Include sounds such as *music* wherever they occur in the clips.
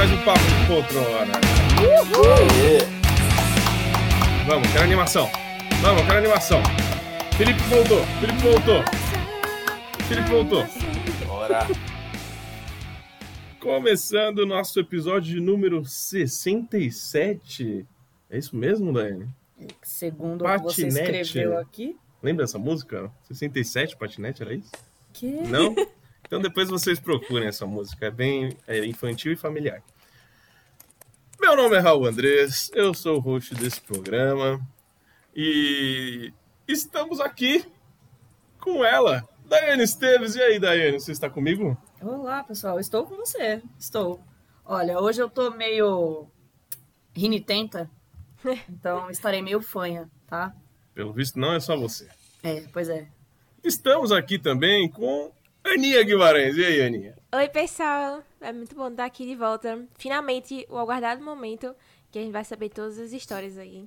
Mais um Papo de Poltrona. Vamos, quero animação. Vamos, quero animação. Felipe voltou, Felipe voltou. Felipe voltou. Bora. Começando o nosso episódio de número 67. É isso mesmo, Daiane? Segundo o que você Patinete. escreveu aqui. Lembra dessa música? 67, patinete, era isso? Que? Não? *laughs* Então depois vocês procurem essa música. É bem é infantil e familiar. Meu nome é Raul Andrés, eu sou o host desse programa. E estamos aqui com ela, Daiane Esteves. E aí, Daiane, você está comigo? Olá, pessoal. Estou com você. Estou. Olha, hoje eu tô meio rinitenta. *laughs* Então estarei meio fanha, tá? Pelo visto, não é só você. É, pois é. Estamos aqui também com Aninha Guimarães. E aí, Aninha? Oi, pessoal! É muito bom estar aqui de volta. Finalmente, o aguardado momento que a gente vai saber todas as histórias aí.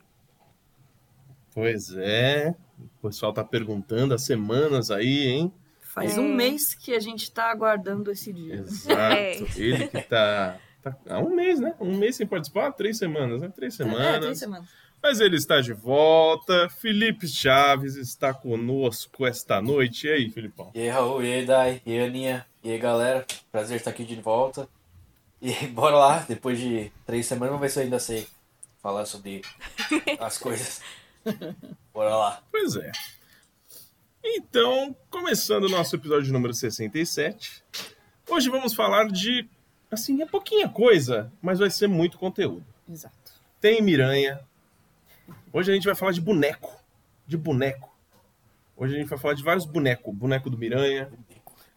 Pois é, o pessoal tá perguntando há semanas aí, hein? Faz É. um mês que a gente tá aguardando esse dia. *laughs* Exato. É. Ele que tá, tá há um mês, né? Um mês sem participar, três semanas, né? Três É, semanas. três semanas. Mas ele está de volta. Felipe Chaves está conosco esta noite. E aí, Filipão? E aí, Raul, e aí, Dai, e aí, Aninha, e aí, galera. Prazer estar aqui de volta. E *laughs* bora lá, depois de três semanas, vamos ver se eu ainda sei falar sobre *laughs* as coisas. Bora lá. Pois é. Então, começando o nosso episódio número 67. Hoje vamos falar de, assim, é pouquinha coisa, mas vai ser muito conteúdo. Exato. Tem Miranha. Hoje a gente vai falar de boneco. De boneco. Hoje a gente vai falar de vários bonecos. Boneco do Miranha.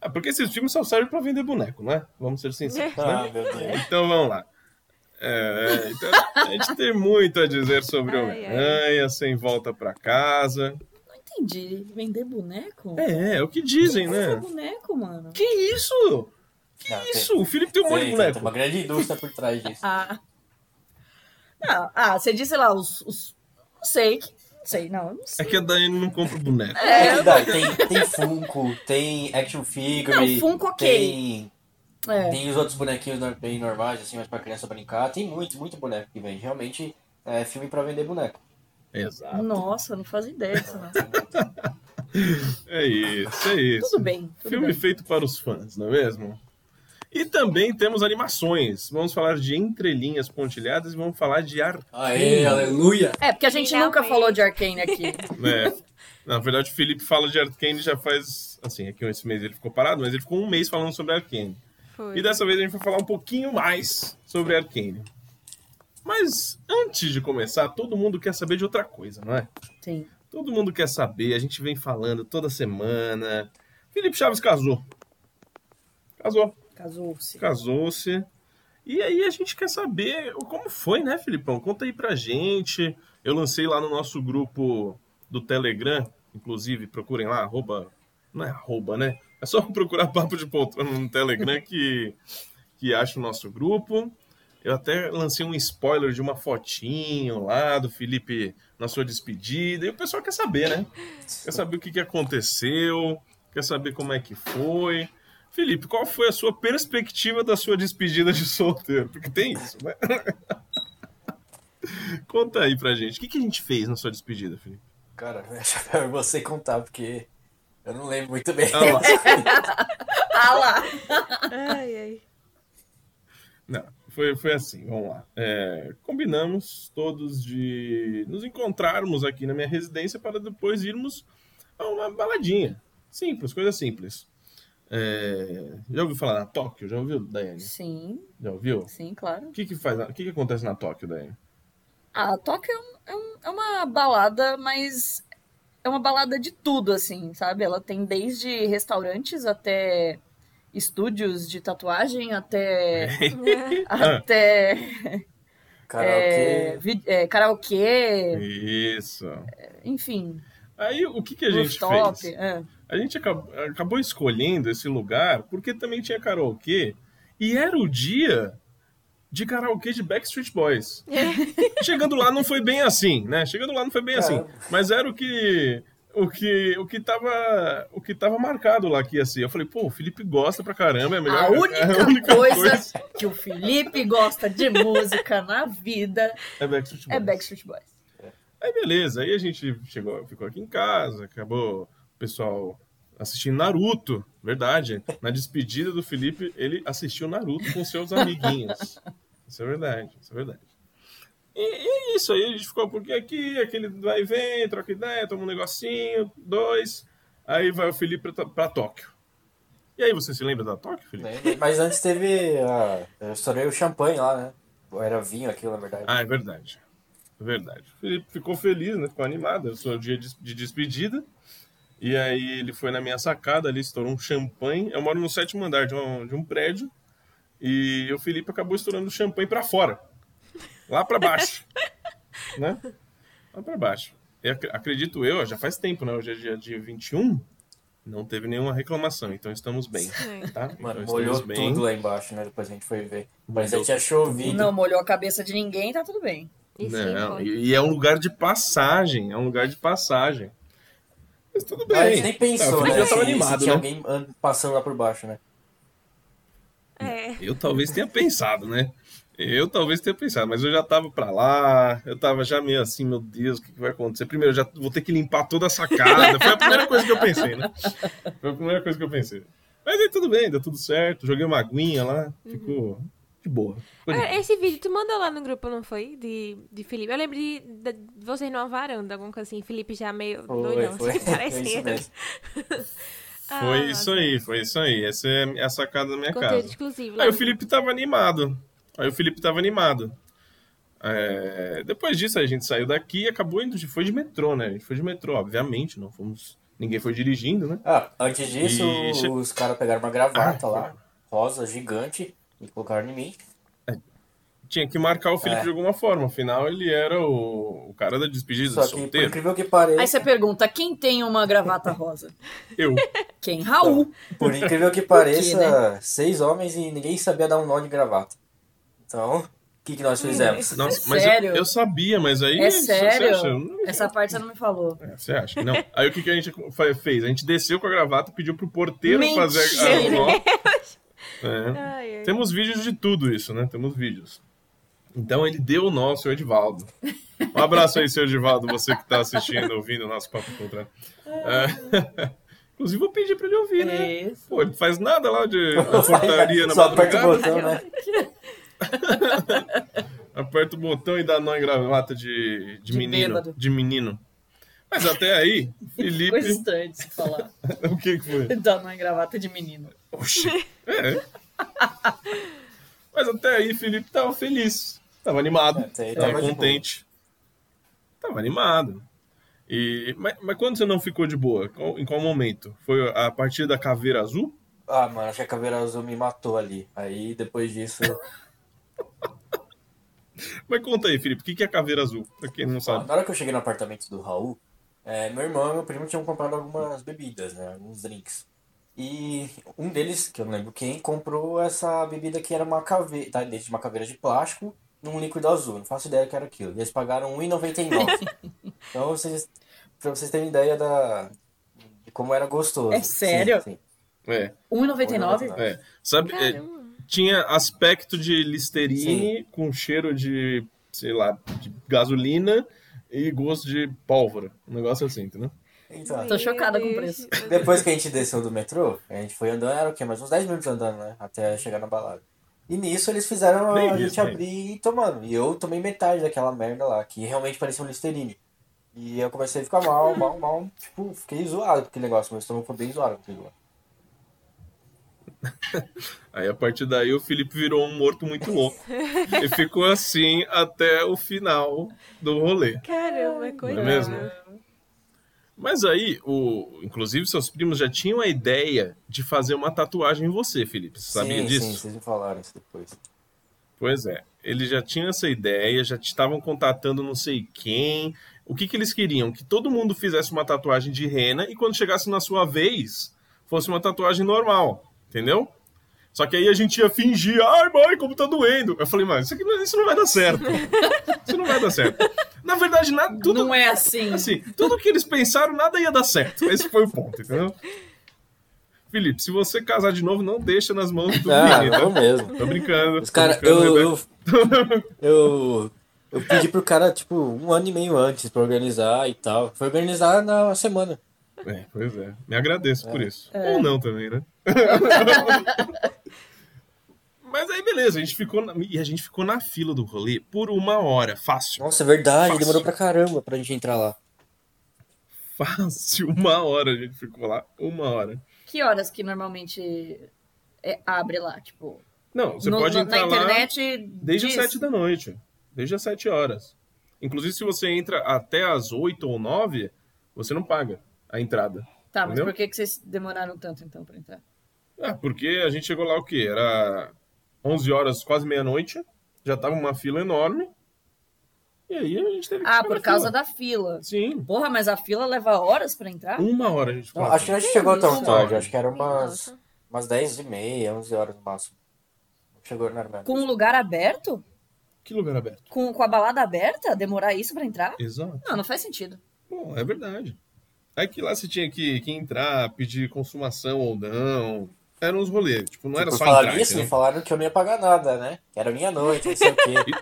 Ah, porque esses filmes só servem pra vender boneco, não é? Vamos ser sinceros, né? Ah, meu Deus. Então vamos lá. É, então, a gente tem muito a dizer sobre Homem-Aranha, sem volta pra casa. Não entendi. Vender boneco? É, é o que dizem, Vender né? boneco, mano. Que isso? Que Não, tem- isso? O Felipe tem um monte de Tem, tem boneco. uma grande indústria por trás disso. *laughs* Ah. Não, ah, você disse lá, os. os... Não sei. que- sei, não. Não É sei. que a Daiane não compra boneco. É, que dá, tem, tem Funko, tem action figure. Não, Funko, ok. Tem, É. tem os outros bonequinhos bem normais, assim, mais pra criança brincar. Tem muito, muito boneco que vende. Realmente é filme pra vender boneco. Exato. Nossa, eu não fazia ideia disso. *laughs* É isso, é isso. Tudo bem. Tudo Filme bem. feito para os fãs, não é mesmo? E também temos animações. Vamos falar de entrelinhas pontilhadas e vamos falar de ar. Aê, aleluia! É, porque a gente nunca Finalmente. falou de Arcane aqui. né? Na verdade, o Felipe fala de Arcane já faz. Assim, aqui esse mês ele ficou parado, mas ele ficou um mês falando sobre Arcane. Foi. E dessa vez a gente vai falar um pouquinho mais sobre Arcane. Mas antes de começar, todo mundo quer saber de outra coisa, não é? Sim. Todo mundo quer saber, a gente vem falando toda semana. Felipe Chaves casou. Casou. Casou-se. Casou-se. E aí a gente quer saber como foi, né, Filipão? Conta aí pra gente. Eu lancei lá no nosso grupo do Telegram, inclusive, procurem lá, arroba. Não é arroba, né? É só *laughs* procurar Papo de Poltrona no Telegram que, que acha o nosso grupo. Eu até lancei um spoiler de uma fotinho lá do Felipe na sua despedida. E o pessoal quer saber, né? Quer saber o que, que aconteceu, quer saber como é que foi. Felipe, qual foi a sua perspectiva da sua despedida de solteiro? Porque tem isso, né? *laughs* Conta aí pra gente. O que, que a gente fez na sua despedida, Felipe? Cara, deixa pra você contar, porque eu não lembro muito bem. Ah lá. *laughs* Ah lá! Ai, ai. Não, foi, foi assim, vamos lá. É, combinamos todos de nos encontrarmos aqui na minha residência para depois irmos a uma baladinha. Simples, coisa simples. É, já ouviu falar na Tóquio? Já ouviu, Daiane? Sim, Já ouviu? sim, claro. O que que faz, o que que acontece na Tóquio, Daiane? Ah, Tóquio é, um- é um- é uma balada, mas é uma balada de tudo, assim, sabe? Ela tem desde restaurantes até estúdios de tatuagem, até. *laughs* *laughs* até. *laughs* Karaokê. é, é, karaokê, Isso. enfim, Aí o que, que a gente rooftop. fez? é. A gente acabou, acabou escolhendo esse lugar porque também tinha karaokê e era o dia de karaokê de Backstreet Boys. *laughs* Chegando lá não foi bem assim, né? Chegando lá não foi bem assim. Caramba. Mas era o que o que, o que tava, o que tava marcado lá que ser. Eu falei, pô, o Felipe gosta pra caramba, é a melhor A *laughs* única, é a única coisa, que o Felipe gosta de música na vida é Backstreet Boys. é Backstreet Boys. Aí beleza, aí a gente chegou, ficou aqui em casa, acabou pessoal assistindo Naruto, verdade. Na despedida do Felipe, ele assistiu Naruto com seus amiguinhos. Isso é verdade, isso é verdade. E, e é isso aí, a gente ficou pouquinho aqui, aquele vai e vem, troca ideia, toma um negocinho, dois. Aí vai o Felipe pra, pra Tóquio. E aí, você se lembra da Tóquio, Felipe? Mas antes teve. A... Eu estourei o champanhe lá, né? Era vinho aquilo, na verdade. Ah, é verdade. É verdade. O Felipe ficou feliz, né? Ficou animado. Era o seu dia de despedida. E aí ele foi na minha sacada ali, estourou um champanhe. Eu moro no sétimo andar de um, de um prédio. E o Felipe acabou estourando o champanhe pra fora. Lá pra baixo. *laughs* né? Lá pra baixo. E ac- acredito eu, já faz tempo, né? Hoje é dia, dia 21. Não teve nenhuma reclamação, então estamos bem. É. Tá? Mano, então molhou bem. tudo lá embaixo, né? Depois a gente foi ver. Parecia Molhou que tinha chovido. Não molhou a cabeça de ninguém, tá tudo bem. E sim, Não, e, e é um lugar de passagem, é um lugar de passagem. Mas tudo bem. Mas a gente nem Ah, pensou, Felipe né? já tava se, animado, se né? alguém and- passando lá por baixo, né? É. Eu talvez tenha pensado, né? Eu talvez tenha pensado, mas eu já tava pra lá, eu tava já meio assim, meu Deus, o que, que vai acontecer? Primeiro, eu já vou ter que limpar toda a sacada. Foi a primeira coisa que eu pensei, né? Foi a primeira coisa que eu pensei. Mas aí tudo bem, deu tudo certo. Joguei uma aguinha lá, ficou de boa. É, boa. Esse vídeo tu mandou lá no grupo, não foi? De, de Felipe. Eu lembro de, de, de vocês numa varanda, alguma coisa assim. Felipe já meio Foi, doidão, foi. assim, *laughs* *laughs* Foi isso. Ah, Foi nossa. isso aí, foi isso aí. Essa é a sacada da minha Conteúdo casa. exclusivo. Aí o no- Felipe tava animado. Aí o Felipe tava animado. É, Depois disso, a gente saiu daqui e acabou indo. de- Foi de metrô, né? A gente foi de metrô, obviamente. Não fomos. Ninguém foi dirigindo, né? Ah, antes disso, E os caras pegaram uma gravata Ah, lá, rosa, gigante, e colocaram em mim. Tinha que marcar o Felipe É. de alguma forma. Afinal, ele era o, o cara da despedida, Só que, por solteiro. incrível que pareça, Aí você pergunta, quem tem uma gravata rosa? *laughs* Eu. Quem? Raul. por incrível que *laughs* pareça, seis homens e ninguém sabia dar um nó de gravata. Então, o que, que nós fizemos? Nossa, É mas eu- sério? Eu, sabia, mas aí. É sério? acha? Não- Essa parte você não me falou. É, você acha? Não. Aí o que, que a gente fez? A gente desceu com a gravata, pediu pro porteiro Mentira! fazer a, o nó. *laughs* É. Ai, ai. Temos vídeos de tudo isso, né? Temos vídeos. Então ele deu o nó, seu Edivaldo. Um abraço aí, seu Edivaldo, você que tá assistindo, ouvindo o nosso Papo Contra. É. *laughs* Inclusive, vou pedir pra ele ouvir, né? Isso. Pô, ele faz nada lá de *laughs* na portaria na Só aperta o botão, né? *laughs* Aperta o botão e dá nó em gravata de, de, De menino. bêbado. De menino. Mas até aí, Felipe. Coisa estranha de se falar. o que, que foi? Dá uma gravata de menino. Oxi. *laughs* É. Mas até aí, Felipe tava feliz. Tava animado. Até aí tava, contente. Tava animado. E, mas, mas quando você não ficou de boa? Qual- em qual momento? Foi a partir da caveira azul? Ah, mano, acho que a caveira azul me matou ali. Aí, depois disso, *laughs* Mas conta aí, Felipe, o que é caveira azul? Pra quem não sabe. na hora que eu cheguei no apartamento do Raul, é, meu irmão e meu primo tinham comprado algumas bebidas, né? Alguns drinks. E um deles, que eu não lembro quem, comprou essa bebida que era uma caveira, tá dentro de uma caveira de plástico, num líquido azul. Não faço ideia do que era aquilo. E eles pagaram R$1,99. *laughs* então, vocês, pra vocês terem ideia da, de como era gostoso. É sério? Sim, sim. É, 1,99? é. Sabe, é, tinha aspecto de Listerine com cheiro de, sei lá, de gasolina e gosto de pólvora. Um negócio assim, entendeu? Então, Tô chocada com o preço. Depois que a gente desceu do metrô, a gente foi andando, era o quê? Mais uns 10 minutos andando, né? Até chegar na balada. E nisso eles fizeram Nem a isso, gente abrir e tomando. E eu tomei metade daquela merda lá, que realmente parecia um Listerine. E eu comecei a ficar mal, mal, mal. Tipo, fiquei zoado com aquele negócio. Meu estômago foi bem zoado com aquele negócio. *laughs* Aí a partir daí o Felipe virou um morto muito louco. e ficou assim até o final do rolê. Caramba, coitado. é mesmo? Mas aí, o, inclusive, seus primos já tinham a ideia de fazer uma tatuagem em você, Felipe. Você sabia sim, disso? Sim, vocês me falaram isso depois. Pois é. Eles já tinham essa ideia, já te estavam contatando não sei quem. O que, que eles queriam? Que todo mundo fizesse uma tatuagem de rena e quando chegasse na sua vez, fosse uma tatuagem normal. Entendeu? Só que aí a gente ia fingir, ai, mãe, como tá doendo. Eu falei, mano, isso, aqui, não- isso não vai dar certo. *laughs* Isso não vai dar certo. Na verdade, nada, tudo, Não é assim. assim, tudo que eles pensaram, nada ia dar certo. Esse foi o ponto, entendeu? Felipe, se você casar de novo, não deixa nas mãos do *laughs* Ah, menino. não mesmo. Tô brincando. Os tô cara, brincando, eu, Rebeca. eu, eu, eu pedi pro cara, tipo, um ano e meio antes pra organizar e tal. Foi organizar na semana. É, pois é. Me agradeço por isso. É. Ou não também, né? *laughs* Mas aí, beleza, a gente ficou na... e a gente ficou na fila do rolê por uma hora, fácil. Nossa, é verdade, Fácil. demorou pra caramba pra gente entrar lá. Fácil, uma hora a gente ficou lá, uma hora. Que horas que normalmente é- abre lá? Tipo, Não, você no- pode no- entrar na lá internet. desde diz- as sete da noite. Desde as sete horas. Inclusive, se você entra até as oito ou nove, você não paga a entrada. Tá, mas Entendeu? por que, que vocês demoraram tanto então pra entrar? Ah, porque a gente chegou lá o quê? Era 11 horas, quase meia-noite. Já tava uma fila enorme. E aí a gente teve que Ah, por causa fila. da fila. Sim. Porra, mas a fila leva horas pra entrar? Uma hora a gente ficou Não, acho que a gente chegou tão tarde, acho que era umas, Nossa. umas 10 e meia, 11 horas no máximo. Chegou na armada. Com um lugar aberto? Que lugar aberto? Com, com a balada aberta? Demorar isso pra entrar? Exato. Não, não faz sentido. Bom, é verdade. Aí que lá você tinha que, que entrar, pedir consumação ou não. Eram uns rolês. Tipo, não era Por só falar entrar. nisso, me entendeu? falaram que eu não ia pagar nada, né? Era minha noite, não sei o quê. *laughs*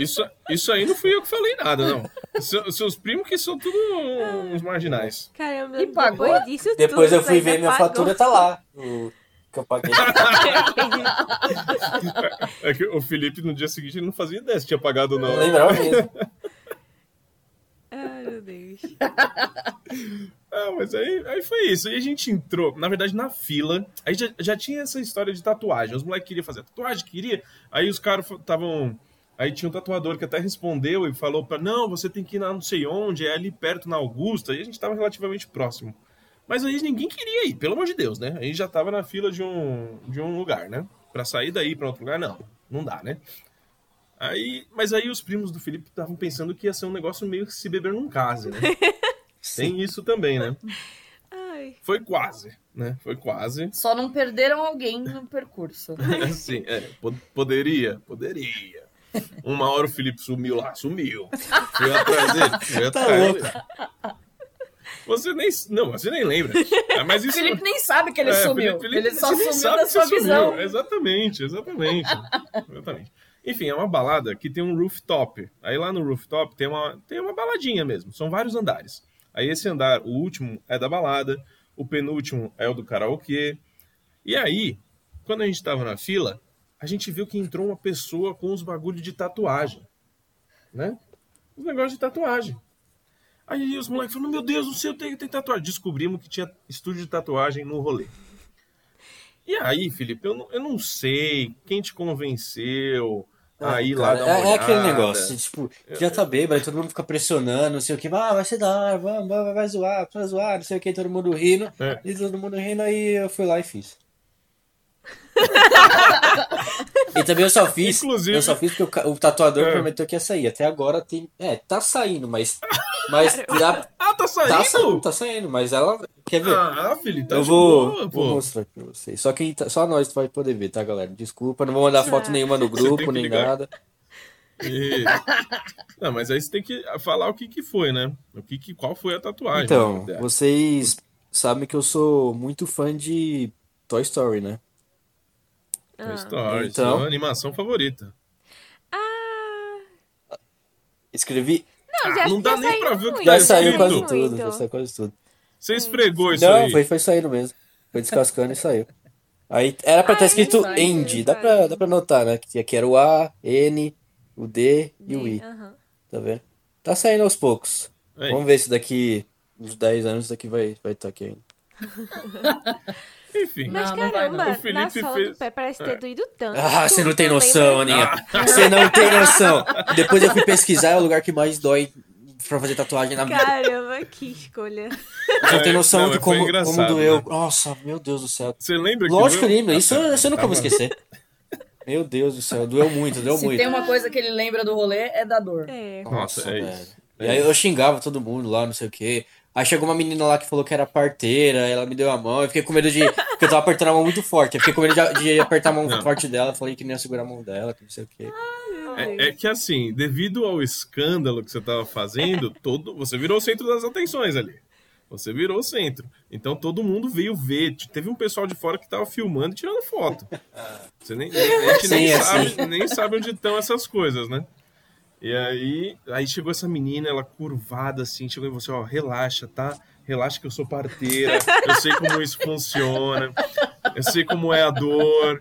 Isso, isso aí não fui eu que falei nada, não. Seu- seus primos que são tudo uns marginais. Caramba, E pagou? depois disso Depois tudo, eu fui ver, minha pagou. fatura tá lá. O que eu paguei. *laughs* É que o Felipe no dia seguinte ele não fazia ideia se tinha pagado ou não. Não lembrava mesmo. Ai, meu Deus. *laughs* Ah, mas aí, aí foi isso. Aí a gente entrou, na verdade, na fila. Aí já, já tinha essa história de tatuagem. Os moleques queriam fazer tatuagem, queria. Aí os caras estavam. Aí tinha um tatuador que até respondeu e falou pra não, você tem que ir na não sei onde, é ali perto na Augusta. E a gente tava relativamente próximo. Mas aí ninguém queria ir, pelo amor de Deus, né? Aí já tava na fila de um, de um lugar, né? Pra sair daí pra outro lugar, não. Não dá, né? Aí, mas aí os primos do Felipe estavam pensando que ia ser um negócio meio que se beber num case, né? *laughs* Tem isso também, né? Ai. Foi quase, né? Foi quase. Só não perderam alguém no percurso. *laughs* É, po- poderia, poderia. Uma hora o Felipe sumiu lá, sumiu. Fui atrás dele, fui *laughs* Tá atrás louco. dele. Você nem, não, você nem lembra. Ah, Mas O isso Felipe nem sabe que ele é, sumiu. Felipe- Felipe- ele só sumiu sabe da sua sumiu. visão. Exatamente, exatamente. exatamente. Enfim, é uma balada que tem um rooftop. Aí lá no rooftop tem uma, tem uma baladinha mesmo. São vários andares. Aí esse andar, o último é da balada, o penúltimo é o do karaokê. E aí, quando a gente tava na fila, a gente viu que entrou uma pessoa com os bagulho de tatuagem. Né? Os negócios de tatuagem. Aí os moleques falaram, meu Deus, não sei o que tem tatuagem. Descobrimos que tinha estúdio de tatuagem no rolê. E aí, Felipe, eu não, eu não sei quem te convenceu a ir lá Cara, dar uma é, é aquele negócio, tipo, já tá bêbado, aí todo mundo fica pressionando, não sei o que, ah, vai ser da hora, vamos, vai, vai zoar, vai zoar, não sei o que, todo mundo rindo, É. e todo mundo rindo, aí eu fui lá e fiz. *laughs* e também eu só *laughs* fiz, Inclusive- eu só fiz porque o, o tatuador É. prometeu que ia sair, até agora tem, é, tá saindo, mas, mas já, Ah, tá saindo? tá saindo, tá saindo, mas ela, quer ver? Ah, Felipe, tá Eu de vou, boa, vou mostrar aqui pra vocês. Só, quem tá- só nós vai poder ver, tá, galera? Desculpa, não vou mandar foto nenhuma no grupo, nem ligar. nada. E- *laughs* Não, mas aí você tem que falar o que que foi, né? O que que, qual foi a tatuagem. Então, né? vocês sabem que eu sou muito fã de Toy Story, né? Toy Story, Então- sua animação favorita. Ah, Escrevi. não, já, não dá nem pra ver o que tá Já saiu quase muito. tudo, já saiu quase tudo. Você esfregou isso Não, aí. foi, foi saindo mesmo. Foi descascando e saiu. Aí era pra Ah, estar escrito End, dá pra, dá pra notar, né? Que aqui era o A, N, o D e o I, Aham. tá vendo? Tá saindo aos poucos. Aí. Vamos ver se daqui uns 10 anos isso daqui vai estar vai tá aqui ainda. *laughs* Enfim. Mas Não, não vai, não. caramba, O Felipe na sola fez- do pé parece ter É. doído tanto. Ah, você não tem noção, lembra? Aninha. Você não tem noção. Depois eu fui pesquisar, é o lugar que mais dói pra fazer tatuagem na vida. Caramba, que escolha. Você não tem noção Não, de foi como, como doeu. né? Nossa, meu Deus do céu. Você lembra que Lógico que lembro. Isso, eu- isso eu nunca vou esquecer. Meu Deus do céu, doeu muito, doeu Se muito. tem uma coisa que ele lembra do rolê, é da dor. É. Nossa, é velho. isso. E aí eu xingava todo mundo lá, não sei o quê. Aí chegou uma menina lá que falou que era parteira, ela me deu a mão, eu fiquei com medo de. Porque eu tava apertando a mão muito forte. Eu fiquei com medo de, de apertar a mão Não. forte dela, falei que não ia segurar a mão dela, que não sei o quê. É, é que assim, devido ao escândalo que você tava fazendo, *laughs* todo, você virou o centro das atenções ali. Você virou o centro. Então todo mundo veio ver. Teve um pessoal de fora que tava filmando e tirando foto. *laughs* Você nem, a gente nem, Sim, é sabe, nem sabe onde estão essas coisas, né? E aí, aí chegou essa menina, ela curvada assim, chegou em você, ó, relaxa, tá? Relaxa que eu sou parteira, eu sei como isso funciona, eu sei como é a dor.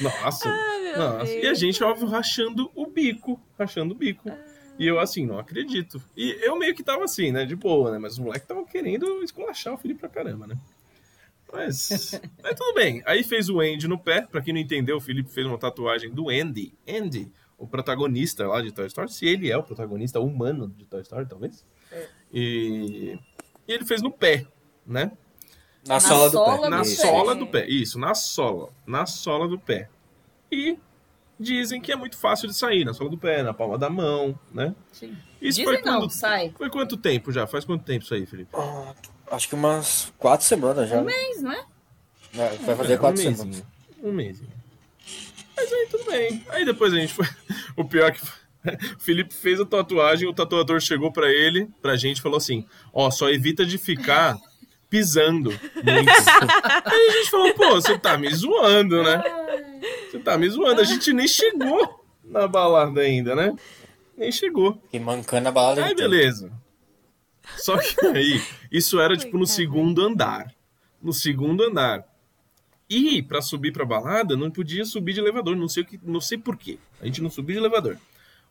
Nossa, meu nossa. E a gente, óbvio, rachando o bico, rachando o bico. E eu, assim, não acredito. E eu meio que tava assim, né, de boa, né? Mas os moleques estavam querendo esculachar o Felipe pra caramba, né? Mas, mas tudo bem. Aí fez o Andy no pé. Pra quem não entendeu, o Felipe fez uma tatuagem do Andy. Andy, o protagonista lá de Toy Story. Se ele é o protagonista humano de Toy Story, talvez. E, e ele fez no pé, né? Na, Na sola do sola pé. do Na pé. sola do pé. Isso, na sola. Na sola do pé. E dizem que é muito fácil de sair. Na sola do pé, na palma da mão, né? Sim. Isso Dizem foi não, quando... sai. Foi quanto tempo já? Faz quanto tempo isso aí, Felipe? Ah, acho que umas quatro semanas já. Um né? mês, não é? É, Vai fazer É, quatro um semanas. Um mêsinho. Mas aí tudo bem. Aí depois a gente foi. *laughs* O pior é que *laughs* o Felipe fez a tatuagem, o tatuador chegou pra ele, pra gente e falou assim: Ó, só evita de ficar pisando muito. *laughs* aí a gente falou: pô, você tá me zoando, né? Você tá me zoando. A gente nem chegou na balada ainda, né? Nem chegou. Fiquei mancando a balada Aí, beleza. Só que aí, isso era tipo no segundo andar. No segundo andar. E pra subir pra balada, não podia subir de elevador. Não sei, o que, não sei por quê. A gente não subiu de elevador.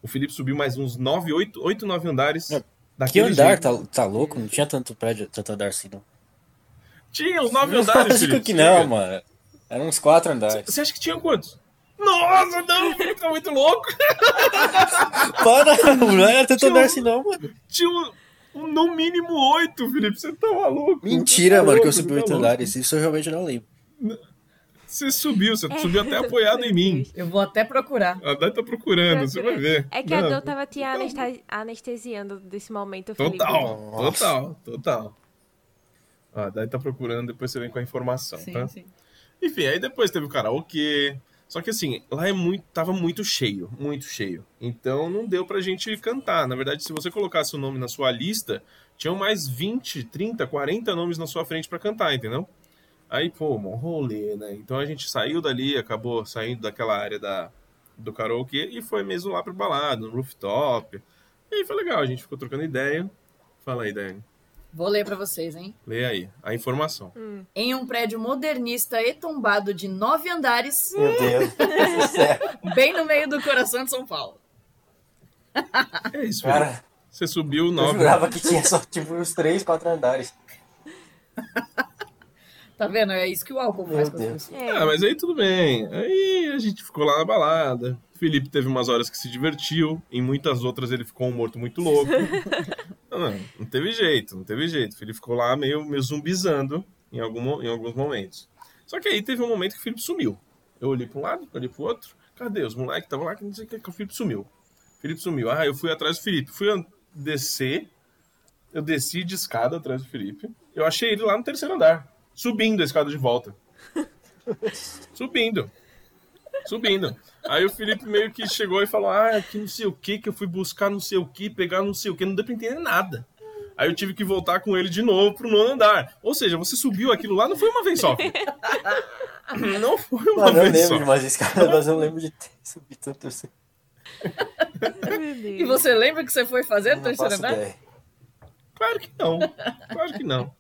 O Felipe subiu mais uns 9, 8, 8 9 andares. É, Que andar? Tá, tá louco? Não tinha tanto prédio, tanto andar assim, não. Tinha os 9 andares, Lógico que não, mano. Eram uns quatro andares. Você acha que tinha quantos? Nossa, não, o Felipe tá muito louco. *laughs* Para, não era tanto Tinha andar um- assim, não, mano. Tinha um, um- no mínimo 8, Felipe. Você tá maluco. Mentira, tá mano, que louco, eu subi você oito tá louco. andares. Isso eu realmente não lembro. Você subiu, você subiu até apoiado em mim. Eu vou até procurar. A Dai tá procurando, você vai ver. É que a Não, dor tava te total. anestesi- anestesiando desse momento, Felipe. Total, total, total. A Dai tá procurando, depois você vem com a informação, Sim, tá? sim. Enfim, aí depois teve o karaokê. Só que assim, lá é muito, tava muito cheio, muito cheio. Então não deu pra gente cantar. Na verdade, se você colocasse o nome na sua lista, tinham mais 20, 30, 40 nomes na sua frente pra cantar, entendeu? Aí, pô, um rolê, né? Então a gente saiu dali, acabou saindo daquela área da, do karaokê e foi mesmo lá pro balada, no rooftop. E aí foi legal, a gente ficou trocando ideia. Fala aí, Dani. Vou ler pra vocês, hein? Lê aí, a informação. Em um prédio modernista e tombado de nove andares, Meu Deus céu. *laughs* bem no meio do coração de São Paulo. *laughs* É isso. Cara, Você subiu eu nove. jurava que tinha só tipo uns três, quatro andares. *laughs* Tá vendo? É isso que o álcool faz com as pessoas. É. Ah, mas aí tudo bem. Aí a gente ficou lá na balada. O Felipe teve umas horas que se divertiu. Em muitas outras ele ficou um morto muito louco. *laughs* não, não, teve jeito, não teve jeito. O Felipe ficou lá meio, meio zumbizando em, algum, em alguns momentos. Só que aí teve um momento que o Felipe sumiu. Eu olhei para um lado, olhei pro outro. Cadê? Os moleques estavam lá, que não sei o que, que o Felipe sumiu. O Felipe sumiu. Ah, eu fui atrás do Felipe. Fui descer. Eu desci de escada atrás do Felipe. Eu achei ele lá no terceiro andar. Subindo a escada de volta. Subindo. Subindo. Aí o Felipe meio que chegou e falou: Ah, que não sei o que, que eu fui buscar não sei o que, pegar não sei o que, não deu pra entender nada. Aí eu tive que voltar com ele de novo pro nono andar. Ou seja, você subiu aquilo lá, não foi uma vez só. filho. *laughs* Não foi uma eu vez lembro só. de umas escadas, mas eu lembro de ter subido tanto assim. E você lembra que você foi fazer no terceiro andar? Claro que não. Claro que não.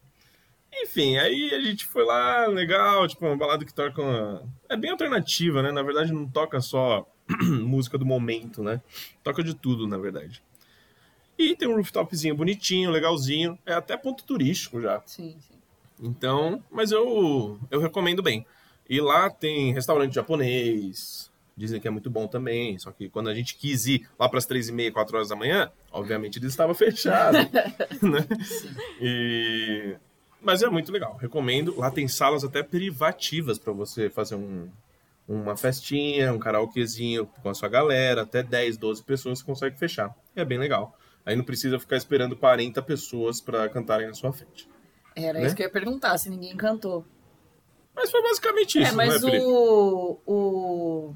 Enfim, aí a gente foi lá, legal, tipo, uma balada que toca. Uma... É bem alternativa, né? Na verdade, não toca só *clears throat* música do momento, né? Toca de tudo, na verdade. E tem um rooftopzinho bonitinho, legalzinho. É até ponto turístico já. Sim, sim. Então, mas eu, eu recomendo bem. E lá tem restaurante japonês. Dizem que é muito bom também. Só que quando a gente quis ir lá para as três e meia, quatro horas da manhã, obviamente ele estava fechado. *laughs* né? E... Mas é muito legal. Recomendo. Lá tem salas até privativas para você fazer um, uma festinha, um karaokezinho com a sua galera. Até 10, 12 pessoas você consegue fechar. É bem legal. Aí não precisa ficar esperando 40 pessoas pra cantarem na sua frente. Era Né? isso que eu ia perguntar, se ninguém cantou. Mas foi basicamente isso, é, mas né, o, o.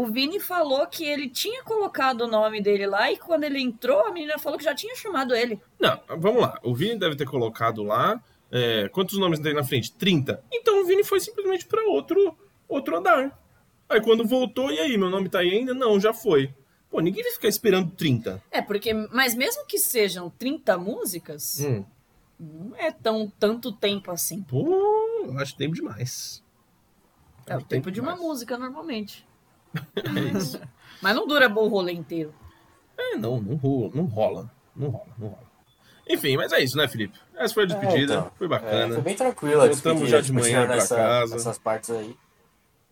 O Vini falou que ele tinha colocado o nome dele lá e quando ele entrou, a menina falou que já tinha chamado ele. Não, vamos lá. O Vini deve ter colocado lá. é, quantos nomes tem na frente? 30. Então o Vini foi simplesmente pra outro, outro andar. Aí quando voltou, e aí, meu nome tá aí ainda? Não, já foi. Pô, ninguém vai ficar esperando 30. É, porque. Mas mesmo que sejam 30 músicas, Hum. não é tão tanto tempo assim. Pô, eu acho tempo demais. É o Acho tempo de uma música normalmente. É isso. *laughs* Mas não dura bom o rolê inteiro. É, não, não rola, não rola. Não rola, não rola. Enfim, mas é isso, né, Felipe? Essa foi a despedida, É, então. foi É, bacana. foi bem tranquilo a Voltamos já de manhã pra essa- casa. Essas partes aí.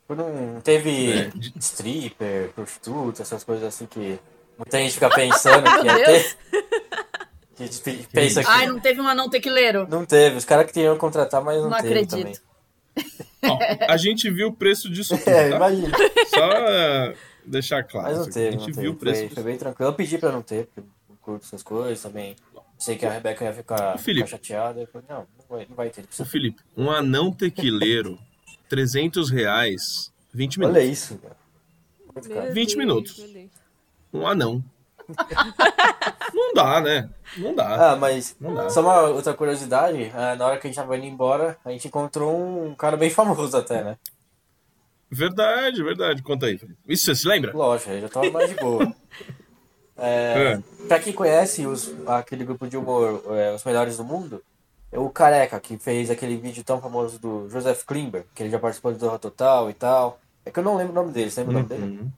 Não teve É, stripper, prostituta, essas coisas assim que muita gente fica pensando *laughs* que ia ter. Que a gente pensa que Ai, não teve um anão tequileiro? não teve. Os caras que queriam contratar, mas não, Não teve acredito. também. *laughs* A gente viu o preço disso *laughs* tudo, É, tá? imagina. Só é, deixar claro. Mas não teve, a não gente teve. viu o preço Foi, disso foi bem tranquilo. Eu pedi pra não ter, porque eu não curto essas coisas também. Sei que a Rebeca ia ficar, Felipe. ficar chateada. Eu falei, não, não vai, não vai ter. Ô, Felipe, um anão tequileiro, *laughs* 300 reais, 20 minutos. Olha isso, cara. Muito caro. Meu 20 Deus, minutos. Um anão. *laughs* não dá, né? Não dá. Ah, mas Não dá. só uma outra curiosidade, ah, na hora que a gente tava indo embora, a gente encontrou um cara bem *laughs* famoso até, né? Verdade, verdade. Conta aí. Isso você se lembra? Lógico, aí já tava mais de boa. *laughs* É, pra quem conhece os, aquele grupo de humor, é, Os Melhores do Mundo, é o Careca, que fez aquele vídeo tão famoso do Joseph Klimber, que ele já participou do Zorra Total e tal. É que eu não lembro o nome dele, você lembra o nome dele?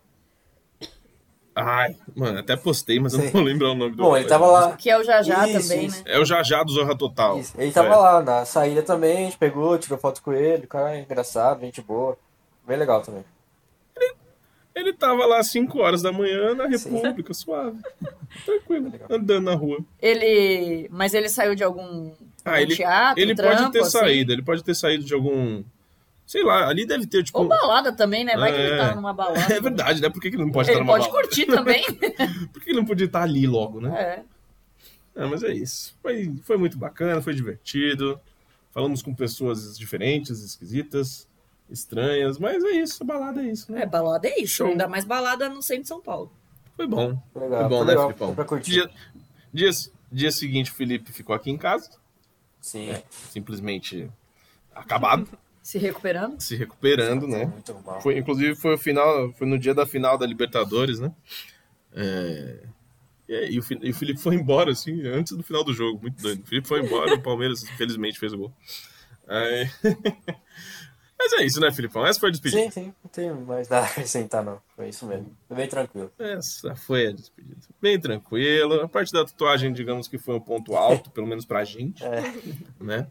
Ai, mano, até postei, mas eu Sim. não lembro o nome do Bom, ele tava lá. Que é o Jajá Isso, também, isso. né? É o Jajá do Zorra Total. Isso, Ele tava É. lá na saída também, a gente pegou, tirou foto com ele, o cara é engraçado, gente boa. Bem legal também. Ele tava lá às 5 horas da manhã na Sim. República, suave. *laughs* Tranquilo, Legal. andando na rua. Ele. Mas ele saiu de algum, Ah, ele, teatro, ele trampo, pode ter assim? saído, ele pode ter saído de algum. Sei lá, ali deve ter, tipo. Ou balada também, né? Vai que ele É. tava numa balada. *laughs* É verdade, né? Por que, que ele não pode Ele estar numa pode balada? curtir também. *laughs* Por que ele não podia estar ali logo, né? É. É, mas é isso. Foi, foi muito bacana, foi divertido. Falamos com pessoas diferentes, esquisitas, estranhas, mas é isso, balada é isso, né? É, balada é isso. Show. Ainda mais balada no centro de São Paulo. Foi bom. Foi legal, Foi bom, foi né, legal, Filipão? foi pra curtir. Dia, dia, dia seguinte, o Felipe ficou aqui em casa, Sim, É. simplesmente acabado, *laughs* Se recuperando. se recuperando, né? muito mal. Foi, inclusive foi o final, foi no dia da final da Libertadores, né? É, E, aí, e o, e o Felipe foi embora, assim, antes do final do jogo, muito doido. O Felipe foi embora, o Palmeiras, *laughs* infelizmente, fez o gol. Aí- *laughs* Mas é isso, né, Filipão? Essa foi a despedida. Sim, sim, não tenho mais nada a acrescentar, não. Foi isso mesmo. Foi bem tranquilo. Essa foi a despedida. Bem tranquilo. A parte da tatuagem, digamos que foi um ponto alto, pelo menos pra gente, É, né?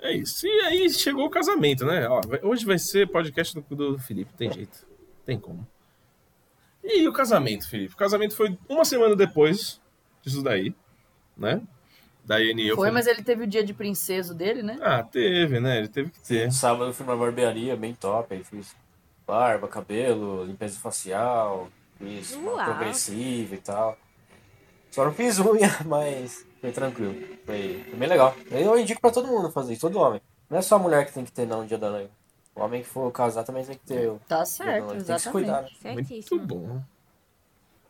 É isso. E aí chegou o casamento, né? Ó, hoje vai ser podcast do, do Felipe, tem jeito. Tem como. E o casamento, Felipe? O casamento foi uma semana depois disso daí, né? Da Iane e eu. Foi, fomos- mas ele teve o dia de princeso dele, né? Ah, teve, né? Ele teve que ter. no sábado eu fui numa barbearia bem top, aí fiz barba, cabelo, limpeza facial, fiz progressiva e tal. Só não fiz unha, *laughs* mas foi tranquilo. Foi, foi bem legal. Eu indico pra todo mundo fazer isso, todo homem. Não é só a mulher que tem que ter não no dia da noiva. O homem que for casar também tem que ter o Tá certo, noiva. Tem que se cuidar, né? exatamente. Muito bom.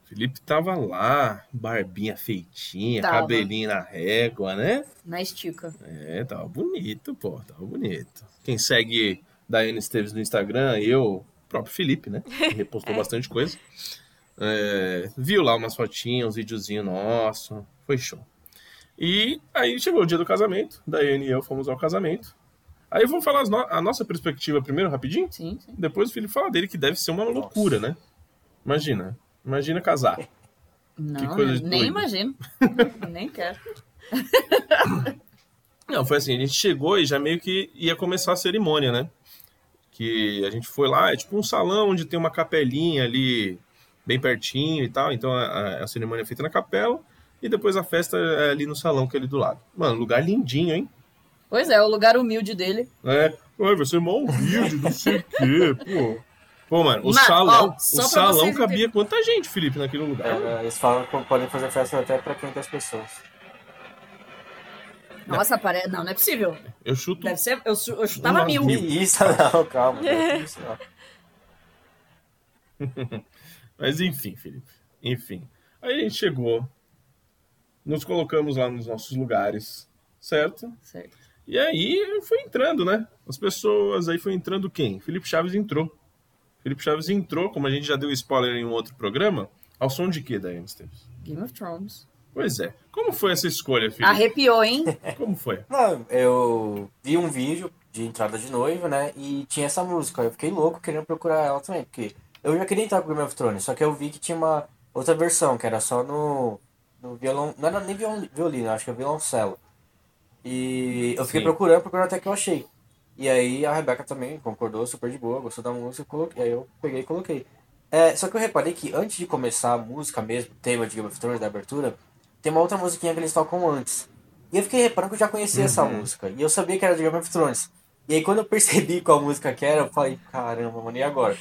Felipe tava lá, barbinha feitinha, Tava. cabelinho na régua, né? Na estica. É, tava bonito, pô, tava bonito. Quem segue Daiane Esteves no Instagram, eu, o próprio Felipe, né? Que repostou *laughs* bastante coisa. É, viu lá umas fotinhas, uns videozinhos nosso, foi show. E aí chegou o dia do casamento, Daiane e eu fomos ao casamento. Aí vamos falar no- a nossa perspectiva primeiro, rapidinho? Sim, sim. Depois o Felipe fala dele, que deve ser uma loucura, né? Imagina, imagina casar. Não, coisa né? de nem imagino. *laughs* nem quero. *laughs* Não, foi assim, a gente chegou e já meio que ia começar a cerimônia, né? Que a gente foi lá, é tipo um salão onde tem uma capelinha ali bem pertinho e tal. Então a, a cerimônia é feita na capela e depois a festa é ali no salão que é ali do lado. Mano, lugar lindinho, hein? Pois é, o lugar humilde dele. É, Ué, vai ser mó humilde, não sei o quê, pô. Pô, mano, o Mas, salão, ó, o salão cabia quanta gente, Felipe, naquele lugar? É, eles falam que podem fazer festa até pra 500 pessoas. Nossa, parece. Não, não é possível. Eu chuto. Deve ser. Eu, eu chutava mil. mil. Isso, não, calma. não *laughs* é isso, não. *laughs* Mas enfim, Felipe. Enfim. Aí a gente chegou, nos colocamos lá nos nossos lugares, certo? Certo. E aí foi entrando, né? As pessoas, aí foi entrando quem? Felipe Chaves entrou. Felipe Chaves entrou, como a gente já deu spoiler em um outro programa, ao som de quê, Daiane Esteves? Game of Thrones. Pois é. Como foi essa escolha, Felipe? Arrepiou, hein? Como foi? Não, eu vi um vídeo de entrada de noiva, né? E tinha essa música. Eu fiquei louco querendo procurar ela também. Porque eu já queria entrar com Game of Thrones, só que eu vi que tinha uma outra versão, que era só no, no violão. Não era nem violino, acho que é violoncelo. E eu fiquei Sim. procurando, procurando até que eu achei. E aí a Rebeca também concordou super de boa, gostou da música, coloquei, aí eu peguei e coloquei. É, só que eu reparei que antes de começar a música mesmo, tema de Game of Thrones, da abertura, tem uma outra musiquinha que eles tocam antes. E eu fiquei reparando que eu já conhecia essa música. E eu sabia que era de Game of Thrones. E aí quando eu percebi qual música que era, eu falei, caramba, mano, e agora?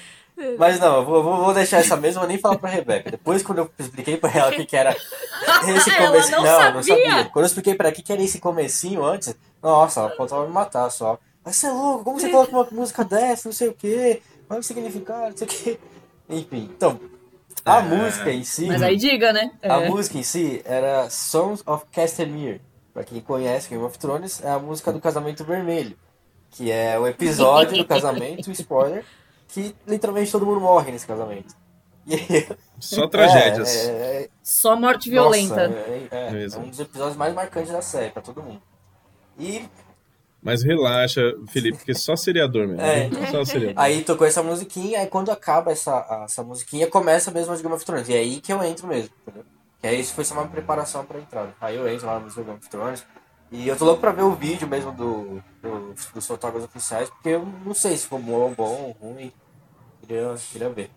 Mas não, eu vou, vou, deixar essa mesma, vou nem falar pra Rebeca. Depois quando eu expliquei pra ela o que, que era *laughs* esse comecinho. não eu não sabia. sabia. Quando eu expliquei pra ela o que, que era esse comecinho antes, nossa, ela faltava me matar só. Mas você é louco, como você coloca uma música dessa, não sei o quê, qual é o significado, não sei o quê. Enfim, então, a É. música em si. Mas aí diga, né? A É. música em si era Sons of Castamere. Pra quem conhece Game of Thrones, é a música do Casamento Vermelho. Que é o episódio do *laughs* casamento, spoiler, que literalmente todo mundo morre nesse casamento. Só tragédias. É, é, é, Só morte nossa, violenta. é, é, é Mesmo. um dos episódios mais marcantes da série pra todo mundo. E Mas relaxa, Felipe, porque só seriador mesmo. É. Só seriador. aí tocou essa musiquinha, aí quando acaba essa, essa musiquinha, começa mesmo as Game of Thrones. E é aí que eu entro mesmo, entendeu? Que aí isso foi só uma preparação pra entrada. Aí eu entro lá no música Game of Thrones. E eu tô louco pra ver o vídeo mesmo do, do- dos fotógrafos oficiais, porque eu não sei se ficou bom, bom ou ruim. Queria, queria ver.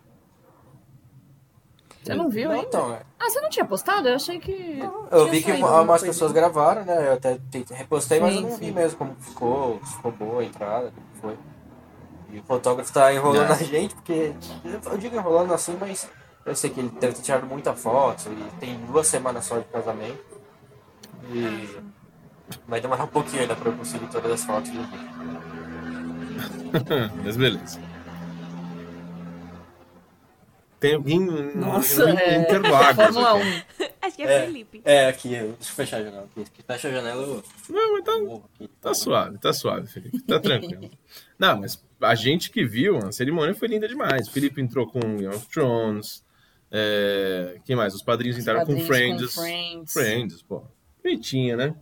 Você não viu, Não, hein? então, é. Ah, você não tinha postado? Eu achei que. Eu tinha vi que saído uma- alguma umas coisa. pessoas gravaram, né? Eu até tentei- repostei, mas eu Sim, não vi sim. mesmo como ficou, se ficou boa a entrada, como foi. E o fotógrafo tá enrolando Ah. a gente, porque. Eu digo enrolando assim, mas eu sei que ele deve ter tirado muita foto e tem duas semanas só de casamento. E vai demorar um pouquinho ainda pra eu conseguir todas as fotos do vídeo. *laughs* Mas beleza. Tem alguém Nossa, em é. Interlagos. Fórmula aqui. 1. *laughs* Acho que é, Felipe. É, aqui, deixa eu fechar a janela. Aqui, fecha a janela, eu Não, mas tá, tá suave, tá suave, Felipe. Tá tranquilo. *laughs* Não, mas a gente que viu, a cerimônia foi linda demais. O Felipe entrou com Game of Thrones. É... Quem mais? Os padrinhos entraram com Friends. com Friends. Friends, pô. Bonitinha, né?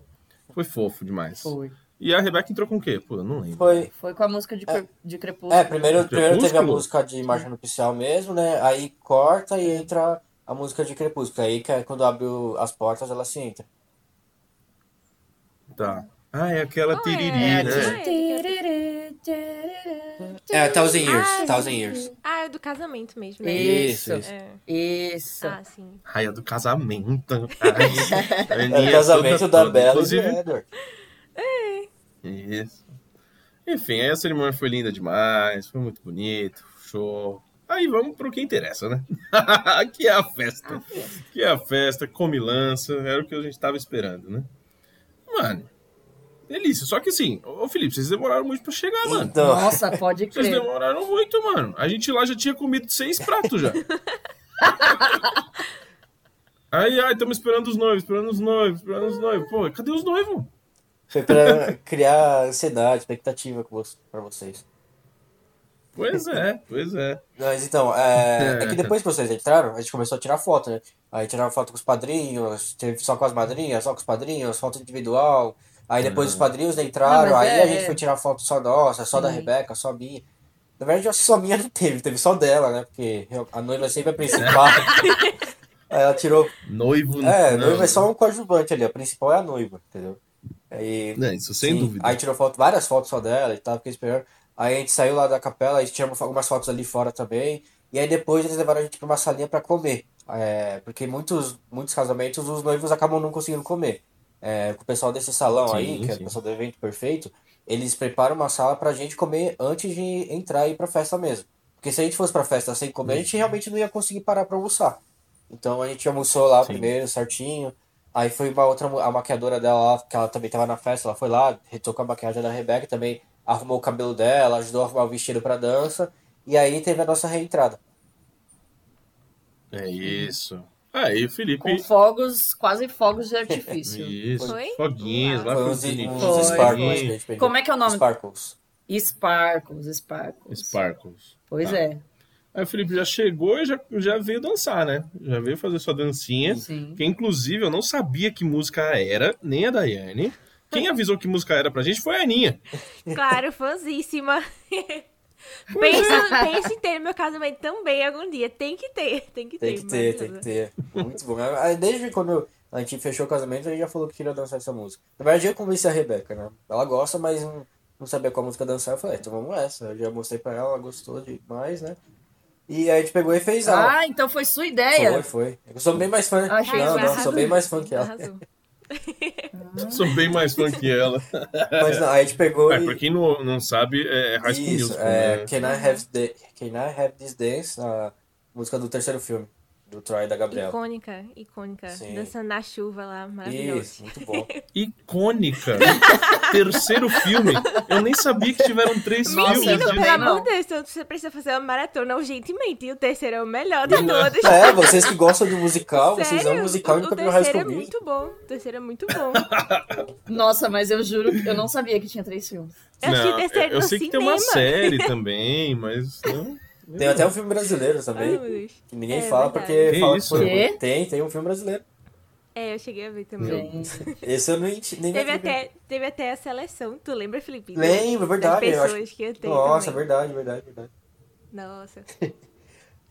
Foi fofo demais. Foi. E a Rebeca entrou com o quê? Pô, eu não lembro. Foi, Foi com a música de, cre- de Crepúsculo. É, primeiro, primeiro teve a Crepúsculo? música de marcha nupcial mesmo, né? Aí corta e entra a música de Crepúsculo. Aí que é quando abre as portas, ela se entra. Tá. Ah, é aquela Ah, tiriri, é, né? É, Thousand Years, Ah, Thousand. Years. Ah, é do casamento mesmo, né? Isso. Isso, É. Isso. Ah, sim. Raia do casamento. *laughs* Ai, a É Aninha o casamento toda, da toda. Bela e do Edward. Isso. Enfim, aí a cerimônia foi linda demais, foi muito bonito, show. Aí vamos pro que interessa, né? *laughs* que é a festa. Que é a festa, comilança, era o que a gente tava esperando, né? Mano, delícia. Só que assim, ô Felipe, vocês demoraram muito pra chegar, mano. Então, Nossa, pode Vocês crer. demoraram muito, mano. A gente lá já tinha comido seis pratos já. *laughs* Ai, ai, estamos esperando os noivos, esperando os noivos, esperando os noivos. Pô, cadê os noivos? foi pra criar ansiedade, expectativa pra vocês. Pois é, pois é. Mas então, é, é que depois que vocês entraram, a gente começou a tirar foto, né? Aí tiraram foto com os padrinhos, teve só com as madrinhas, só com os padrinhos, foto individual. Aí depois os padrinhos entraram, Não, aí é- a gente foi tirar foto só nossa, só da Sim. Rebeca, só minha. Na verdade, eu acho que só minha não teve, teve só dela, né? Porque a noiva é sempre a principal. *laughs* aí ela tirou. Noivo. É, a não. noiva é só um coadjuvante ali, a principal é a noiva, entendeu? Aí Não, isso sem Sim. dúvida. Aí tirou foto, várias fotos só dela e tal, fiquei esperando. Aí a gente saiu lá da capela, aí tiramos algumas fotos ali fora também. E aí depois eles levaram a gente pra uma salinha pra comer. É, porque muitos, muitos casamentos os noivos acabam não conseguindo comer. É, com o pessoal desse salão Sim, aí, que é sim. o pessoal do evento perfeito, eles preparam uma sala pra gente comer antes de entrar e ir pra festa mesmo. Porque se a gente fosse pra festa sem comer, a gente realmente não ia conseguir parar pra almoçar. Então a gente almoçou lá Sim. primeiro, certinho. Aí foi uma outra, a maquiadora dela lá, que ela também tava na festa, ela foi lá, retocou a maquiagem da Rebeca, também arrumou o cabelo dela, ajudou a arrumar o vestido pra dança. E aí teve a nossa reentrada. É isso. Aí, Com Felipe. fogos, quase fogos de artifício. *laughs* Isso. Foi? Foguinhos lá Foi uns Foi, sparkles foi. Como é que é o nome? Sparkles. Sparkles, Sparkles. Sparkles. Pois Tá. é. Aí o Felipe já chegou e já, já veio dançar, né? Já veio fazer sua dancinha. Sim. Que inclusive eu não sabia que música era, nem a Daiane. Quem avisou que música era pra gente foi a Aninha. *laughs* Claro, fãzíssima. *laughs* é. pensa, pensa em ter no meu casamento também algum dia. Tem que ter, tem que ter. Tem que ter, tem que ter. Muito bom. Aí, Desde quando a gente fechou o casamento, a gente já falou que queria dançar essa música. Na verdade, eu convenci a Rebeca, né? Ela gosta, mas não, não sabia qual música dançar. Eu falei, então vamos nessa. Eu já mostrei pra ela, ela gostou demais, né? E aí a gente pegou e fez aula. Ah, então foi sua ideia. Foi, foi. Eu sou bem mais fã. Achei não, que não, arrasou. sou bem mais fã que ela. Arrasou. Sou bem mais fã que ela. Mas não, aí a gente pegou É, e. pra quem não, não sabe, é High School Isso, Musical. é né? Can, I have the, Can I Have This Dance, a música do terceiro filme, do Troy e da Gabriela. Icônica, icônica. Sim. Dançando na chuva lá, maravilhoso. Isso, muito bom. *laughs* Icônica. Terceiro filme. Eu nem sabia que tiveram três filmes. eu Menino, pelo amor de Deus, então você precisa fazer uma maratona urgentemente. E o terceiro é o melhor de todos. É, vocês que gostam de musical, vocês Sério? amam musical e o, nunca o viram High terceiro é muito bom. O terceiro é muito bom. *laughs* Nossa, mas eu juro que eu não sabia que tinha três filmes. Eu Não, terceiro eu no sei que tem cinema. uma série *laughs* também, mas. Não, Tem até um filme brasileiro Ai, também, meu Deus. que ninguém É, fala verdade. porque Que fala isso? que foi. Tem, tem um filme brasileiro. É, eu cheguei a ver também. Esse eu não nem Teve até, teve até a seleção. Tu lembra, Felipe? Lembro, é verdade. Das acho- que eu tenho Nossa, também. verdade, verdade, verdade. Nossa. *laughs*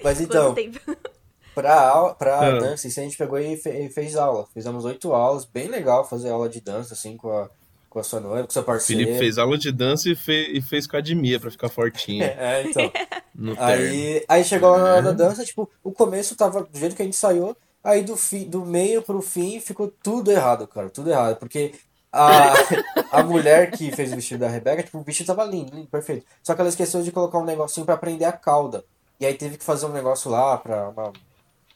Mas então, *laughs* pra, aula, pra Ah. dança, isso a gente pegou e fe- e fez aula. Fizemos oito aulas, bem legal fazer aula de dança, assim, com a, com a sua noiva, com seu parceiro. Felipe fez aula de dança e, fe- e fez academia pra ficar fortinho *laughs* É, então. *laughs* Aí, aí chegou na hora da É. dança, tipo, o começo tava do jeito que a gente ensaiou, aí do, fi, do meio pro fim ficou tudo errado, cara, tudo errado, porque a, *laughs* a mulher que fez o vestido da Rebeca, tipo, o vestido tava lindo, lindo, perfeito, só que ela esqueceu de colocar um negocinho pra prender a cauda, e aí teve que fazer um negócio lá, pra uma,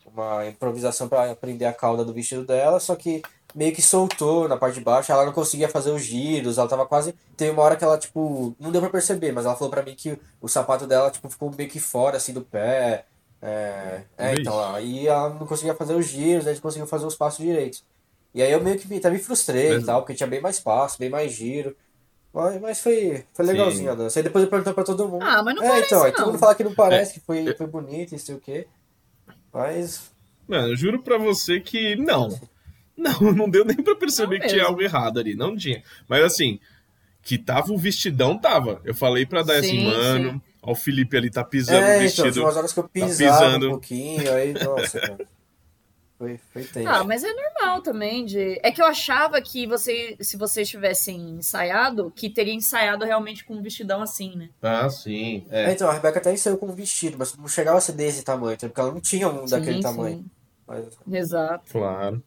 uma improvisação pra prender a cauda do vestido dela, só que meio que soltou na parte de baixo, ela não conseguia fazer os giros, ela tava quase. Teve uma hora que ela, tipo, não deu pra perceber, mas ela falou pra mim que o sapato dela, tipo, ficou meio que fora, assim, do pé. É, é então, aí ela não conseguia fazer os giros, aí não conseguiu fazer os passos direitos. E aí eu meio que me, até me frustrei e Mas- tal, porque tinha bem mais passo, bem mais giro. Mas, mas foi, foi legalzinho Sim. a dança. Aí depois eu perguntou pra todo mundo. Ah, mas não é, parece, então, aí todo não. mundo fala que não parece, que É. foi, foi bonito e sei o quê. Mas Mano, eu juro pra você que não. *laughs* Não, não deu nem pra perceber Não que tinha mesmo. algo errado ali. Não tinha. Mas assim, que tava o vestidão, tava. Eu falei pra dar assim, Sim, mano, sim. ó, o Felipe ali tá pisando É, o então, vestido. tinha umas horas que eu pisava pisando. um pouquinho, aí, nossa, cara. Foi, foi tenso. Ah, mas é normal também de. É que eu achava que você, se vocês tivessem ensaiado, que teria ensaiado realmente com um vestidão assim, né? Ah, sim. É, É. então, a Rebeca até saiu com um vestido, mas não chegava a ser desse tamanho, porque ela não tinha um daquele Sim, tamanho. sim. Mas, Exato. Claro.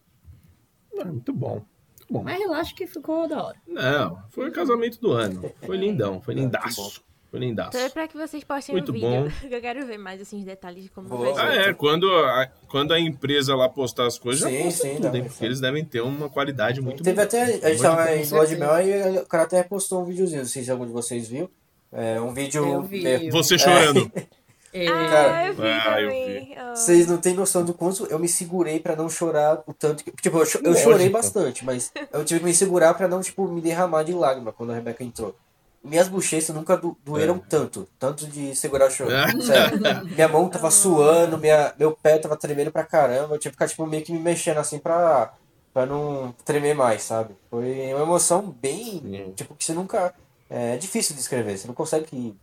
Ah, muito bom. Muito bom. Mas relaxa que ficou da hora. Não, foi o casamento do ano. Foi lindão, foi lindaço. Foi lindaço. Então é pra que vocês postem Muito um vídeo. bom. *laughs* Eu quero ver mais assim, os detalhes de como Boa. vai Ah, ser. é. Quando a, quando a empresa lá postar as coisas, já Sim, posta sim, tudo, sim. Porque eles devem ter uma qualidade muito teve boa. até, a gente tava em. Lua de Mel e o cara até postou um videozinho, não sei se algum de vocês viu. É, um vídeo. Eu vi. Você chorando. É, Ah, Cara, eu vi ah, eu. Oh. Vocês não têm noção do quanto eu me segurei pra não chorar o tanto que. Tipo, eu, eu chorei bastante, mas eu tive que me segurar pra não, tipo, me derramar de lágrima quando a Rebeca entrou. Minhas bochechas nunca do- doeram tanto, tanto de segurar o choro. É. Sério. Minha mão tava suando, minha, meu pé tava tremendo pra caramba. Eu tinha que ficar, tipo, meio que me mexendo assim pra, pra não tremer mais, sabe? Foi uma emoção bem. Sim. Tipo, que você nunca. É difícil de descrever, você não consegue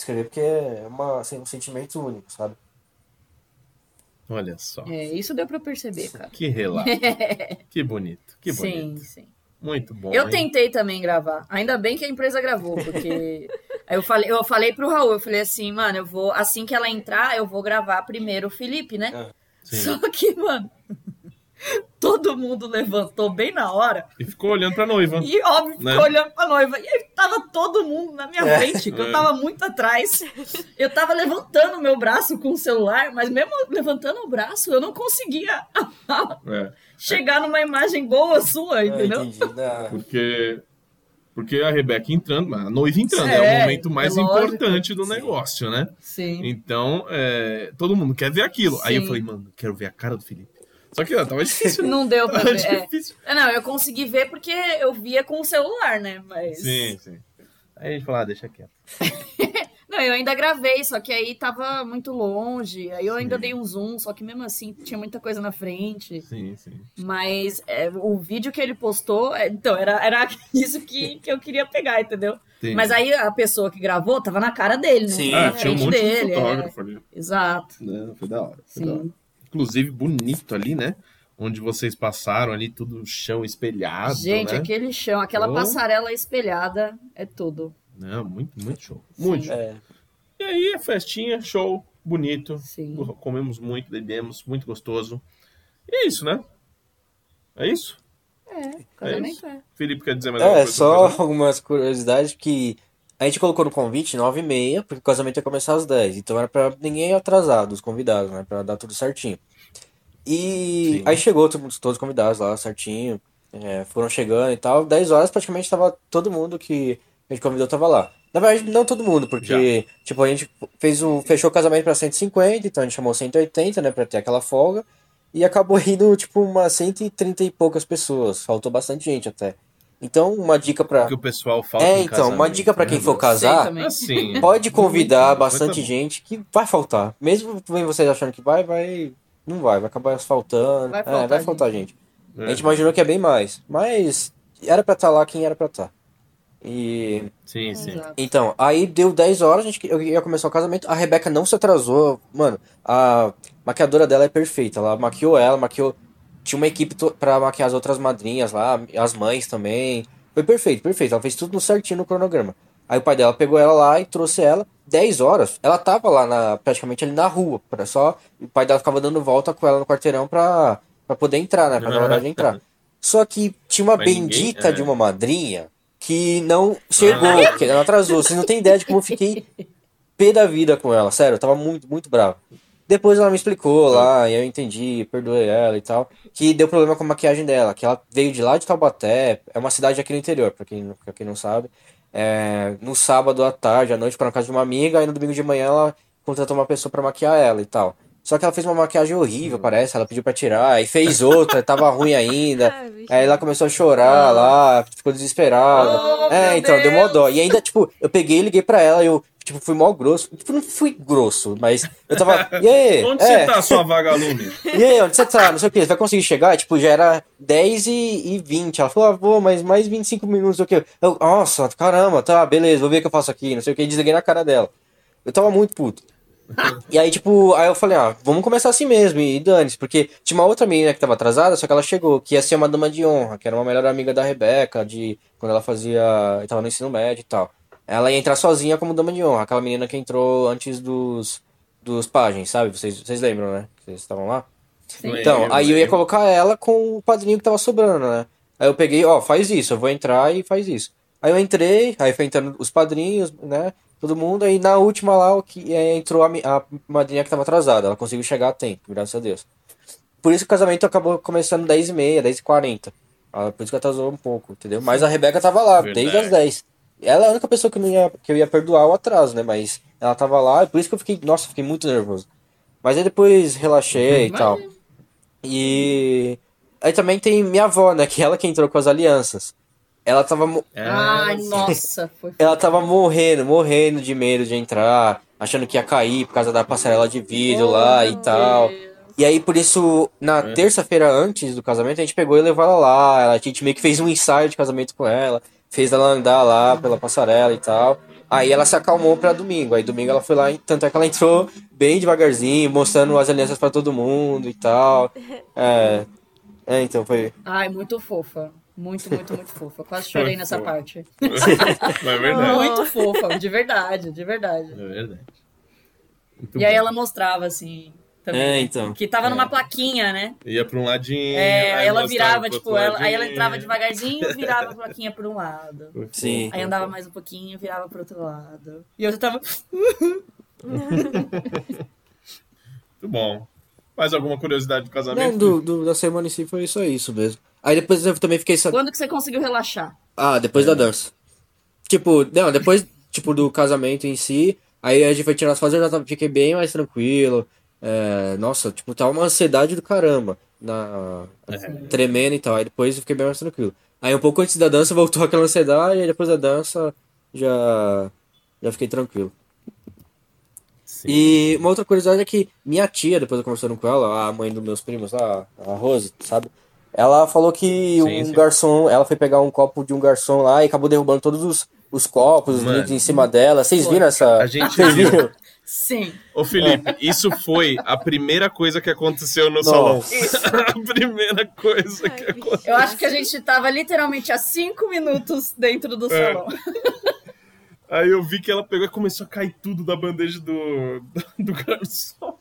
descrever porque é uma, assim, um sentimento único, sabe? Olha só. é, isso deu pra perceber, cara. Que relato. *laughs* que bonito. Que sim, bonito. sim. Muito bom. Eu hein? tentei também gravar. Ainda bem que a empresa gravou, porque. *laughs* Eu falei, eu falei pro Raul, eu falei assim, mano, eu vou. Assim que ela entrar, eu vou gravar primeiro o Felipe, né? Ah. Sim. Só que, mano. *laughs* todo mundo levantou bem na hora. E ficou olhando pra noiva. E, óbvio, ficou Né? olhando pra noiva. E aí tava todo mundo na minha frente, que eu É. tava muito atrás. Eu tava levantando o meu braço com o celular, mas mesmo levantando o braço, eu não conseguia *laughs* É, *laughs* chegar numa imagem boa sua, Eu entendeu? entendi. Porque. Porque a Rebeca entrando, a noiva entrando, é, É, o momento mais é lógico. importante do Sim. negócio, né? Sim. Então, é, todo mundo quer ver aquilo. Aí eu Sim. falei, mano, quero ver a cara do Felipe. Só que ó, tava difícil. né? Não deu pra Tava ver. É. difícil. É, Não, eu consegui ver porque eu via com o celular, né? Mas. Sim, sim. Aí a gente falou, ah, deixa quieto. *laughs* Não, eu ainda gravei, só que aí tava muito longe. Aí eu ainda Sim. dei um zoom, só que mesmo assim tinha muita coisa na frente. Sim, sim. Mas é, o vídeo que ele postou, é, então, era, era *laughs* isso que, que eu queria pegar, entendeu? Sim. Mas aí a pessoa que gravou tava na cara dele, né? Sim. Ah, na tinha um frente monte de dele, é. fotógrafo ali. Exato. Né, Foi da hora. Foi da hora. Sim. Inclusive, bonito ali, né? Onde vocês passaram ali, tudo chão espelhado, Gente, né? aquele chão, aquela Oh. passarela espelhada é tudo. Não, muito, muito show. Muito show. É. E aí, a festinha, show, bonito. Sim. Comemos muito, bebemos, muito gostoso. E é isso, né? É isso? É, casamento é. Felipe quer dizer mais alguma É, coisa? só sobre o casamento? *laughs* algumas curiosidades que a gente colocou no convite 9 e meia, porque o casamento ia começar às 10. Então era pra ninguém atrasar dos convidados, né? Pra dar tudo certinho. E Sim. aí chegou todos, todos os convidados lá certinho. é, foram chegando e tal. 10 horas praticamente tava todo mundo que a gente convidou tava lá. Na verdade, não todo mundo, porque, tipo, a gente fez o, fechou o casamento pra 150, então a gente chamou 180, né, pra ter aquela folga. E acabou *laughs* indo, tipo, umas 130 e poucas pessoas. Faltou bastante gente até. Então, uma dica pra. Que o pessoal falta É, então, uma dica pra né, quem for meu? casar. Assim, *laughs* Pode convidar bastante gente que vai faltar. Mesmo vocês achando que vai, vai. Não vai, vai acabar faltando. Vai É, faltar vai faltar gente. é. A gente imaginou que é bem mais. Mas era pra estar lá quem era pra estar. E. Sim, sim. Então, aí deu 10 horas, a gente eu ia começar o casamento. A Rebeca não se atrasou. Mano, a maquiadora dela é perfeita. Ela maquiou ela, maquiou. Tinha uma equipe pra maquiar as outras madrinhas lá, as mães também. Foi perfeito, perfeito. Ela fez tudo no certinho no cronograma. Aí o pai dela pegou ela lá e trouxe ela. 10 horas, ela tava lá na, praticamente ali na rua. Pra só, o pai dela ficava dando volta com ela no quarteirão pra, pra poder entrar, né? Pra de entrar. Só que tinha uma Mas ninguém- bendita é. de uma madrinha que não chegou, que ela atrasou. Vocês não têm ideia de como eu fiquei pé da vida com ela, sério, eu tava muito, muito bravo. Depois ela me explicou lá, e eu entendi, perdoei ela e tal, que deu problema com a maquiagem dela, que ela veio de lá de Taubaté, é uma cidade aqui no interior, pra quem, pra quem não sabe. É, no sábado à tarde, à noite, para na casa de uma amiga, aí no domingo de manhã ela contratou uma pessoa pra maquiar ela e tal. Só que ela fez uma maquiagem horrível, parece, ela pediu pra tirar, aí fez outra, tava ruim ainda. *laughs* Aí ela começou a chorar lá, ficou desesperada. Oh, é, então, deu mó Deus. dó. E ainda, tipo, eu peguei e liguei pra ela e eu, tipo, fui mó grosso. Tipo, não fui grosso, mas eu tava. E aí? *laughs* Onde é, você tá, sua vagalume? *laughs* E aí, onde você tá? Não sei o que, você vai conseguir chegar? Tipo, já era 10 e, e 20. Ela falou, ah, vou, mas mais 25 minutos, não sei o que. Eu, nossa, caramba, tá, beleza, vou ver o que eu faço aqui, não sei o que. Desliguei na cara dela. Eu tava muito puto. E aí, tipo, aí eu falei, ah, vamos começar assim mesmo, e dane-se, porque tinha uma outra menina que tava atrasada, só que ela chegou, que ia ser uma dama de honra, que era uma melhor amiga da Rebeca, de quando ela fazia. tava no ensino médio e tal. Ela ia entrar sozinha como dama de honra, aquela menina que entrou antes dos, dos pagens, sabe? Vocês, vocês lembram, né? Que Vocês estavam lá? Então, Lembro, aí eu ia colocar ela com o padrinho que tava sobrando, né? Aí eu peguei, ó, faz isso, eu vou entrar e faz isso. Aí eu entrei, aí foi entrando os padrinhos, né? Todo mundo, aí na última lá, o que é, entrou a, a madrinha que tava atrasada. Ela conseguiu chegar a tempo, graças a Deus. Por isso que o casamento acabou começando 10h30, 10h40. Ah, Por isso que atrasou um pouco, entendeu? Mas a Rebeca tava lá, Verdade. desde as 10. Ela é a única pessoa que, não ia, que eu ia perdoar o atraso, né? Mas ela tava lá, e por isso que eu fiquei, nossa, fiquei muito nervoso. Mas aí depois relaxei e tal. E aí também tem minha avó, né? Que ela que entrou com as alianças. Ela tava, mo- Ai, nossa, foi ela tava morrendo, morrendo de medo de entrar, achando que ia cair por causa da passarela de vidro lá e tal. E aí, por isso, na É. terça-feira antes do casamento, a gente pegou e levou ela lá. Ela- A gente meio que fez um ensaio de casamento com ela, fez ela andar lá pela passarela e tal. Aí ela se acalmou pra domingo. Aí domingo ela foi lá, tanto é que ela entrou bem devagarzinho, mostrando as alianças pra todo mundo e tal. É, é então foi. Ai, muito fofa. Muito, muito, muito fofa. Quase *laughs* chorei nessa fofa. parte. *laughs* Não é verdade. Muito fofa, de verdade, de verdade. É verdade. Muito E aí bom. ela mostrava, assim, também. É, então. Que tava É. numa plaquinha, né? Ia pra um ladinho. É, aí ela virava, tipo, ela, aí ela entrava devagarzinho, virava a plaquinha por um lado. Sim. Aí andava mais um pouquinho, virava pro outro lado. E eu já tava. *laughs* Muito bom. Mais alguma curiosidade do casamento? Não, do, do- da semana em si foi só isso mesmo. Aí depois eu também fiquei sabendo. Quando que você conseguiu relaxar? Ah, depois da dança. Tipo, não, depois tipo, do casamento em si, aí a gente foi tirar as fotos, eu já tava, fiquei bem mais tranquilo. É, nossa, tipo, tava uma ansiedade do caramba. Na, Tremendo e tal. Aí depois eu fiquei bem mais tranquilo. Aí um pouco antes da dança voltou *laughs* aquela ansiedade, e aí depois da dança já, já fiquei tranquilo. Sim. E uma outra curiosidade é que minha tia, depois eu conversando com ela, a mãe dos meus primos lá, a Rose, sabe? Ela falou que Sim, um sim. garçom, ela foi pegar um copo de um garçom lá e acabou derrubando todos os, os copos, os vidros em cima dela. Vocês viram essa? A gente viu. Sim. Ô, Felipe, isso foi a primeira coisa que aconteceu no Nossa. salão. *laughs* a primeira coisa que Ai, aconteceu. Eu acho que a gente tava literalmente há cinco minutos dentro do É. salão. Aí eu vi que ela pegou e começou a cair tudo da bandeja do, do garçom.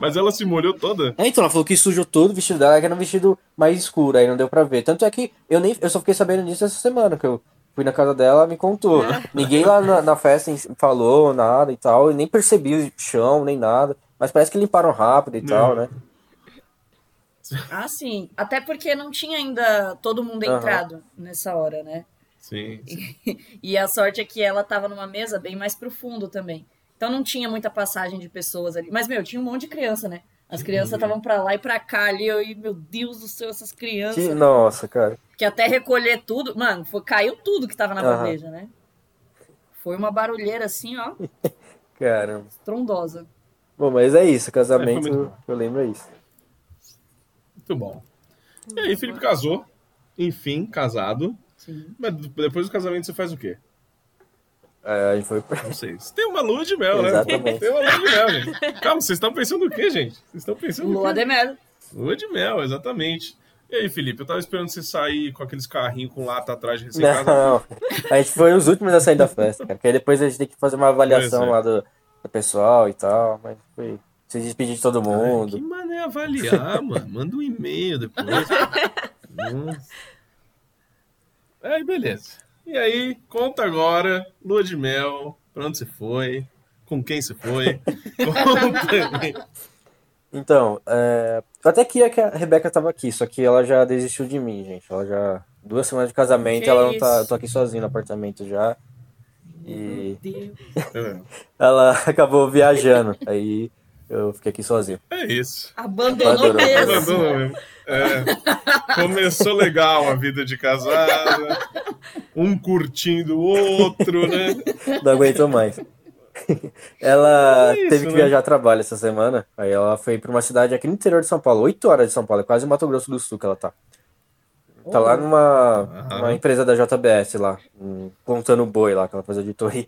Mas ela se molhou toda. É, então, ela falou que sujou todo o vestido dela, que era um vestido mais escuro, aí não deu pra ver. Tanto é que eu nem eu só fiquei sabendo disso essa semana, que eu fui na casa dela, ela me contou. Ninguém lá na, na festa falou nada e tal, eu nem percebi o chão, nem nada. Mas parece que limparam rápido e tal, né? Ah, sim. Até porque não tinha ainda todo mundo entrado nessa hora, né? Sim. *laughs* E a sorte é que ela tava numa mesa bem mais pro fundo também. Então não tinha muita passagem de pessoas ali. Mas, meu, tinha um monte de criança, né? As crianças estavam pra lá e pra cá ali. Eu, e, meu Deus do céu, essas crianças. Que- nossa, cara. Que até recolher tudo. Mano, foi, caiu tudo que tava na Aham. bandeja, né? Foi uma barulheira assim, ó, *laughs* Caramba. estrondosa. Bom, mas é isso, É, casamento, bom. eu lembro é isso. Muito bom. E aí, Felipe casou. Enfim, casado. Sim. Mas depois do casamento você faz o quê? É, a gente foi pra... Não sei. Você tem uma lua de mel, né? Exatamente. Tem uma lua de mel, gente. Calma, vocês estão pensando o quê, gente? Vocês estão pensando Lua de mel. Lua de mel, exatamente. E aí, Felipe, eu tava esperando você sair com aqueles carrinhos com lata atrás de recém-casado. Não, a gente foi os últimos a sair da festa, cara. Porque aí depois a gente tem que fazer uma avaliação é. lá do, do pessoal e tal, mas foi... Se despedir de todo Que mundo. mané avaliar, mano. Manda um e-mail depois. *laughs* Nossa. Aí, beleza. E aí, conta agora, lua de mel, pra onde você foi, com quem você foi. *laughs* Conta. Então, é, eu até queria que a Rebeca tava aqui, só que ela já desistiu de mim, gente. Ela já. Duas semanas de casamento, Que ela não tá. isso? Eu tô aqui sozinho no apartamento já. E Deus. É, ela *laughs* acabou viajando. Aí eu fiquei aqui sozinho. É isso. Abandonou Abandonou. mesmo. Abandonou mesmo. É, começou legal a vida de casada, um curtindo o outro, né? Não aguentou mais. Ela É isso, teve que né? viajar a trabalho essa semana. Aí ela foi pra uma cidade aqui no interior de São Paulo, 8 horas de São Paulo, é quase Mato Grosso do Sul que ela tá. Tá lá numa empresa da JBS lá, contando boi lá, que ela faz auditoria.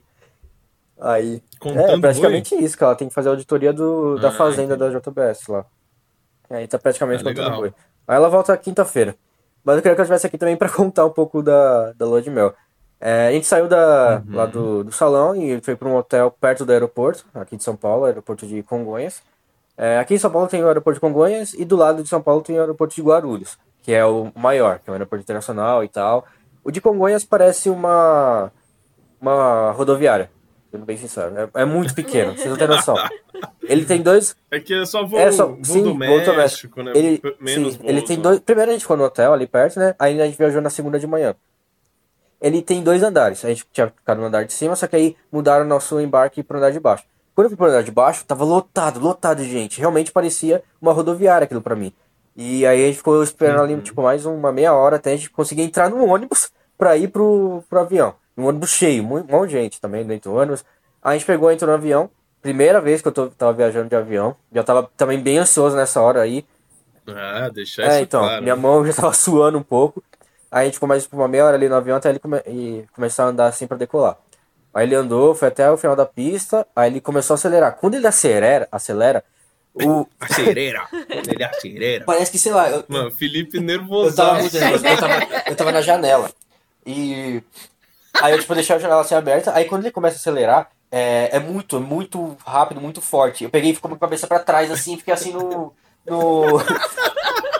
Aí. Contando é praticamente isso, que ela tem que fazer a auditoria do, da Ah, fazenda da JBS lá. Aí tá praticamente Ah, contando boi. Aí ela volta quinta-feira. Mas eu queria que ela estivesse aqui também pra *laughs* contar um pouco da, da lua de mel. É, a gente saiu da, Uhum. lá do, do salão e foi para um hotel perto do aeroporto, aqui de São Paulo, aeroporto de Congonhas. É, aqui em São Paulo tem o aeroporto de Congonhas e do lado de São Paulo tem o aeroporto de Guarulhos, que é o maior, que é um aeroporto internacional e tal. O de Congonhas parece uma, uma rodoviária, sendo bem sincero. É, é muito pequeno, vocês não têm noção. *laughs* Ele tem dois, É que é só voo, é só, voo sim, voo doméstico, doméstico. né? Ele, Menos sim, ele tem né? dois. Primeiro a gente ficou no hotel ali perto, né? Aí a gente viajou na segunda de manhã. Ele tem dois andares. A gente tinha ficado no andar de cima, só que aí mudaram o nosso embarque pro andar de baixo. Quando eu fui pro andar de baixo, tava lotado, lotado de gente. Realmente parecia uma rodoviária aquilo pra mim. E aí a gente ficou esperando ali, tipo, mais uma meia hora até a gente conseguir entrar no ônibus pra ir pro, pro avião. Um ônibus cheio, mu- um monte de gente também dentro do ônibus. Aí a gente pegou, entrou no avião. Primeira vez que eu tô, tava viajando de avião. Já tava também bem ansioso nessa hora aí. Ah, deixar É, isso então, claro. minha mão já tava *laughs* suando um pouco. Aí a gente ficou mais tipo, uma meia hora ali no avião até ele come... e começar a andar assim pra decolar. Aí ele andou, foi até o final da pista, aí ele começou a acelerar. Quando ele acelera, acelera, *laughs* o... Acelera. Ele *laughs* acelera. parece que, sei lá, eu, Mano, Felipe eu nervoso. tava muito nervoso, eu tava, eu tava na janela. E aí eu, tipo, deixei a janela assim aberta, aí quando ele começa a acelerar, é, é muito, é muito rápido, muito forte. Eu peguei e ficou com a cabeça pra trás, assim, fiquei assim no. no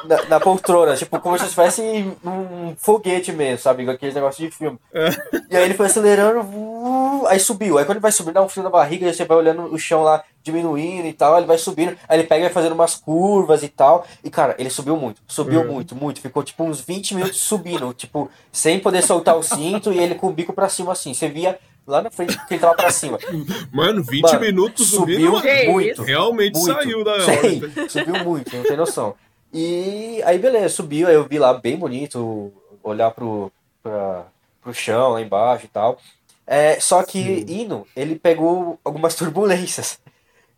na, na, poltrona, tipo, como se eu estivesse num foguete mesmo, sabe? Aqueles negócios de filme. E aí ele foi acelerando, uh, aí subiu. Aí quando ele vai subindo, dá um frio na barriga, aí você vai olhando o chão lá diminuindo e tal, ele vai subindo, aí ele pega e vai fazendo umas curvas e tal. E cara, ele subiu muito, subiu uhum. muito, muito. Ficou tipo uns 20 minutos subindo, *laughs* tipo, sem poder soltar o cinto e ele com o bico pra cima assim. Você via lá na frente que ele tava pra cima. Mano, 20 Mano, minutos subiu subindo, muito. Realmente muito. saiu da hora. subiu muito, não tem noção. E aí, beleza, subiu, aí eu vi lá bem bonito, olhar pro, pra, pro chão lá embaixo e tal. É, só que Sim. indo, ele pegou algumas *laughs* turbulências.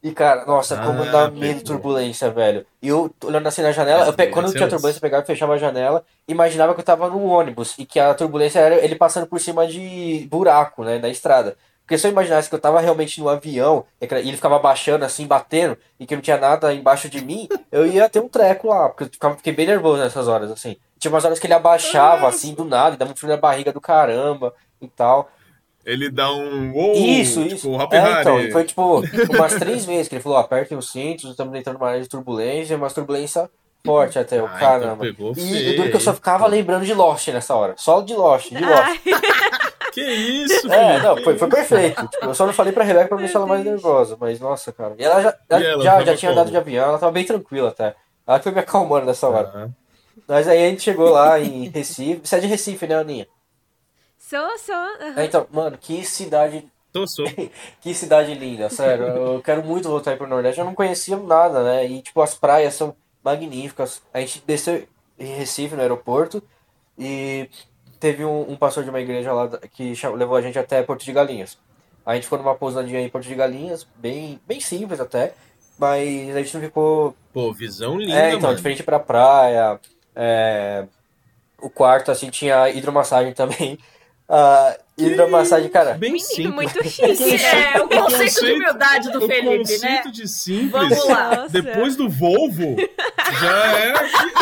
E, cara, nossa, como ah, dá medo de turbulência, velho. E eu, olhando assim na janela, eu pe... quando eu tinha turbulência, eu pegava e fechava a janela, imaginava que eu tava no ônibus e que a turbulência era ele passando por cima de buraco, né, na estrada. Porque se eu imaginasse que eu tava realmente no avião e ele ficava baixando assim, batendo, e que não tinha nada embaixo de mim, eu ia ter um treco lá, porque eu ficava, fiquei bem nervoso nessas horas, assim. Tinha umas horas que ele abaixava, assim, do nada, e dava um frio na barriga do caramba e tal. Ele dá um. Oh, isso, tipo, isso. É, então, foi tipo umas três vezes que ele falou: apertem os cintos, estamos entrando numa área de turbulência, uma turbulência forte até, o ah, caramba. Então e o duro que eu só ficava lembrando de Lost nessa hora. Só de Lost, de Lost. *laughs* que isso, É, não, foi, foi perfeito. Tipo, eu só não falei pra Rebeca pra deixar ela mais nervosa, mas nossa, cara. E ela já, e ela já, já tinha andado de avião, ela tava bem tranquila até. Ela foi me acalmando nessa hora. Uhum. Mas aí a gente chegou lá em Recife. Você é de Recife, né, Aninha? Sou, sou. Uhum. É, então, mano, que cidade. Tô, sou. *laughs* que cidade linda, sério. Eu quero muito voltar aí pro Nordeste. Eu não conhecia nada, né? E, tipo, as praias são magníficas. A gente desceu em Recife, no aeroporto, e teve um, um pastor de uma igreja lá que levou a gente até Porto de Galinhas. A gente ficou numa pousadinha em Porto de Galinhas, bem, bem simples até, mas a gente não ficou. Pô, visão linda. É, então, mano. de frente pra praia. É... O quarto, assim, tinha hidromassagem *laughs* também. Uh, hidromassagem, cara. Bem simples. Muito *laughs* chique, né? O conceito de humildade do Felipe, né? O conceito de simples. Vamos lá. Depois do Volvo, já é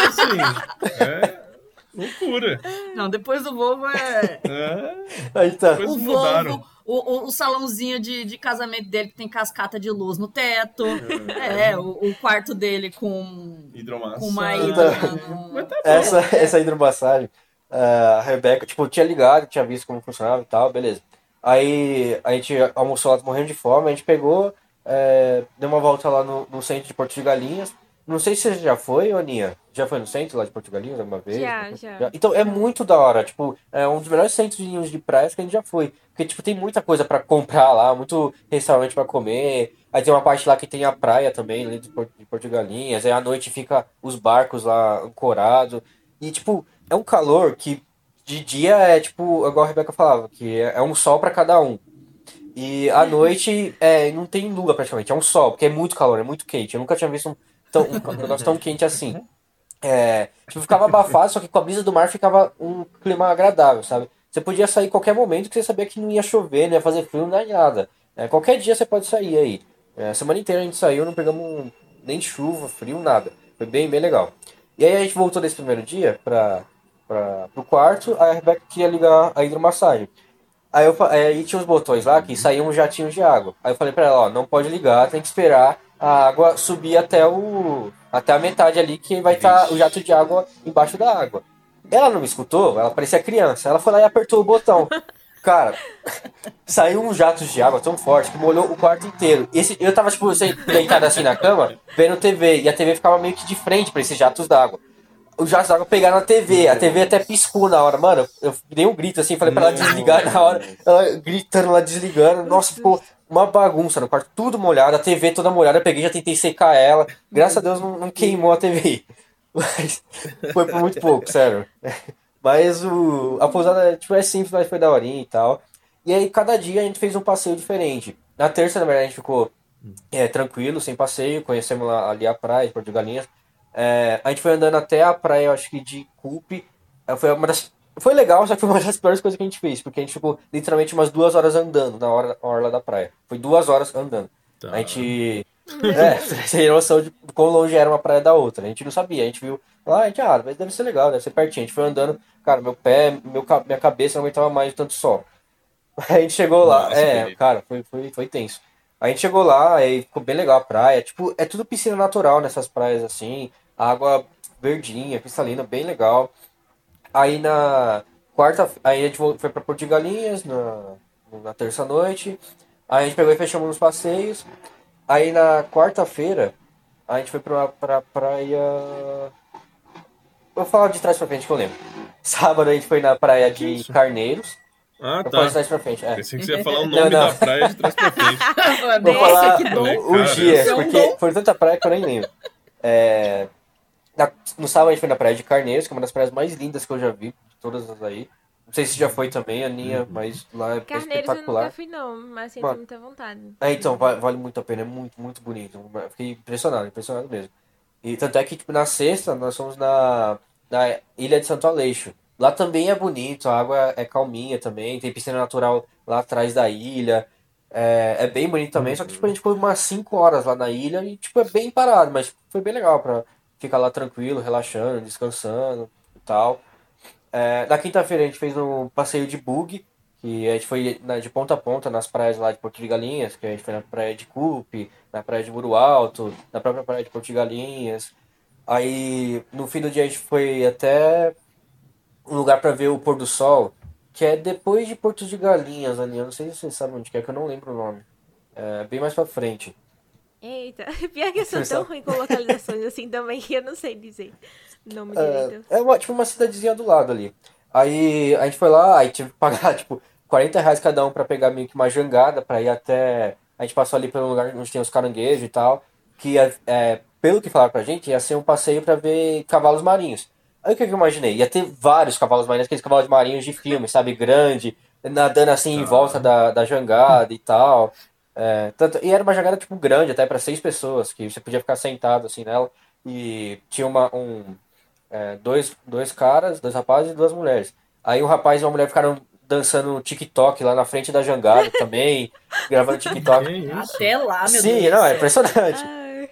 assim. É loucura. Não, depois do Volvo é. é. Aí tá. O Volvo. O, o, o, salãozinho de, de casamento dele que tem cascata de luz no teto. É, é o, o, quarto dele com, hidromassagem. com uma hidromassagem. Tá essa, essa hidromassagem Uh, a Rebeca, tipo, tinha ligado, tinha visto como funcionava e tal, beleza. Aí a gente almoçou lá morrendo de fome, a gente pegou, é, deu uma volta lá no, no, centro de Porto de Galinhas. Não sei se você já foi, Aninha. Já foi no centro lá de Galinhas alguma vez? Já, já. já. Então é muito da hora, tipo, é um dos melhores centros de praia que a gente já foi. Porque, tipo, tem muita coisa para comprar lá, muito restaurante para comer. Aí tem uma parte lá que tem a praia também, ali de Porto, de Porto de Galinhas. Aí à noite fica os barcos lá ancorados. E, tipo, é um calor que de dia é tipo, igual a Rebeca falava, que é, é um sol para cada um. E à noite é, não tem lua praticamente, é um sol, porque é muito calor, é muito quente. Eu nunca tinha visto um, tão, um negócio tão quente assim. É, tipo, ficava abafado, só que com a brisa do mar ficava um clima agradável, sabe? Você podia sair qualquer momento que você sabia que não ia chover, não ia fazer frio, não ia nada. É, qualquer dia você pode sair aí. É, semana inteira a gente saiu, não pegamos nem chuva, frio, nada. Foi bem, bem legal. E aí a gente voltou desse primeiro dia pra, para o quarto, aí a Rebeca queria ligar a hidromassagem. Aí, eu, aí tinha os botões lá que saíam um jatinho de água. Aí eu falei para ela, ó, não pode ligar, tem que esperar a água subir até o até a metade ali que vai estar tá o jato de água embaixo da água. Ela não me escutou, ela parecia criança. Ela foi lá e apertou o botão. *laughs* Cara, saiu um jato de água tão forte que molhou o quarto inteiro. Esse, eu tava, tipo, deitado assim na cama, vendo TV, e a TV ficava meio que de frente para esses jatos d'água o jato d'água pegar na TV. A TV até piscou na hora, mano. Eu dei um grito assim, falei pra ela desligar na hora. Ela gritando lá, desligando. Nossa, ficou uma bagunça no quarto, tudo molhado, a TV toda molhada. Eu peguei, já tentei secar ela. Graças a Deus não, não queimou a TV. *laughs* Mas foi por muito pouco, sério. Mas o, a pousada tipo, é simples, mas foi daorinha e tal. E aí, cada dia a gente fez um passeio diferente. Na terça, na verdade, a gente ficou é, tranquilo, sem passeio. Conhecemos ali a praia, Porto de Galinhas. É, a gente foi andando até a praia, acho que de Cupe. Foi uma das. Foi legal, só que foi uma das piores coisas que a gente fez, porque a gente ficou literalmente umas duas horas andando na hora, orla da praia. Foi duas horas andando. Tá. A gente. É, *laughs* tem noção de quão longe era uma praia da outra. A gente não sabia, a gente viu. Lá, a gente, ah, mas deve ser legal, deve ser pertinho. A gente foi andando, cara, meu pé, meu, minha cabeça não aguentava mais tanto sol. *laughs* A gente chegou lá, Nossa, é, cara, foi, foi, foi tenso. A gente chegou lá, aí ficou bem legal a praia. Tipo, é tudo piscina natural nessas praias assim. Água verdinha, cristalina, bem legal. Aí na quarta, aí a gente foi pra Porto de Galinhas na, na terça noite. Aí a gente pegou e fechamos nos passeios. Aí na quarta-feira, a gente foi pra, pra praia. Vou falar de trás pra frente que eu lembro. *laughs* Sábado a gente foi na praia de Carneiros. Ah, Eu tá. de trás pra frente, é. Pensei que você ia falar o *laughs* Não, nome não. da praia de trás pra frente. *laughs* Vou Nossa, falar que dom. Os isso é um porque dom. foi tanta praia que eu nem lembro. É, na- no sábado a gente foi na praia de Carneiros, que é uma das praias mais lindas que eu já vi, de todas as aí. Não sei se já foi também, Aninha, mas lá é Carneiros eu nunca espetacular. fui, não, mas sinto Mano. muita vontade. É, então, vale, muito a pena, é muito, muito bonito. Fiquei impressionado, impressionado mesmo. E tanto é que, tipo, na sexta, nós fomos na, na Ilha de Santo Aleixo. Lá também é bonito, a água é calminha também, tem piscina natural lá atrás da ilha. É, é bem bonito também, só que, tipo, a gente foi umas 5 horas lá na ilha e, tipo, é bem parado, mas foi bem legal pra ficar lá tranquilo, relaxando, descansando e tal. É, na quinta-feira a gente fez um passeio de bug, que a gente foi na- de ponta a ponta nas praias lá de Porto de Galinhas, que a gente foi na praia de Cupe, na praia de Muro Alto, na própria praia de Porto de Galinhas. Aí no fim do dia a gente foi até um lugar para ver o pôr do sol, que é depois de Porto de Galinhas ali. Eu não sei se vocês sabem onde que é, que eu não lembro o nome. É bem mais pra frente. Eita, *laughs* pior que eu sou tão ruim com localizações assim também que eu não sei dizer o nome É, direito. é uma, tipo uma cidadezinha do lado ali. Aí a gente foi lá, aí tive que pagar, *laughs* tipo, 40 reais cada um pra pegar meio que uma jangada pra ir até. A gente passou ali pelo lugar onde tem os caranguejos e tal. Que é, é, pelo que falaram pra gente, ia ser um passeio pra ver cavalos marinhos. Aí o que que eu imaginei? Ia ter vários cavalos marinhos, aqueles cavalos marinhos de filme, sabe? Grande, nadando assim em Tá. volta da, da jangada e tal. É, tanto, e era uma jangada, tipo, grande, até pra seis pessoas, que você podia ficar sentado assim nela. E tinha uma, um, é, dois, dois caras, dois rapazes e duas mulheres. Aí um rapaz e uma mulher ficaram dançando TikTok lá na frente da jangada *laughs* também, gravando TikTok. Até lá, meu Sim, Deus. não, do é impressionante.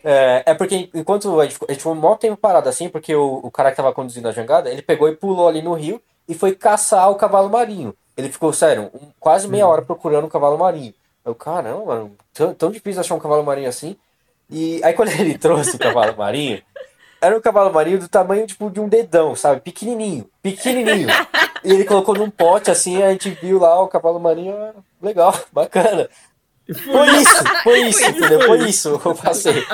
É, é porque enquanto a gente, ficou- a gente ficou um maior tempo parado assim, porque o, o cara que tava conduzindo a jangada, ele pegou e pulou ali no rio e foi caçar o cavalo marinho. Ele ficou, sério, um- quase meia hora procurando o cavalo marinho. Eu, caramba, mano, tão, tão difícil achar um cavalo marinho assim. E aí quando ele *laughs* trouxe o cavalo marinho, era um cavalo marinho do tamanho, tipo, de um dedão, sabe? Pequenininho, pequenininho. E ele colocou num pote assim, a gente viu lá o cavalo marinho, ah, legal, *laughs* bacana. Foi isso, foi isso, entendeu? Foi isso o passeio.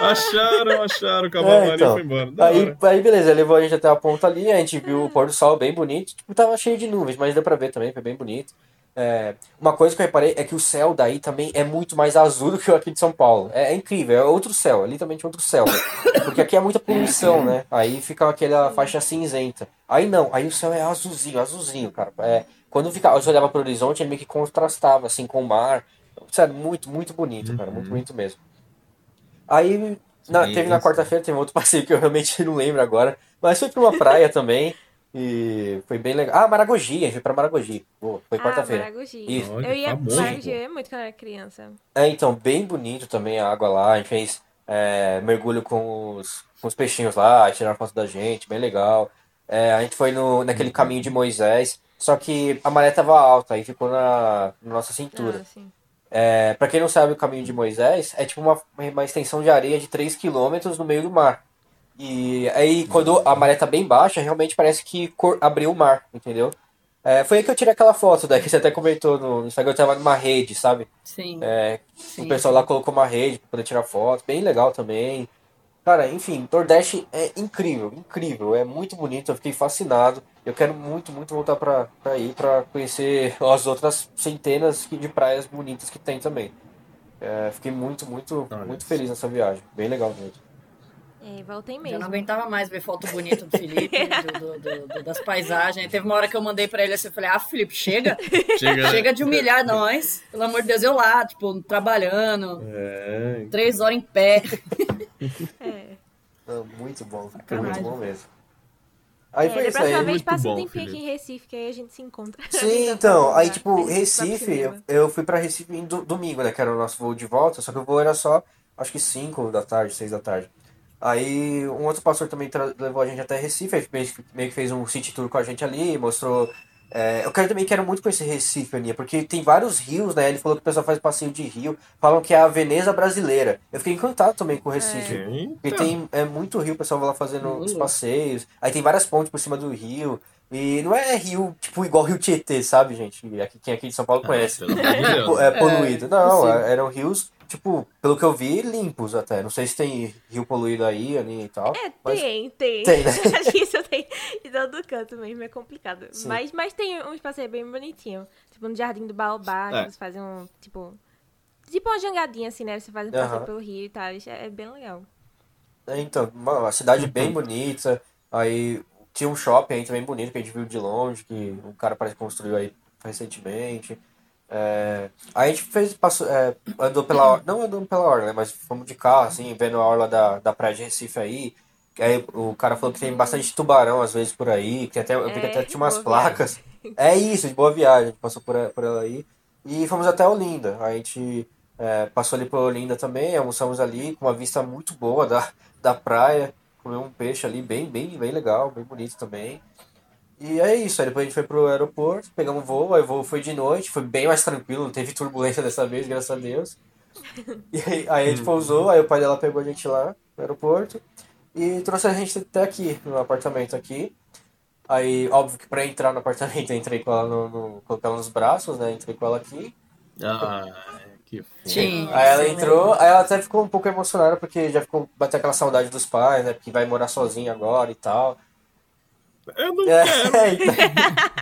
Acharam, acharam, o cavalo É, marinho então. foi embora. Da Aí, hora. aí beleza, levou a gente até a ponta ali, a gente viu o pôr do sol bem bonito, tipo, tava cheio de nuvens, mas deu pra ver também, foi bem bonito. É, uma coisa que eu reparei é que o céu daí também é muito mais azul *laughs* do que o aqui de São Paulo. É, é incrível, é outro céu, é literalmente outro céu. Porque aqui é muita poluição, né? Aí fica aquela faixa cinzenta. Aí não, aí o céu é azulzinho, azulzinho, cara. É, quando fica, eu olhava pro horizonte, ele meio que contrastava assim com o mar. Sério, muito, muito bonito, cara, muito bonito mesmo. Aí na- teve na quarta-feira, teve outro *laughs* passeio que eu realmente não lembro agora. Mas foi pra uma praia também. E foi bem legal. Ah, Maragogi, a gente foi pra Maragogi. Boa, foi ah, quarta-feira. Maragogi. Isso. Olha, Eu ia famoso, pra Maragogi eu ia muito quando era criança. É, então, bem bonito também a água lá. A gente fez é, mergulho com os, com os peixinhos lá, tiraram foto da gente, bem legal. É, a gente foi no, naquele caminho de Moisés, só que a maré tava alta, aí ficou na, na nossa cintura. Ah. É, pra quem não sabe, o caminho de Moisés é tipo uma, uma extensão de areia de 3 km no meio do mar. E aí, quando a maré tá bem baixa, realmente parece que cor- abriu o mar, entendeu? É, foi aí que eu tirei aquela foto, daí que você até comentou no Instagram, eu tava numa rede, sabe? Sim. É, sim, o pessoal lá colocou uma rede pra poder tirar foto, bem legal também. Cara, enfim, Nordeste é incrível, incrível, é muito bonito, eu fiquei fascinado. Eu quero muito, muito voltar pra, pra ir pra conhecer as outras centenas de praias bonitas que tem também. É, fiquei muito, muito, Olha muito isso. feliz nessa viagem, bem legal mesmo. É, voltem Já mesmo. não aguentava mais ver foto bonita do Felipe, *laughs* do- do- do- do- das paisagens. Teve uma hora que eu mandei pra ele assim, eu falei, ah, Felipe, chega, *laughs* Chega, né? chega de humilhar nós. Pelo amor de Deus, eu lá, tipo, trabalhando, É, três horas em pé. *laughs* É. Não, muito bom, foi muito bom mesmo. Aí É, foi isso aí. vez muito passa um tempinho aqui em Recife, que aí a gente se encontra. Sim, então, aí jogar. tipo, pro Recife, eu, eu fui pra Recife em do- domingo, né, que era o nosso voo de volta, só que o voo era só, acho que 5 da tarde, 6 da tarde. Aí um outro pastor também levou a gente até Recife, meio, que- meio que fez um city tour com a gente ali, mostrou É, eu quero também quero muito conhecer Recife, Aninha, porque tem vários rios, né? Ele falou que o pessoal faz passeio de rio, falam que é a Veneza brasileira. Eu fiquei encantado também com Recife. Eita. Porque tem é muito rio, o pessoal vai lá fazendo Muito os passeios. Aí tem várias pontes por cima do rio. E não é rio, tipo, igual Rio Tietê, sabe, gente? Aqui, quem aqui de São Paulo conhece. Ah, Deus. Po- é, poluído. não, sim. é- eram rios, tipo, pelo que eu vi, limpos até. Não sei se tem rio poluído aí, ali e tal. É, mas- tem, tem. Tem, né? *laughs* Acho que isso tem em todo canto mesmo, é complicado. Sim. Mas, mas tem uns passeios bem bonitinhos. Tipo, no Jardim do Baobá, É. que você faz um, tipo... Tipo uma jangadinha, assim, né? Você faz um passeio pelo rio e tal. Isso é é bem legal. É, Então, uma, uma cidade bem bonita. Aí tinha um shopping aí também bonito que a gente viu de longe, que um cara parece que construiu aí recentemente. É, a gente fez, passou, é, andou pela não andou pela orla, né, mas fomos de carro, assim, vendo a orla da, da praia de Recife aí. Aí o cara falou que tem bastante tubarão às vezes por aí, que até, eu vi que É, até tinha umas placas. É isso, de boa viagem, a gente passou por, por ela aí. E fomos até Olinda. A gente é, passou ali por Olinda também, almoçamos ali com uma vista muito boa da, da praia. Comeu um peixe ali bem, bem, bem legal, bem bonito também. E é isso, aí depois a gente foi pro aeroporto, pegamos um voo, aí o voo foi de noite, foi bem mais tranquilo, não teve turbulência dessa vez, graças a Deus. E aí, aí a gente pousou, aí o pai dela pegou a gente lá no aeroporto e trouxe a gente até aqui, no apartamento aqui. Aí, óbvio que pra entrar no apartamento, eu entrei com ela no, no coloquei ela nos braços, né? Entrei com ela aqui. Ah, que. Sim. Aí ela sim, entrou, aí ela até ficou um pouco emocionada, porque já ficou bateu aquela saudade dos pais, né? Porque vai morar sozinha agora e tal. Eu não É, quero. *laughs*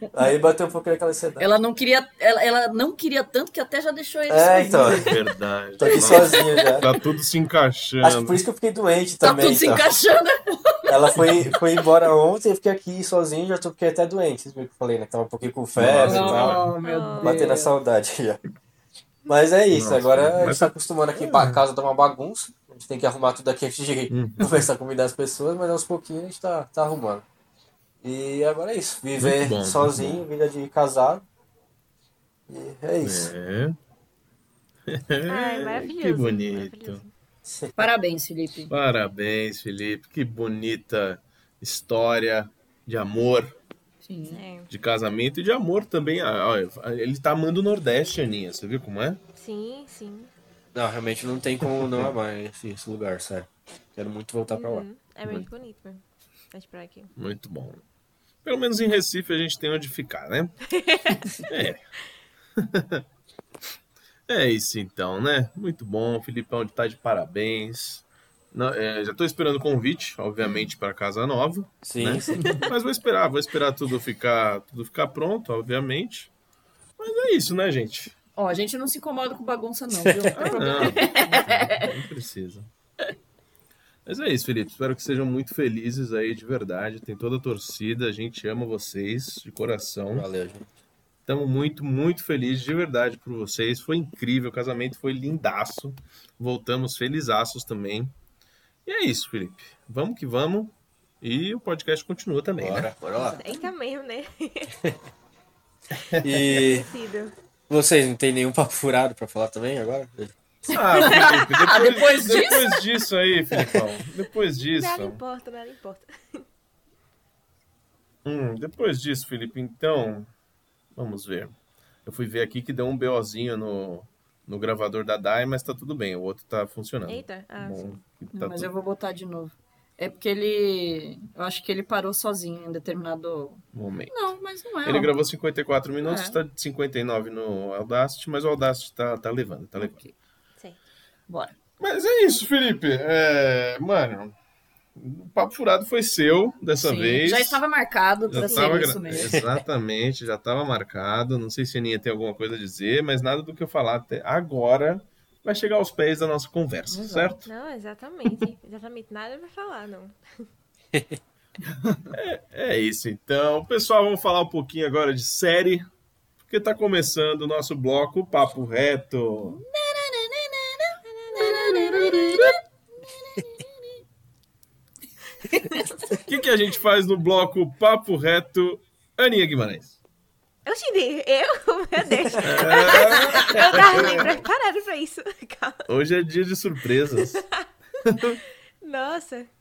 então. Aí bateu um pouco aquela ansiedade. Ela não queria, ela, ela não queria tanto que até já deixou ele É, sozinho. então. É verdade. Tô aqui Nossa, sozinha já. Tá tudo se encaixando. Acho que por isso que eu fiquei doente Tá também. tudo se então. encaixando. Ela foi, foi embora ontem, eu fiquei aqui sozinho, já tô fiquei até doente. Vocês viram que eu falei, né? Que tava um pouquinho com febre e tal. Oh, meu. Deus. Batendo a saudade já. Mas é isso, Nossa, agora a gente mas- tá acostumando aqui pra casa dar uma bagunça. A gente tem que arrumar tudo aqui antes de Uhum. começar a convidar as pessoas, mas aos pouquinhos a gente tá, tá arrumando. E agora é isso, viver bom, sozinho, vida de casado. E é isso. É. Ai, *laughs* maravilhoso. Que bonito. maravilhoso. Parabéns, Felipe. Parabéns, Felipe. Que bonita história de amor, Sim. É, de casamento e de amor também. Ah, Ele tá amando o Nordeste, Aninha. Você viu como é? sim, sim. Não, realmente não tem como não *laughs* amar esse, esse lugar, sério. Quero muito voltar pra lá. Uhum. É muito bonito mesmo. Vou esperar aqui. Muito bom. Pelo menos em Recife a gente tem onde ficar, né? *laughs* é. *laughs* É isso então, né? Muito bom. Filipão tá de parabéns. Não, é, já tô esperando o convite, obviamente, para casa nova. Sim, né? sim. Mas vou esperar, vou esperar tudo ficar, tudo ficar pronto, obviamente. Mas é isso, né, gente? Ó, a gente não se incomoda com bagunça, não, viu? *laughs* Ah, não, *laughs* não precisa. Mas é isso, Felipe. Espero que sejam muito felizes aí, de verdade. Tem toda a torcida, a gente ama vocês de coração. Valeu, gente. Estamos muito, muito felizes de verdade por vocês. Foi incrível, o casamento foi lindaço. Voltamos felizaços também. E é isso, Felipe. Vamos que vamos. E o podcast continua também, né? Bora, bora lá. Eita mesmo, né? *laughs* E. vocês não tem nenhum papo furado pra falar também agora? Ah, Felipe, *laughs* depois, Ah, depois disso? depois disso aí, Filipão. Depois disso. Nada importa, nada importa. Hum, depois disso, Felipe, então, vamos ver. Eu fui ver aqui que deu um BOzinho no, no gravador da DAI, mas tá tudo bem, o outro tá funcionando. Eita. Ah, Bom, tá Mas tudo- eu vou botar de novo. É porque ele. Eu acho que ele parou sozinho em determinado. momento. Não, mas não é. Ele ó. gravou 54 minutos, É. tá de 59 no Audacity, mas o Audacity tá, tá levando, tá levando. Ok, Sei. Bora. Mas é isso, Felipe. É, mano, o papo furado foi seu dessa Sim, vez. Já estava marcado tava ser gra- isso mesmo. Exatamente, já estava marcado. Não sei se a Aninha tem alguma coisa a dizer, mas nada do que eu falar até agora vai chegar aos pés da nossa conversa, Exato. certo? Não, exatamente. *laughs* Exatamente nada vai falar, não. *laughs* É isso então. Pessoal, vamos falar um pouquinho agora de série, porque tá começando o nosso bloco Papo Reto. *laughs* O que, que a gente faz no bloco Papo Reto? Aninha Guimarães. Eu te dei. Eu? *laughs* Meu Deus. Eu tava nem preparado pra isso. Calma. Hoje é dia de surpresas. *laughs* Nossa. *laughs*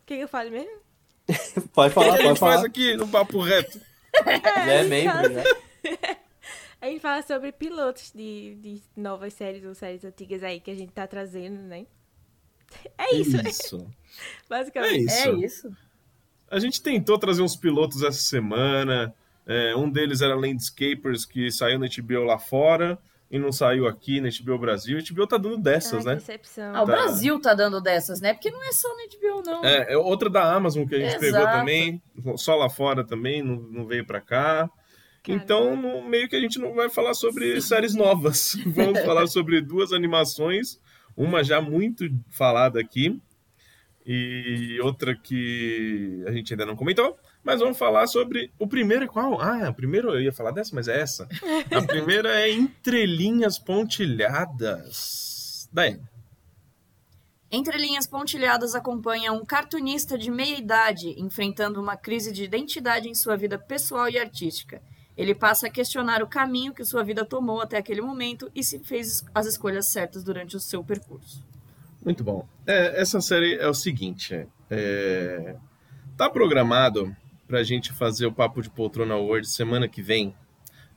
O que, que eu falo mesmo? Pode O que, que falar, a gente pode faz falar. aqui no Papo Reto? Já é membro, já. A gente fala sobre pilotos de, de novas séries ou séries antigas aí que a gente tá trazendo, né? É isso, né? Isso. É Basicamente. isso. É isso. A gente tentou trazer uns pilotos essa semana. É, um deles era Landscapers, que saiu na HBO lá fora e não saiu aqui na HBO Brasil. A HBO tá dando dessas, Ai, né? decepção. Ah, o Tá. Brasil tá dando dessas, né? Porque não é só no HBO, não. É, é outra da Amazon que a gente pegou Exato. também, só lá fora também, não, não veio pra cá. Então, no- meio que a gente não vai falar sobre séries novas. *laughs* Vamos *laughs* falar sobre duas animações, uma já muito falada aqui e outra que a gente ainda não comentou. Mas vamos falar sobre o primeiro é qual? Ah, o primeiro eu ia falar dessa, mas é essa. *laughs* A primeira é Entrelinhas Pontilhadas. Daí. Entre linhas pontilhadas acompanha um cartunista de meia idade enfrentando uma crise de identidade em sua vida pessoal e artística. Ele passa a questionar o caminho que sua vida tomou até aquele momento e se fez as escolhas certas durante o seu percurso. Muito bom. É, essa série é o seguinte: é, tá programado pra gente fazer o Papo de Poltrona Award semana que vem.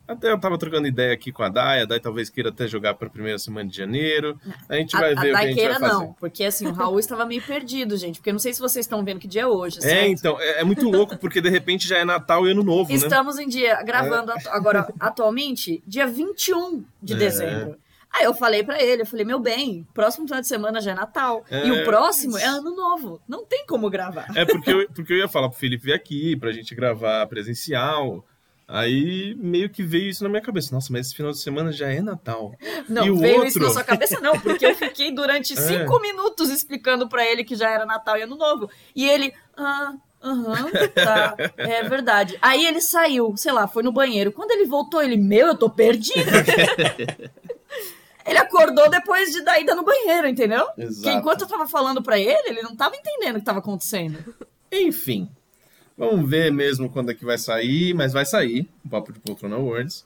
Até eu tava trocando ideia aqui com a Dai, a Dai talvez queira até jogar pra primeira semana de janeiro. A gente vai a, ver a o que a gente vai Daiqueira fazer. não, porque assim, o Raul estava meio perdido, gente, porque eu não sei se vocês estão vendo que dia é hoje, É, certo? então, é, é muito louco, porque de repente já é Natal e Ano Novo, né? Estamos em dia, gravando atu- agora, atualmente, dia 21 de É. dezembro. Aí eu falei pra ele, eu falei, meu bem, próximo final de semana já é Natal. É. E o próximo é ano novo. Não tem como gravar. É porque eu, porque eu ia falar pro Felipe vir aqui, pra gente gravar presencial. Aí meio que veio isso na minha cabeça. Nossa, mas esse final de semana já é Natal. Não E o veio outro? isso na sua cabeça, não, porque eu fiquei durante *laughs* É. cinco minutos explicando pra ele que já era Natal e Ano Novo. E ele, ah, aham, tá, é verdade. Aí ele saiu, sei lá, foi no banheiro. Quando ele voltou, ele, meu, eu tô perdido. *laughs* ele acordou depois de da ida no banheiro, entendeu? Exato. Que enquanto eu tava falando pra ele, ele não tava entendendo o que tava acontecendo. Enfim, vamos ver mesmo quando é que vai sair, mas vai sair o Papo de Poltrona Awards.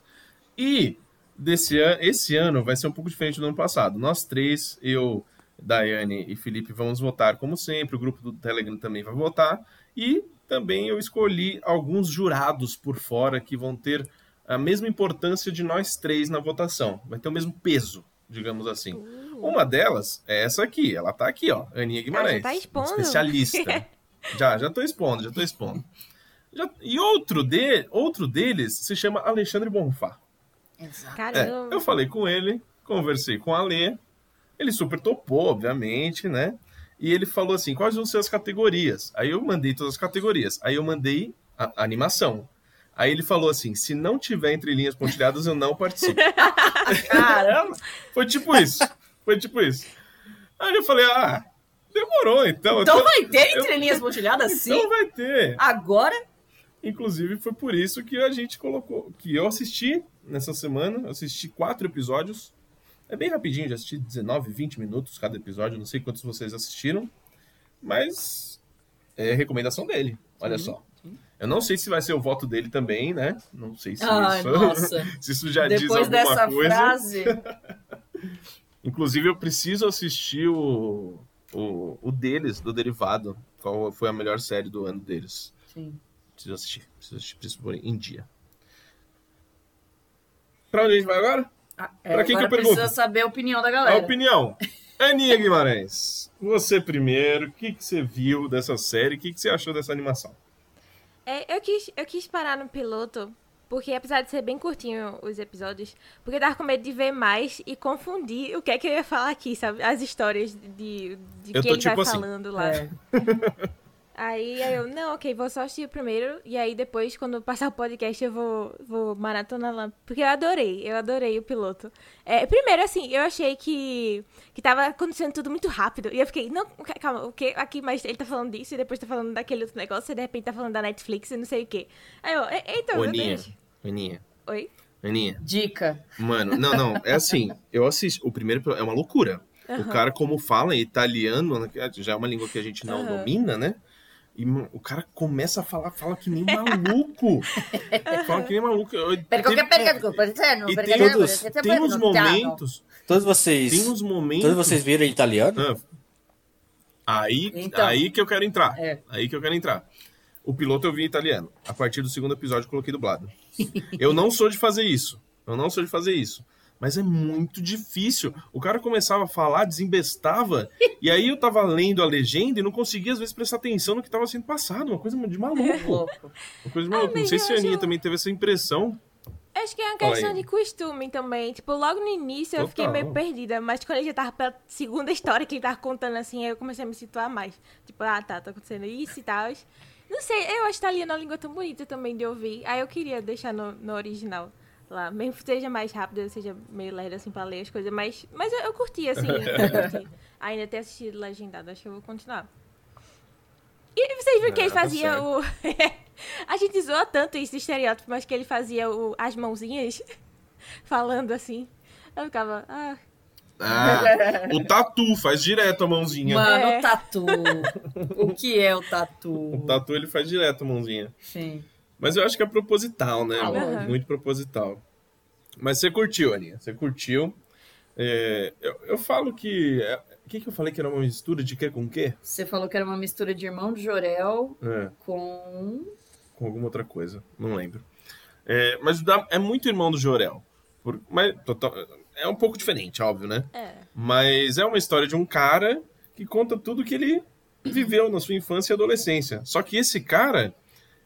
E desse an esse ano vai ser um pouco diferente do ano passado. Nós três, eu, Daiane e Felipe, vamos votar como sempre. O grupo do Telegram também vai votar. E também eu escolhi alguns jurados por fora que vão ter a mesma importância de nós três na votação. Vai ter o mesmo peso, digamos assim. Uma delas é essa aqui. Ela tá aqui, ó. Aninha Guimarães. tá expondo. Especialista. *laughs* já, já tô expondo, já tô expondo. Já- e outro, de, outro deles se chama Alexandre Bonfá. Exato. É, Caramba. eu falei com ele, conversei com a Alê, ele super topou, obviamente, né? E ele falou assim, quais vão ser as categorias? Aí eu mandei todas as categorias. Aí eu mandei a, a animação. Aí ele falou assim, se não tiver entre linhas pontilhadas, eu não participo. *laughs* Caramba! Foi tipo isso. Foi tipo isso. Aí eu falei, ah, demorou então. Então vai ter entrelinhas pontilhadas sim? Então vai ter. Agora? Inclusive, foi por isso que a gente colocou. Que eu assisti nessa semana, assisti quatro episódios. É bem rapidinho, já assisti 19, 20 minutos cada episódio. Não sei quantos vocês assistiram. Mas é recomendação dele. Olha só. Eu não sei se vai ser o voto dele também, né? Não sei se, Ai, isso, *laughs* se isso já diz Depois alguma dessa coisa. frase. *laughs* Inclusive, eu preciso assistir o, o, o deles, do Derivado. Qual foi a melhor série do ano deles. Sim. Preciso assistir. Preciso assistir, preciso pôr em dia. Pra onde a gente vai agora? Ah, Pra quem que agora eu pergunto? precisa saber a opinião da A galera. opinião. Aninha Guimarães, você primeiro, o que, que você viu dessa série? O que, que você achou dessa animação? É, eu, quis, eu quis parar no piloto, porque apesar de ser bem curtinho os episódios, porque eu tava com medo de ver mais e confundir o que é que eu ia falar aqui, sabe? As histórias de, de Eu que tô ele tipo vai assim. falando lá. É. *laughs* Aí, aí eu, não, ok, vou só assistir o primeiro. E aí depois, quando passar o podcast, eu vou, vou maratonar lá. Porque eu adorei, eu adorei o piloto. É, primeiro, assim, eu achei que, que tava acontecendo tudo muito rápido. E eu fiquei, não, calma, o que aqui, mas ele tá falando disso e depois tá falando daquele outro negócio, e de repente tá falando da Netflix e não sei o quê. Aí eu, "E- eita, meu Aninha, Deus. Aninha, Oi? Aninha. Dica. Mano, não, não, é assim, eu assisti, o primeiro é uma loucura. O cara, como fala em italiano, né, já é uma língua que a gente não Aham. domina, né? E mano, o cara começa a falar, fala que nem maluco. *laughs* fala que nem maluco. Perché perché E perché tem, todos- tem uns momentos, Todos vocês. tem uns momentos... Todos vocês viram em italiano? Ah, aí, Então. aí que eu quero entrar. É. Aí que eu quero entrar. O piloto eu vi em italiano. A partir do segundo episódio eu coloquei dublado. Eu não sou de fazer isso. Eu não sou de fazer isso. Mas é muito difícil. O cara começava a falar, desembestava, *laughs* e aí eu tava lendo a legenda e não conseguia, às vezes, prestar atenção no que tava sendo passado. Uma coisa de maluco. Louco. Uma coisa de maluco. não mas sei se a Aninha também teve essa impressão. Acho que é uma questão de costume também. Tipo, logo no início eu fiquei Total. meio perdida, mas quando ele já tava pela segunda história que ele tava contando assim, aí eu comecei a me situar mais. Tipo, ah, tá, tá acontecendo isso e tal. Não sei, eu acho italiano uma língua tão bonita também de ouvir. Aí eu queria deixar no, no original lá. Mesmo que seja mais rápido, eu seja meio lerda assim pra ler as coisas, mas, mas eu, eu curti, assim. eu *laughs* curti. Ainda ter assistido legendado, acho que eu vou continuar. E vocês viram que ele fazia o. *laughs* a gente zoa tanto esse estereótipo, mas que ele fazia o... as mãozinhas *laughs* falando assim. Eu ficava. Ah, Ah, o tatu faz direto a mãozinha. Mano, É. o tatu. o que é o tatu? O tatu ele faz direto a mãozinha. Sim. Mas eu acho que é proposital, né? Ah, lógico. Muito proposital. Mas você curtiu, Aninha. Você curtiu. É, eu, eu falo que. é, O que, que eu falei que era uma mistura de quê com quê? Você falou que era uma mistura de irmão de Jorel É, com. com alguma outra coisa. Não lembro. É, mas dá- é muito irmão do Jorel. Por- mas total- é um pouco diferente, óbvio, né? é. Mas é uma história de um cara que conta tudo que ele viveu na sua infância e adolescência. Só que esse cara,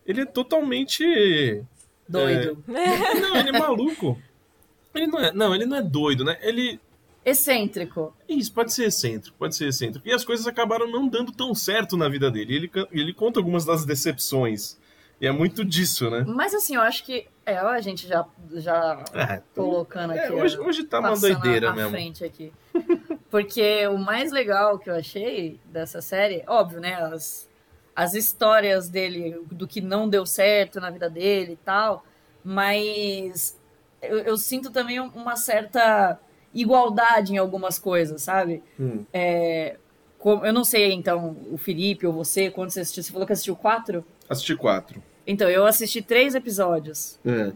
ele é totalmente. Doido. Não, ele é maluco. Ele não é, não, ele não é doido, né? Ele. Excêntrico. Isso, pode ser excêntrico, pode ser excêntrico. E as coisas acabaram não dando tão certo na vida dele. Ele, ele conta algumas das decepções. E é muito disso, né? Mas assim, eu acho que. É, a gente já, já É, colocando é, aqui. hoje, hoje tá uma doideira na mesmo. frente aqui. Porque o mais legal que eu achei dessa série, óbvio, né? As, as histórias dele, do que não deu certo na vida dele e tal. Mas eu, eu sinto também uma certa igualdade em algumas coisas, sabe? Hum. É, como- eu não sei, então, o Felipe ou você, quando você assistiu, você falou que assistiu quatro? Assisti quatro. Então, eu assisti três episódios. É.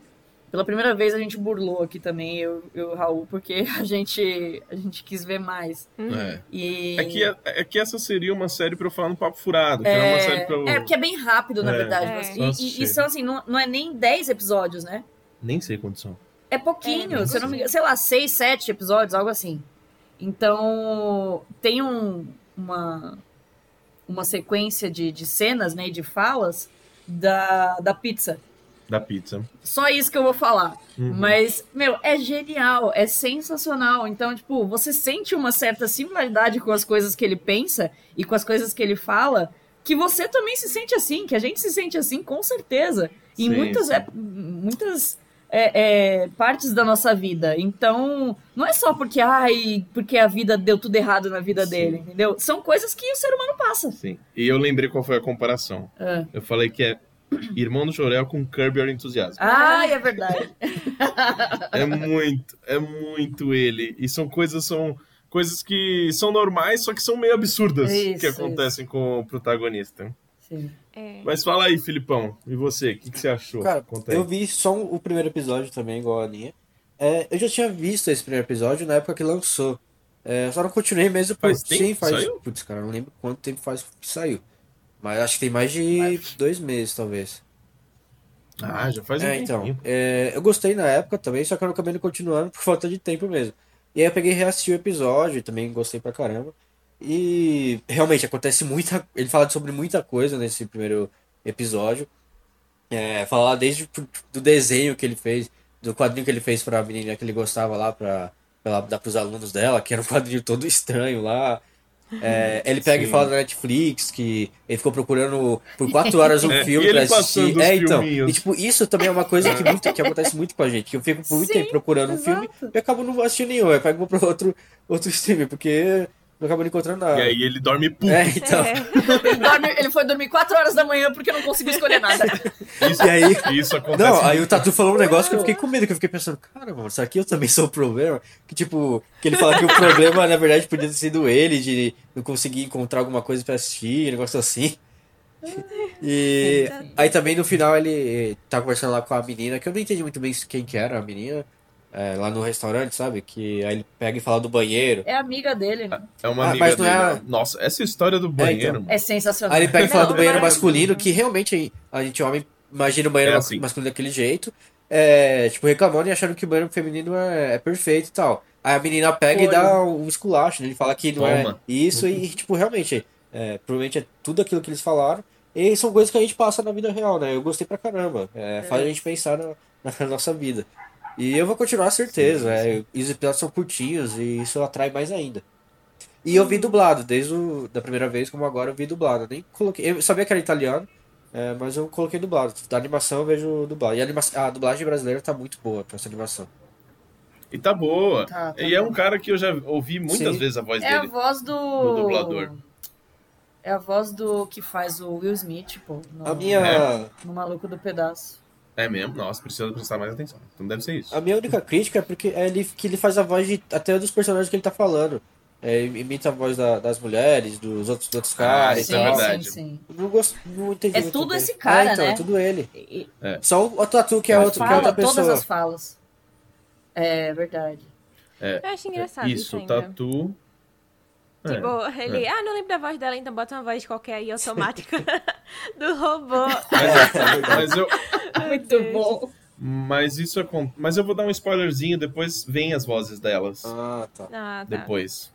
Pela primeira vez a gente burlou aqui também, eu, eu e o Raul, porque *laughs* a gente, a gente quis ver mais. É. E... É que, é que essa seria uma série pra eu falar no Papo Furado, que era uma série pra eu... É, porque é bem rápido, na É. verdade. É. E- Só E, e são assim, não, não é nem 10 episódios, né? Nem sei quantos são. É pouquinho, É, se eu não me engano, sei lá, 6, 7 episódios, algo assim. Então, tem um, uma, uma sequência de, de cenas, né, e de falas da, da pizza. Da pizza. Só isso que eu vou falar. Uhum. Mas, meu, é genial, é sensacional. Então, tipo, você sente uma certa similaridade com as coisas que ele pensa e com as coisas que ele fala, que você também se sente assim, que a gente se sente assim, com certeza. Em Sim, muitas, sim. é, muitas é, é, partes da nossa vida. Então, não é só porque, ai, porque a vida deu tudo errado na vida Sim. dele, entendeu? São coisas que o ser humano passa. Sim. E eu lembrei qual foi a comparação. Ah, Eu falei que é *clears throat* Irmão do Jorel com Kirby Your Enthusiasm. Ai, é verdade. É muito, é muito ele. E são coisas, são coisas que são normais, só que são meio absurdas Isso, que acontecem com o protagonista. Sim. É. Mas fala aí, Filipão. E você? O que, que você achou? Cara, Conta aí. eu vi só o primeiro episódio também, igual a Aninha. É, eu já tinha visto esse primeiro episódio na época que lançou. É, só não continuei mesmo por... Faz tempo Sim, faz. saiu? Putz, cara, não lembro quanto tempo faz que saiu. Mas acho que tem mais de dois meses, talvez. Ah, já faz um É, então. é, eu gostei na época também, só que eu acabei não continuando por falta de tempo mesmo. E aí eu peguei e reassisti o episódio, e também gostei pra caramba. E realmente acontece muita. Ele fala sobre muita coisa nesse primeiro episódio. É, desde do desenho que ele fez, do quadrinho que ele fez pra menina que ele gostava lá pra, pra dar pros alunos dela, que era um quadrinho todo estranho lá. É, ele pega Sim. e fala da Netflix que ele ficou procurando por quatro horas um *laughs* filme pra assistir. É, então. filminhos. E tipo, isso também é uma coisa que, muito, que acontece muito com a gente. Que eu fico por muito Sim, tempo procurando um filme exato. e acabo não assistindo nenhum. Eu pego pro outro, outro streamer, porque não acabo não encontrando nada. E aí ele dorme puto. É, então. É. Ele, dorme- ele foi dormir 4 horas da manhã porque não conseguiu escolher nada. Isso, E aí- isso acontece. Não, aí o Tatu falou um negócio que eu fiquei com medo, que eu fiquei pensando, cara, mano, será que eu também sou o problema? Que tipo, que ele fala que o problema, na verdade, podia ter sido ele, de não conseguir encontrar alguma coisa pra assistir, um negócio assim. E aí também no final ele tá conversando lá com a menina, que eu não entendi muito bem quem que era a menina. É, lá no restaurante, sabe? Que aí ele pega e fala do banheiro. É amiga dele, né? É uma Ah, amiga mas não dele. é a- né? Nossa, essa história do banheiro, mano. É sensacional. Aí ele pega e fala Não, do banheiro é- masculino, que realmente a gente, homem, imagina o banheiro É assim. masculino daquele jeito. É, tipo, reclamando e achando que o banheiro feminino é, é perfeito e tal. Aí a menina pega e Foi. dá um esculacho, né? Ele fala que não Toma. é isso e, tipo, realmente, é, provavelmente é tudo aquilo que eles falaram. E são coisas que a gente passa na vida real, né? Eu gostei pra caramba. É, Faz a gente pensar na, na nossa vida. E eu vou continuar, certeza. é, e os episódios são curtinhos e isso atrai mais ainda. E eu vi dublado, desde o, da primeira vez, como agora eu vi dublado. Eu nem coloquei. Eu sabia que era italiano, é, mas eu coloquei dublado. Da animação eu vejo dublado. E a, anima- a dublagem brasileira tá muito boa pra essa animação. E tá boa. Tá, tá e é um cara que eu já ouvi muitas Sim. vezes a voz É a dele. voz do. do dublador. É a voz do que faz o Will Smith, pô. No, A minha, É. no Maluco do Pedaço. É mesmo? Nossa, precisa prestar mais atenção. Então deve ser isso. a minha única crítica é porque é ele, que ele faz a voz de, até dos personagens que ele tá falando. É, imita a voz da- das mulheres, dos outros, dos outros Ah, caras. isso e é tal. verdade. sim, sim. Não, gosto, não entendi É muito tudo bem. esse cara, É, então, né? É tudo ele. E- Só o Tatu que é, Ele outro, que é fala outra todas pessoa. as falas. É verdade. Eu acho engraçado isso, Isso, ainda. tatu. É, Tipo, ele, ah, não lembro da voz dela, então bota uma voz qualquer aí, automática, *laughs* *laughs* do robô. Mas, mas eu, *laughs* Muito bom. mas isso é. Mas eu vou dar um spoilerzinho, depois vem as vozes delas. Ah, tá. Ah, tá. Depois.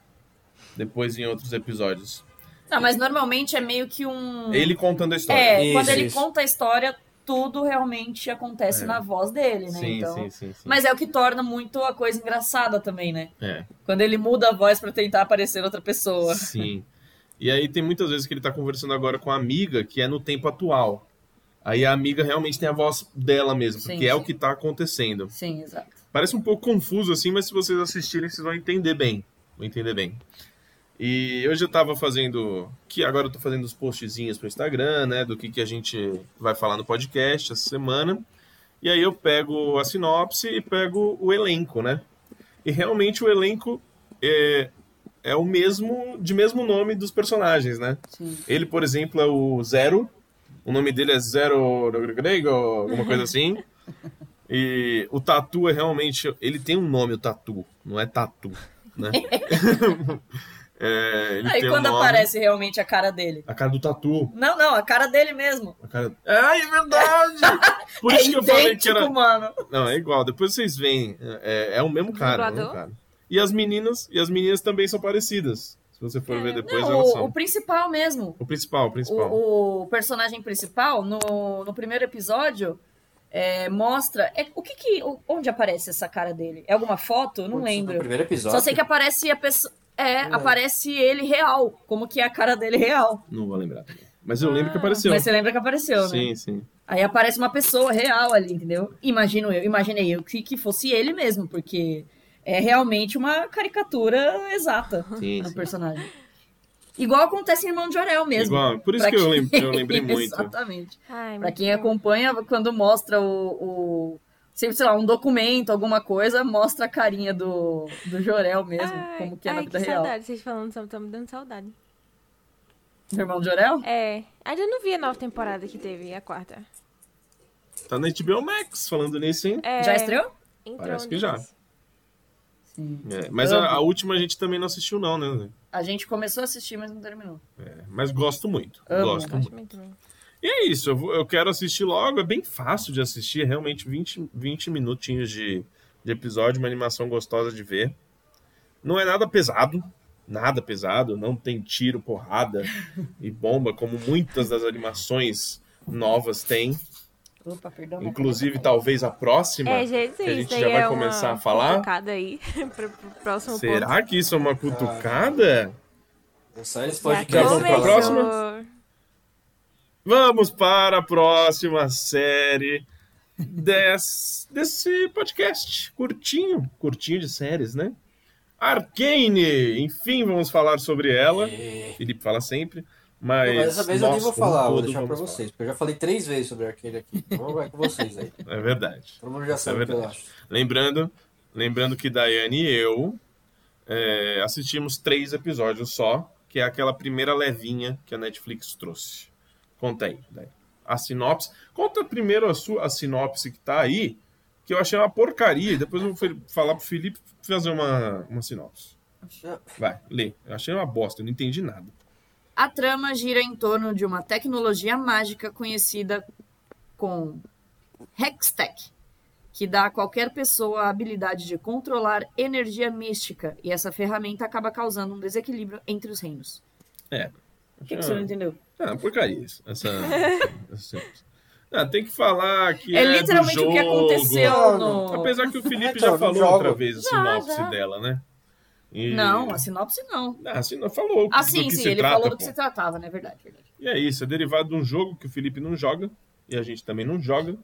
Depois em outros episódios. Não, mas normalmente é meio que um. Ele contando a história. É, Isso, quando ele isso. conta a história, tudo realmente acontece É. na voz dele, né? sim, então... sim, sim. Mas é o que torna muito a coisa engraçada também, né? É, Quando ele muda a voz pra tentar parecer outra pessoa. sim. E aí tem muitas vezes que ele tá conversando agora com a amiga, que é no tempo atual. Aí a amiga realmente tem a voz dela mesmo, porque é o que tá acontecendo. Sim, exato. Parece um pouco confuso assim, mas se vocês assistirem, vocês vão entender bem. Vão entender bem. E hoje eu tava fazendo. Que agora eu tô fazendo os postzinhos pro Instagram, né? Do que, que a gente vai falar no podcast essa semana. E aí eu pego a sinopse e pego o elenco, né? E realmente o elenco é, é o mesmo, de mesmo nome dos personagens, né? Sim. Ele, por exemplo, é o Zero. O nome dele é Zero Grego, alguma coisa *laughs* assim. E o Tatu é realmente. Ele tem um nome, o Tatu, não é Tatu, né? *laughs* É, ele Aí tem quando um nome, aparece realmente a cara dele. A cara do Tatu. Não, não, a cara dele mesmo. A cara... Ai, é verdade! *laughs* Por é isso que eu falei que era. mano. Não, é igual. Depois vocês veem. É, é o mesmo cara, é o mesmo cara. E as meninas, e as meninas também são parecidas. Se você for É. ver depois, Não, elas o, são. o principal mesmo. O principal, o principal. O, o personagem principal, no, no primeiro episódio, é, mostra. é, o que que. Onde aparece essa cara dele? É alguma foto? Não No lembro. primeiro episódio. Só sei que aparece a pessoa. É, Não. aparece ele real. Como que é a cara dele real. Não vou lembrar também. Mas eu lembro que apareceu. Mas você lembra que apareceu, né? Sim, sim. Aí aparece uma pessoa real ali, entendeu? Imagino eu, imaginei eu que, que fosse ele mesmo, porque é realmente uma caricatura exata sim, no sim. personagem. Igual acontece em Irmão de Orel mesmo. Igual, por isso que eu, quem- lem- eu lembrei *laughs* muito. Exatamente. Ai, Pra muito quem bom. acompanha, quando mostra o, o sei, sei lá, um documento, alguma coisa, mostra a carinha do, do Jorel mesmo, Ai, como que é na ai, vida que real. saudade, vocês falando, estão me dando saudade. Do irmão de Jorel? É, ainda não vi a nova temporada que teve, a quarta. Tá na HBO Max falando nisso, hein? É, Já estreou? entrou Parece que já. É, mas a, a última a gente também não assistiu, não, né? A gente começou a assistir, mas não terminou. É, mas gosto muito. Amo. Gosto muito. Gosto muito mesmo. E é isso, eu, quero assistir logo. É bem fácil de assistir, é realmente 20, 20 minutinhos de, de episódio, uma animação gostosa de ver. Não é nada pesado, nada pesado, não tem tiro, porrada e bomba, como muitas das animações novas têm. Opa, perdão. Inclusive, talvez a próxima. É, gente, que a gente já vai é começar uma a falar. cutucada aí *laughs* pro, pro próximo ponto. Será que isso é uma cutucada? Só eles Já podcast vamos pra próxima? Vamos para a próxima série des- desse podcast. Curtinho, curtinho de séries, né? Arcane! Enfim, vamos falar sobre ela. E... Felipe fala sempre. Não, Mas, mas dessa vez eu nem vou falar, vou deixar pra vamos vocês, porque eu já falei três vezes sobre Arcane aqui. Então vai com vocês aí. falar. É verdade. Todo mundo já sabe o que eu acho. Lembrando, lembrando que Daiane e eu é, assistimos três episódios só, que é aquela primeira levinha que a Netflix trouxe. Conta aí, Daiane. A sinopse. Conta primeiro a, sua, a sinopse que tá aí, que eu achei uma porcaria. e Depois eu vou falar pro Felipe fazer uma, uma sinopse. Vai, lê. Eu achei uma bosta, eu não entendi nada. A trama gira em torno de uma tecnologia mágica conhecida com Hextech, que dá a qualquer pessoa a habilidade de controlar energia mística, e essa ferramenta acaba causando um desequilíbrio entre os reinos. É. O que, que você não entendeu? Ah, porcaria isso. Essa, *laughs* essa- Ah, tem que falar que É é, literalmente do jogo. o que aconteceu no. Apesar que o *laughs* Felipe Então, já falou outra vez a Já, sinopse já. dela, né? E- Não, a sinopse não. Ah, assim, não falou Ah, do sim, que sim, se ele trata, falou do que pô. se tratava, né? Verdade, verdade. E é isso, é derivado de um jogo que o Felipe não joga e a gente também não joga,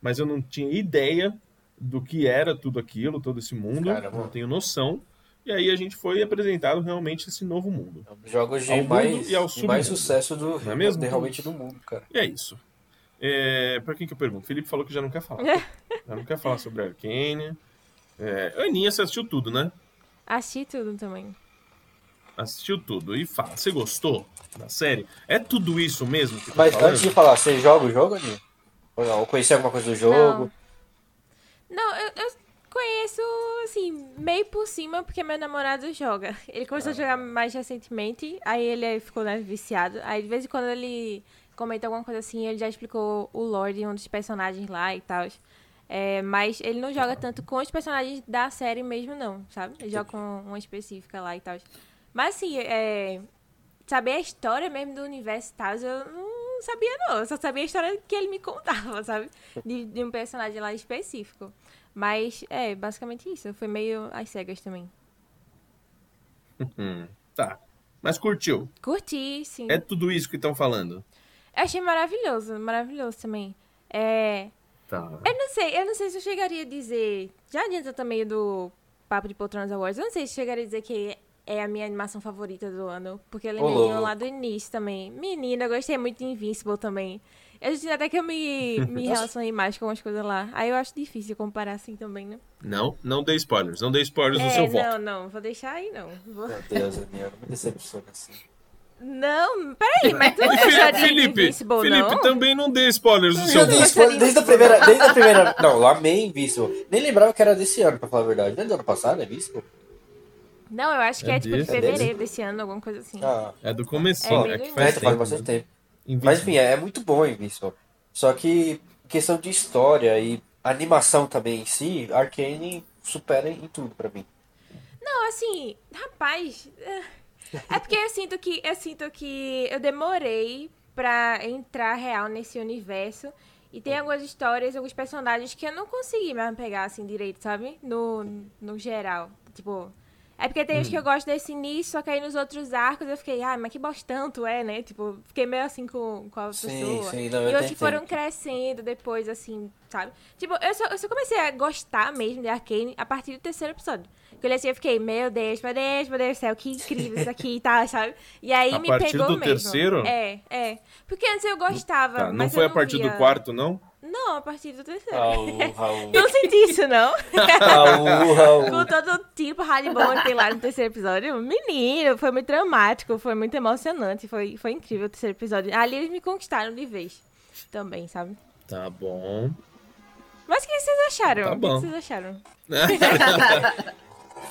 mas eu não tinha ideia do que era tudo aquilo, todo esse mundo, Caramba. não tenho noção. E aí a gente foi apresentado realmente esse novo mundo. É um jogos de mais, e ao de mais sucesso do, Não é mesmo? realmente do mundo, cara. E é isso. É, pra quem que eu pergunto? O Felipe falou que já não quer falar. *laughs* já não quer falar sobre a Arcane. É, Aninha, você assistiu tudo, né? Assisti tudo também. Assistiu tudo. E fala, você gostou da série? É tudo isso mesmo que Mas falando? antes de falar, você joga o jogo, Aninha? Ou não? Ou conhecia alguma coisa do jogo? Não, eu, eu conheço, assim, meio por cima, porque meu namorado joga. Ele começou a jogar mais recentemente, aí ele ficou né, viciado. Aí de vez em quando ele comenta alguma coisa assim, ele já explicou o lore de um dos personagens lá e tal. É, mas ele não joga tanto com os personagens da série mesmo, não, sabe? Ele joga com uma específica lá e tal. Mas assim, é, saber a história mesmo do universo e tal, eu não sabia não. Eu só sabia a história que ele me contava, sabe? De, de um personagem lá específico. Mas é, basicamente isso. Foi meio às cegas também. Hum, tá. Mas curtiu? Curti, sim. É tudo isso que estão falando? Eu achei maravilhoso, maravilhoso também. É, Tá. eu não sei, eu não sei se eu chegaria a dizer. Já adianta também do Papo de Poltronas Awards, eu não sei se eu chegaria a dizer que é a minha animação favorita do ano. Porque lembrei louco. lá do início também. Menina, eu gostei muito de Invincible também. Eu disse até que eu me, me *laughs* relacionei mais com as coisas lá. Aí eu acho difícil comparar assim também, né? Não, não dê spoilers. Não dê spoilers no É, seu voto. não, não, vou deixar aí não. Vou- Meu Deus, não me decepciona assim. Não, peraí, mas tu não Felipe, de Felipe, Invincible, Felipe não? também não dê spoilers no seu voto. spoiler desde a primeira. Desde a primeira. Não, eu amei Invincible. Nem lembrava que era desse ano, pra falar a verdade. Não é do ano passado, é Invincible? Não, eu acho que É é, tipo de desse. fevereiro desse ano, alguma coisa assim. Ah, É do começo, É é, bem que do faz é, tempo. faz bastante tempo. Invincible. Mas enfim, é, é muito bom Invincible. Só que questão de história e animação também em si, Arcane supera em tudo pra mim. Não, assim, rapaz. é- É porque eu sinto que eu sinto que eu demorei pra entrar real nesse universo. E tem algumas histórias, alguns personagens que eu não consegui me pegar assim direito, sabe? No, no geral. Tipo. É porque tem uns que eu gosto desse início, só que aí nos outros arcos eu fiquei, ah, mas que bostão tu é, né? Tipo, fiquei meio assim com, com a Sim, pessoa. sim, não, e eu outros que foram crescendo depois, assim, sabe? Tipo, eu só, eu só comecei a gostar mesmo de Arcane a partir do terceiro episódio. Porque eu assim, eu fiquei, meu Deus, meu Deus, meu Deus do céu, que incrível isso aqui e tal, sabe? E aí A me partir pegou do mesmo. terceiro? É, é. Porque antes eu gostava, Tá, não mas foi eu a partir via. do quarto, não? Não, a partir do terceiro. Raul, Raul. *laughs* Não senti isso, não. Raul, Raul. Com todo o tipo rádio bom que tem lá no terceiro episódio. Menino, foi muito dramático, foi muito emocionante, foi, foi incrível o terceiro episódio. Ali eles me conquistaram de vez. Também, sabe? Tá bom. Mas o que vocês acharam? Tá O que bom. vocês acharam? *laughs*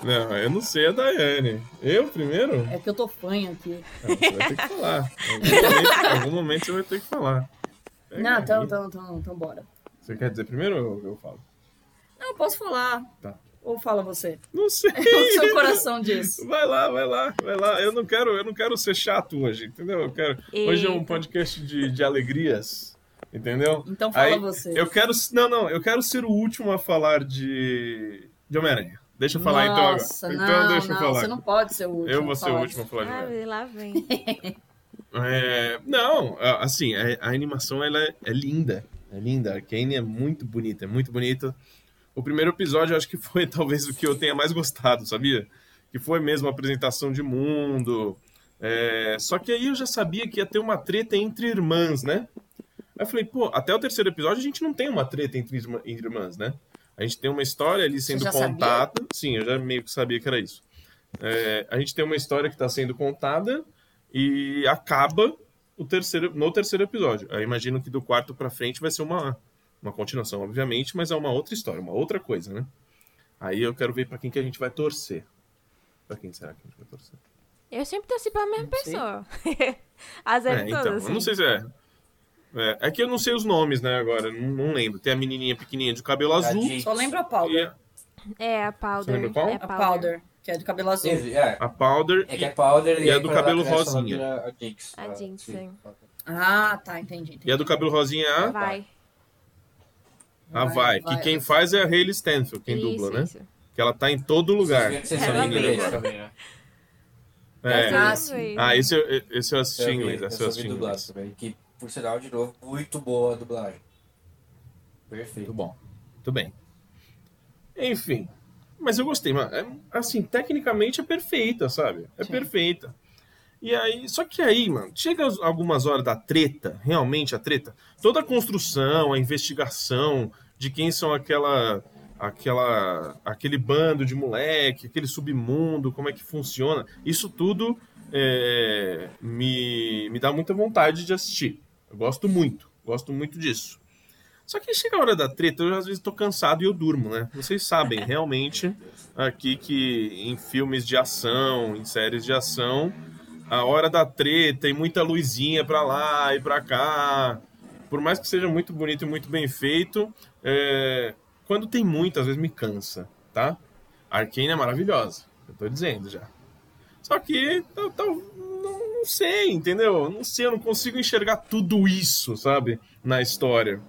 Não, eu não sei a Daiane. Eu primeiro? É que eu tô fanha aqui. Ah, Você vai ter que falar. Em algum momento, em algum momento você vai ter que falar. Pega Não, então, então, então, então bora. Você quer dizer primeiro ou eu, eu falo? Não, eu posso falar. Tá. Ou fala você. Não sei. *laughs* O seu coração diz. Vai lá, vai lá, vai lá. Eu não quero, eu não quero ser chato hoje, entendeu? Eu quero. Hoje é um podcast de, de alegrias, entendeu? Então fala Aí, você. Eu quero. Não, não, eu quero ser o último a falar de. de Homem-Aranha. Deixa eu falar então agora. Nossa, Então não, deixa eu não, falar. você não pode ser o último. Eu vou ser o último a falar de Ah, Homem-Aranha. lá vem. *laughs* É, não, assim, a, a animação ela é, é linda. É linda. A Arcane é muito bonita, é muito bonita. O primeiro episódio eu acho que foi *laughs* talvez o que eu tenha mais gostado, sabia? Que foi mesmo a apresentação de mundo. É, só que aí eu já sabia que ia ter uma treta entre irmãs, né? Aí eu falei, pô, até o terceiro episódio a gente não tem uma treta entre, entre irmãs, né? A gente tem uma história ali sendo sabia? contada. Sim, eu já meio que sabia que era isso. É, a gente tem uma história que está sendo contada e acaba o terceiro, no terceiro episódio. Eu imagino que do quarto pra frente vai ser uma, Uma continuação, obviamente, mas é uma outra história, uma outra coisa, né? Aí eu quero ver pra quem que a gente vai torcer. Pra quem será que a gente vai torcer? Eu sempre torci pra mesma pessoa. *laughs* Zero É, todas, então, assim. eu não sei se é. É, é que eu não sei os nomes, né, agora, não, não lembro. Tem a menininha pequenininha de cabelo azul. Só lembra a Powder. a, É, a Você Powder. lembra qual? É A Powder, que é de cabelo azul. Teve, é. a Powder É que é Powder E a aí do cabelo rosinha. A Jinx. A Ah, Jinx, sim. Ah, tá, entendi. entendi. e a do cabelo rosinha é a, Vai. a Vai, que quem faz é a Hayley Stanfield, quem Isso, dubla, né? isso. Que ela tá em todo lugar. Vocês Essa menina agora. também, né? É. Ah, vi. Ah, esse, eu- esse eu assisti em inglês. Esse eu assisti inglês. também. Que, por sinal, de novo, muito boa a dublagem. Muito Perfeito. bom. Muito bem. Enfim. Mas eu gostei, mano. É, assim, tecnicamente é perfeita, sabe? É Sim. perfeita. E aí, só que aí, mano, chega as- algumas horas da treta, realmente a treta, toda a construção, a investigação de quem são aquela aquela aquele bando de moleque, aquele submundo, como é que funciona, isso tudo é, me, me dá muita vontade de assistir. Eu gosto muito, gosto muito disso. Só que chega a hora da treta, eu às vezes tô cansado e eu durmo, né? Vocês sabem *laughs* realmente aqui que em filmes de ação, em séries de ação, a hora da treta e muita luzinha pra lá e pra cá. Por mais que seja muito bonito e muito bem feito, é, quando tem muito, às vezes me cansa, tá? Arcane é maravilhosa, eu tô dizendo já. Só que não, não sei, entendeu? Não sei, eu não consigo enxergar tudo isso, sabe? Na história.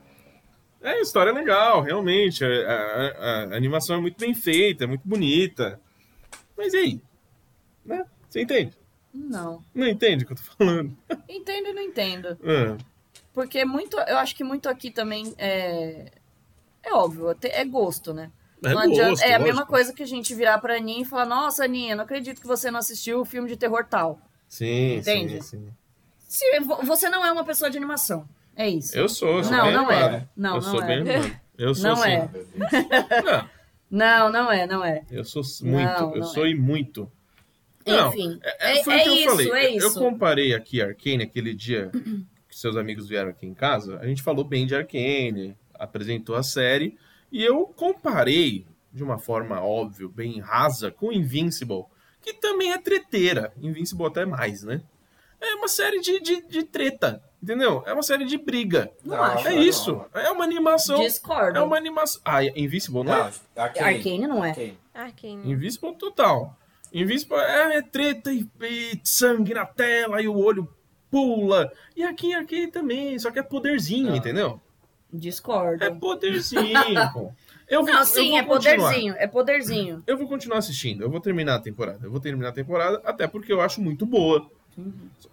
É, a história é legal, realmente. A, a- a animação é muito bem feita, é muito bonita. Mas e aí? Né? Você entende? Não. Não entende o que eu tô falando? Entendo e não entendo. Ah, Porque muito, eu acho que muito aqui também é. É óbvio, até- é gosto, né? é Não adianta- gosto, é a mesma coisa que a gente virar pra Aninha e falar: Nossa, Aninha, não acredito que você não assistiu o filme de terror tal. Sim, Entende? sim, sim. Se, vo- você não é uma pessoa de animação. É isso. Eu sou, eu sou Não, bem não é. Não, eu não sou é. bem animado. Eu sou Não sim. é. Não, Não, não é, não é. eu sou muito, Não, eu sou e muito. Não, Enfim, É, é, foi o é que eu isso, falei. é Eu- Eu isso. comparei aqui Arcane aquele dia que seus amigos vieram aqui em casa. A gente falou bem de Arcane, apresentou a série. E eu comparei, de uma forma óbvio, bem rasa, com Invincible, que também é treteira. Invincible até mais, né? É uma série de, de, de treta, entendeu? É uma série de briga. Não acho. É isso. É uma animação. Discordo. É uma animação. Ah, Invincible não é? Não, Arcane. Arcane não é. Arcane. Arcane. Invincible total. Invincible é, é treta e, e sangue na tela e o olho pula. E aqui, aqui também, só que é poderzinho, Não. entendeu? Discordo. É poderzinho, pô. Eu vou, Não, eu sim, vou é continuar. poderzinho, é poderzinho. Eu vou continuar assistindo, eu vou terminar a temporada. Eu vou terminar a temporada, até porque eu acho muito boa.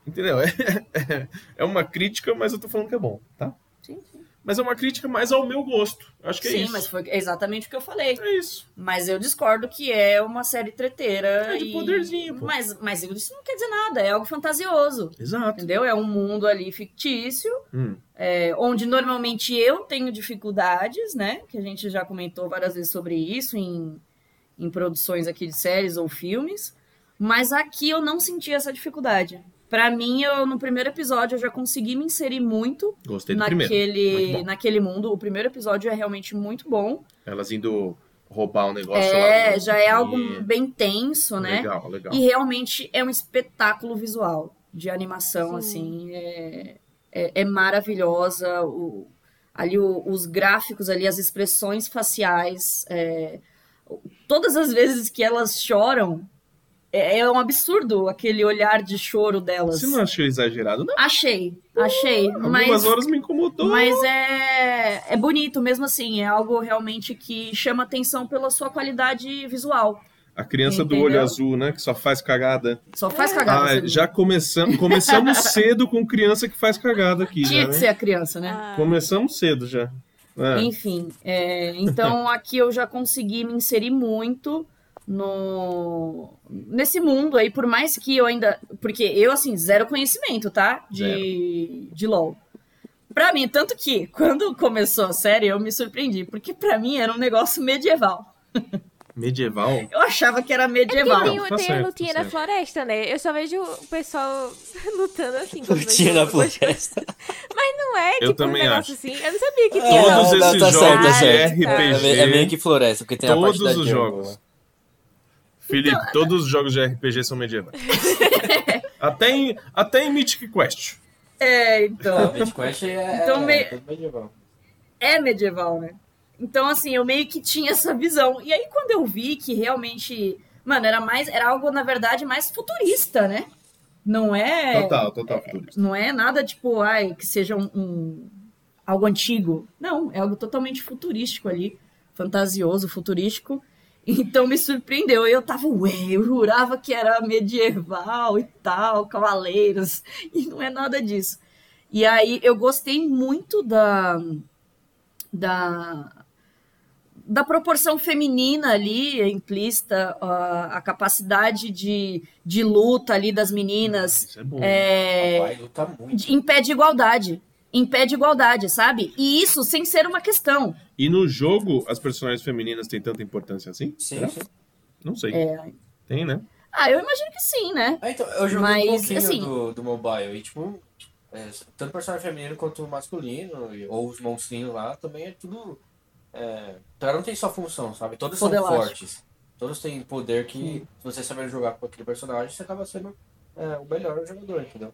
Entendeu? É, é uma crítica, mas eu tô falando que é bom, tá? Sim, sim. Mas é uma crítica mais ao meu gosto. Acho que é Sim, isso. mas foi exatamente o que eu falei. É isso. Mas eu discordo que é uma série treteira. É de e- poderzinho, pô. Mas, mas isso não quer dizer nada, é algo fantasioso. Exato. Entendeu? É um mundo ali fictício, Hum. é, onde normalmente eu tenho dificuldades, né? Que a gente já comentou várias vezes sobre isso em, em produções aqui de séries ou filmes. Mas aqui eu não senti essa dificuldade. Pra mim, eu, no primeiro episódio, eu já consegui me inserir muito Gostei do naquele, naquele mundo. O primeiro episódio é realmente muito bom. Elas indo roubar o negócio É, lá. já é E- algo bem tenso, né? Legal, legal. E realmente é um espetáculo visual de animação, Sim. assim. É, é, é maravilhosa. O, ali o- os gráficos ali, as expressões faciais. é, todas as vezes que elas choram, é, é um absurdo aquele olhar de choro delas. Você não achou exagerado? Não. Achei, achei. Algumas mas horas me incomodou. mas é, é bonito mesmo assim. É algo realmente que chama atenção pela sua qualidade visual. A criança do Entendeu? olho azul, né? Que só faz cagada. Só faz cagada. Ah, já começamos, começamos *laughs* cedo com criança que faz cagada aqui. Tinha Já, que né? ser a criança, né? Ah, Começamos cedo já. É. Enfim, é, então aqui eu já consegui me inserir muito no nesse mundo aí, por mais que eu ainda. Porque eu, assim, zero conhecimento, tá? De, de LOL. Pra mim, tanto que *laughs* quando começou a série eu me surpreendi, porque pra mim era um negócio medieval. *laughs* Medieval? Eu achava que era medieval. Tem, tá tem certo, a lutinha tá certo. floresta, né? Eu só vejo o pessoal *laughs* lutando assim. Lutinha na floresta. Mas não é, Eu tipo, também um negócio acho. assim. Eu não sabia que Ah, tinha. Todos não, esses tá jogos certo, tá de certo. RPG. É, meio- é meio que floresta, porque tem a parte Todos da os jungle, jogos. Felipe, todos os jogos de RPG são medievais. *laughs* até, em, até em Mythic Quest. É, então. Mythic Quest é, Então, é, meio- tudo medieval. é medieval, né? Então, assim, eu meio que tinha essa visão. E aí, quando eu vi que realmente. Mano, era mais. Era algo, na verdade, mais futurista, né? Não é. Total, total futurista. Não é nada tipo, ai, que seja um, um- algo antigo. Não, é algo totalmente futurístico ali. Fantasioso, futurístico. Então me surpreendeu. Eu tava, ué, eu jurava que era medieval e tal, cavaleiros. E não é nada disso. E aí eu gostei muito da. da da proporção feminina ali, implícita, a, a capacidade de, de luta ali das meninas, Isso é bom. é, Papai luta muito. de- em pé de igualdade. Em pé de igualdade, sabe? E isso sem ser uma questão. E no jogo, as personagens femininas têm tanta importância assim? Sim, sim. Não sei. É. Tem, né? Ah, eu imagino que sim, né? Ah, então, eu joguei Mas, um pouquinho assim- do, do mobile e, tipo, é, tanto personagem feminino quanto masculino, e- ou os monstrinhos lá, também é tudo. É, então não tem só função, sabe? Todos são Poder elástico. fortes. Todos têm poder que, se você saber jogar com aquele personagem, você acaba sendo é, o melhor jogador, entendeu?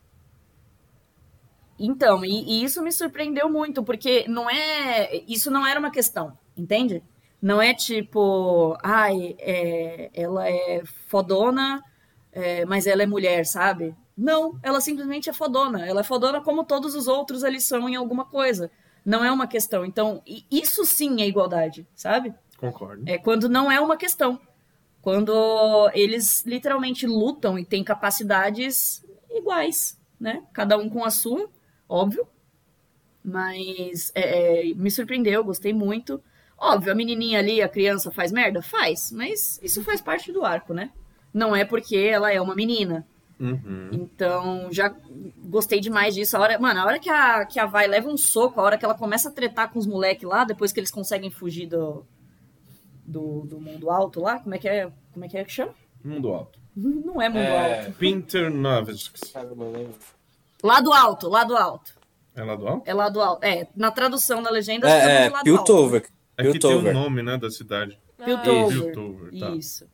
Então, e, e isso me surpreendeu muito, porque não é. Isso não era uma questão, entende? Não é tipo, ai, é, ela é fodona, é, mas ela é mulher, sabe? Não, ela simplesmente é fodona. Ela é fodona como todos os outros ali são em alguma coisa. Não é uma questão. Então, isso sim é igualdade, sabe? Concordo. É quando não é uma questão. Quando eles literalmente lutam e têm capacidades iguais, né? Cada um com a sua, óbvio. Mas é, é, me surpreendeu, gostei muito. Óbvio, a menininha ali, a criança faz merda? Faz, mas isso faz parte do arco, né? Não é porque ela é uma menina. Uhum. Então, já gostei demais disso. A hora, mano, a hora que a, que a Vai leva um soco, a hora que ela começa a tretar com os moleques lá, depois que eles conseguem fugir do, do, do mundo alto lá, como é que é? Como é que é que chama? Mundo alto. *laughs* Não é mundo É. alto. Pinter Lado alto, lado alto. É lá do alto? É lado alto. É, na tradução da legenda É, é, lado Piltover. É que tem o nome, né, da cidade. alto. Piltover. Piltover, tá. Isso.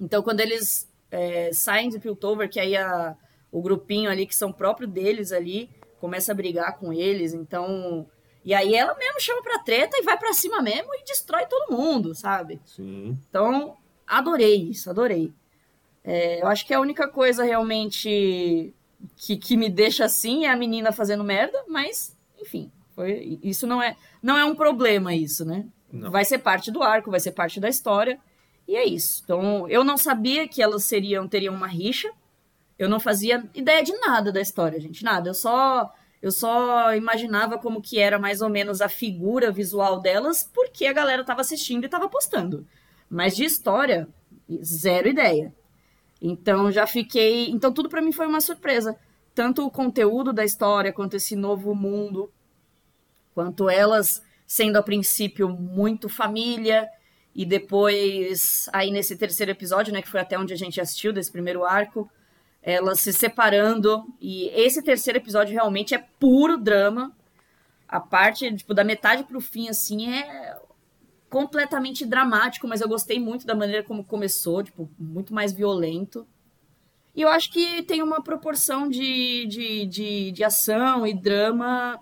Então, quando eles é, saem de Piltover, que aí a, o grupinho ali, que são próprio deles ali, começa a brigar com eles, então... E aí ela mesmo chama pra treta e vai pra cima mesmo e destrói todo mundo, sabe? Sim. Então, adorei isso, adorei. É, eu acho que a única coisa realmente que, que me deixa assim é a menina fazendo merda, mas, enfim, foi, isso não é, não é um problema, isso, né? Não. Vai ser parte do arco, vai ser parte da história, e é isso. Então, eu não sabia que elas seriam, teriam uma rixa, eu não fazia ideia de nada da história, gente, nada. Eu só, eu só imaginava como que era mais ou menos a figura visual delas, porque a galera tava assistindo e tava postando. Mas de história, zero ideia. Então já fiquei. Então tudo pra mim foi uma surpresa. Tanto o conteúdo da história, quanto esse novo mundo, quanto elas sendo a princípio muito família, e depois, aí nesse terceiro episódio, né, que foi até onde a gente assistiu, desse primeiro arco, elas se separando. E esse terceiro episódio realmente é puro drama. A parte, tipo, da metade pro fim, assim, é completamente dramático, mas eu gostei muito da maneira como começou, tipo, muito mais violento. E eu acho que tem uma proporção de, de, de, de ação e drama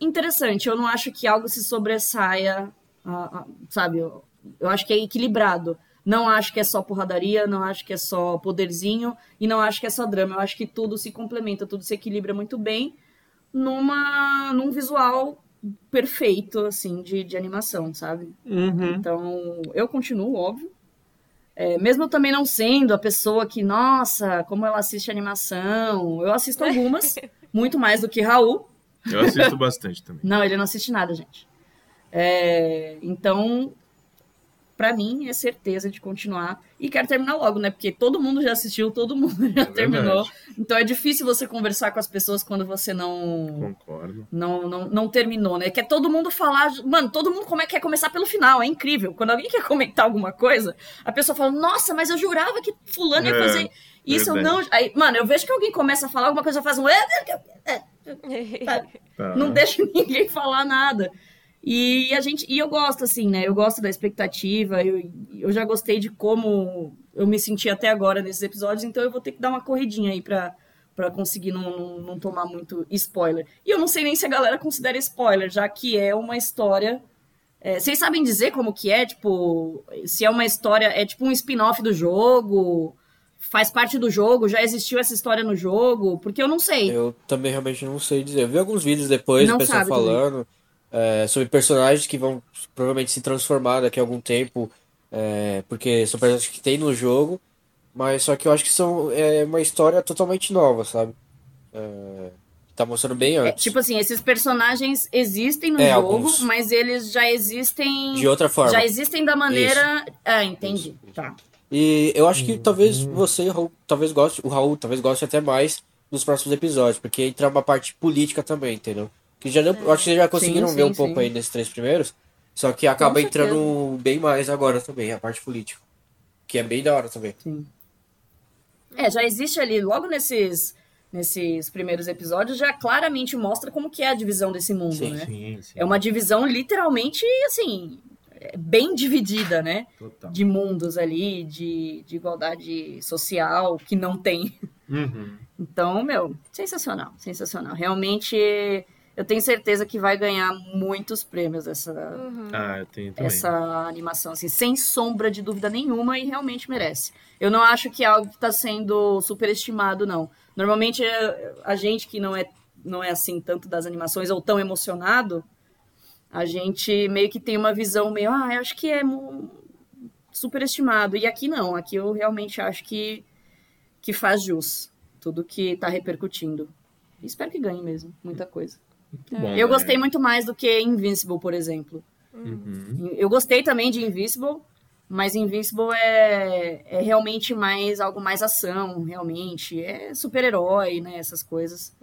interessante. Eu não acho que algo se sobressaia, sabe? Eu, eu acho que é equilibrado. Não acho que é só porradaria, não acho que é só poderzinho e não acho que é só drama. Eu acho que tudo se complementa, tudo se equilibra muito bem numa num visual perfeito assim de, de animação, sabe? Uhum. Então, eu continuo, óbvio. É, mesmo também não sendo a pessoa que, nossa, como ela assiste animação. Eu assisto algumas, *laughs* muito mais do que Raul. Eu assisto bastante também. Não, ele não assiste nada, gente. É, então, pra mim, é certeza de continuar. E quero terminar logo, né? Porque todo mundo já assistiu, todo mundo já É terminou. Então é difícil você conversar com as pessoas quando você não, Concordo. não, não, não terminou, né? Quer todo mundo falar. Mano, todo mundo como é, quer começar pelo final, é incrível. Quando alguém quer comentar alguma coisa, a pessoa fala, nossa, mas eu jurava que fulano ia É, fazer isso, eu não. Aí, mano, eu vejo que alguém começa a falar alguma coisa, faz um. Tá. Não deixa ninguém falar nada. E a gente, e eu gosto assim, né? Eu gosto da expectativa. Eu, eu já gostei de como eu me senti até agora nesses episódios, então eu vou ter que dar uma corridinha aí pra, pra conseguir não, não, não tomar muito spoiler. E eu não sei nem se a galera considera spoiler, já que é uma história. é, vocês sabem dizer como que é? Tipo, se é uma história, é tipo um spin-off do jogo, faz parte do jogo, já existiu essa história no jogo? Porque eu não sei. Eu também realmente não sei dizer. Eu vi alguns vídeos depois, Não do pessoal sabe também. É, sobre personagens que vão provavelmente se transformar daqui a algum tempo, é, porque são personagens que tem no jogo, mas só que eu acho que são é uma história totalmente nova, sabe? É, tá mostrando bem É, antes. tipo assim, esses personagens existem no É, jogo, alguns. mas eles já existem. de outra forma. Já existem da maneira. Ah, entendi. Isso, isso. Tá. E eu acho que talvez você Raul, talvez goste, o Raul talvez goste até mais nos próximos episódios, porque entra uma parte política também, entendeu? Que já deu, eu acho que vocês já conseguiram Sim, ver sim, um pouco sim. aí nesses três primeiros, só que acaba entrando bem mais agora também, a parte política. Que é bem da hora também. É, já existe ali, logo nesses, nesses primeiros episódios, já claramente mostra como que é a divisão desse mundo, Sim, né? Sim, sim. É uma divisão literalmente, assim, bem dividida, né? Total. De mundos ali, de, de igualdade social, que não tem. Uhum. Então, meu, sensacional, sensacional. Realmente, eu tenho certeza que vai ganhar muitos prêmios essa, Ah, eu tenho também. essa animação, assim, sem sombra de dúvida nenhuma, e realmente merece. Eu não acho que é algo que está sendo superestimado, não. Normalmente, é, a gente que não é, não é assim tanto das animações ou tão emocionado, a gente meio que tem uma visão meio, ah, eu acho que é superestimado. E aqui não, aqui eu realmente acho que, que faz jus tudo que está repercutindo. Espero que ganhe mesmo, muita coisa. Muito bom, Eu né? gostei muito mais do que Invincible, por exemplo. Uhum. Eu gostei também de Invincible, mas Invincible é, é realmente mais algo mais ação, realmente. É super-herói, né? Essas coisas.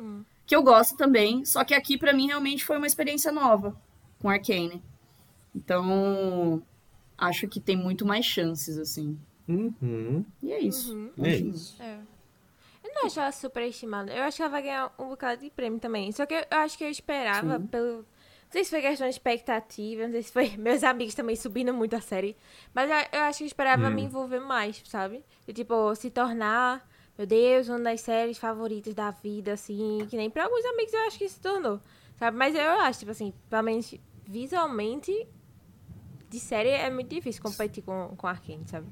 Que eu gosto também, só que aqui pra mim realmente foi uma experiência nova com Arcane. Então, acho que tem muito mais chances, assim. Uhum. E é isso. É isso. É. Eu não acho ela super estimada. Eu acho que ela vai ganhar um bocado de prêmio também. Só que eu eu acho que eu esperava pelo. Não sei se foi questão de expectativa, não sei se foi *laughs* meus amigos também subindo muito a série. Mas eu, eu acho que eu esperava me envolver mais, sabe? E, tipo, se tornar, meu Deus, uma das séries favoritas da vida, assim. Que nem pra alguns amigos eu acho que se tornou. Sabe? Mas eu acho, tipo assim, pelo menos visualmente, de série é muito difícil competir com, com Arkane, sabe?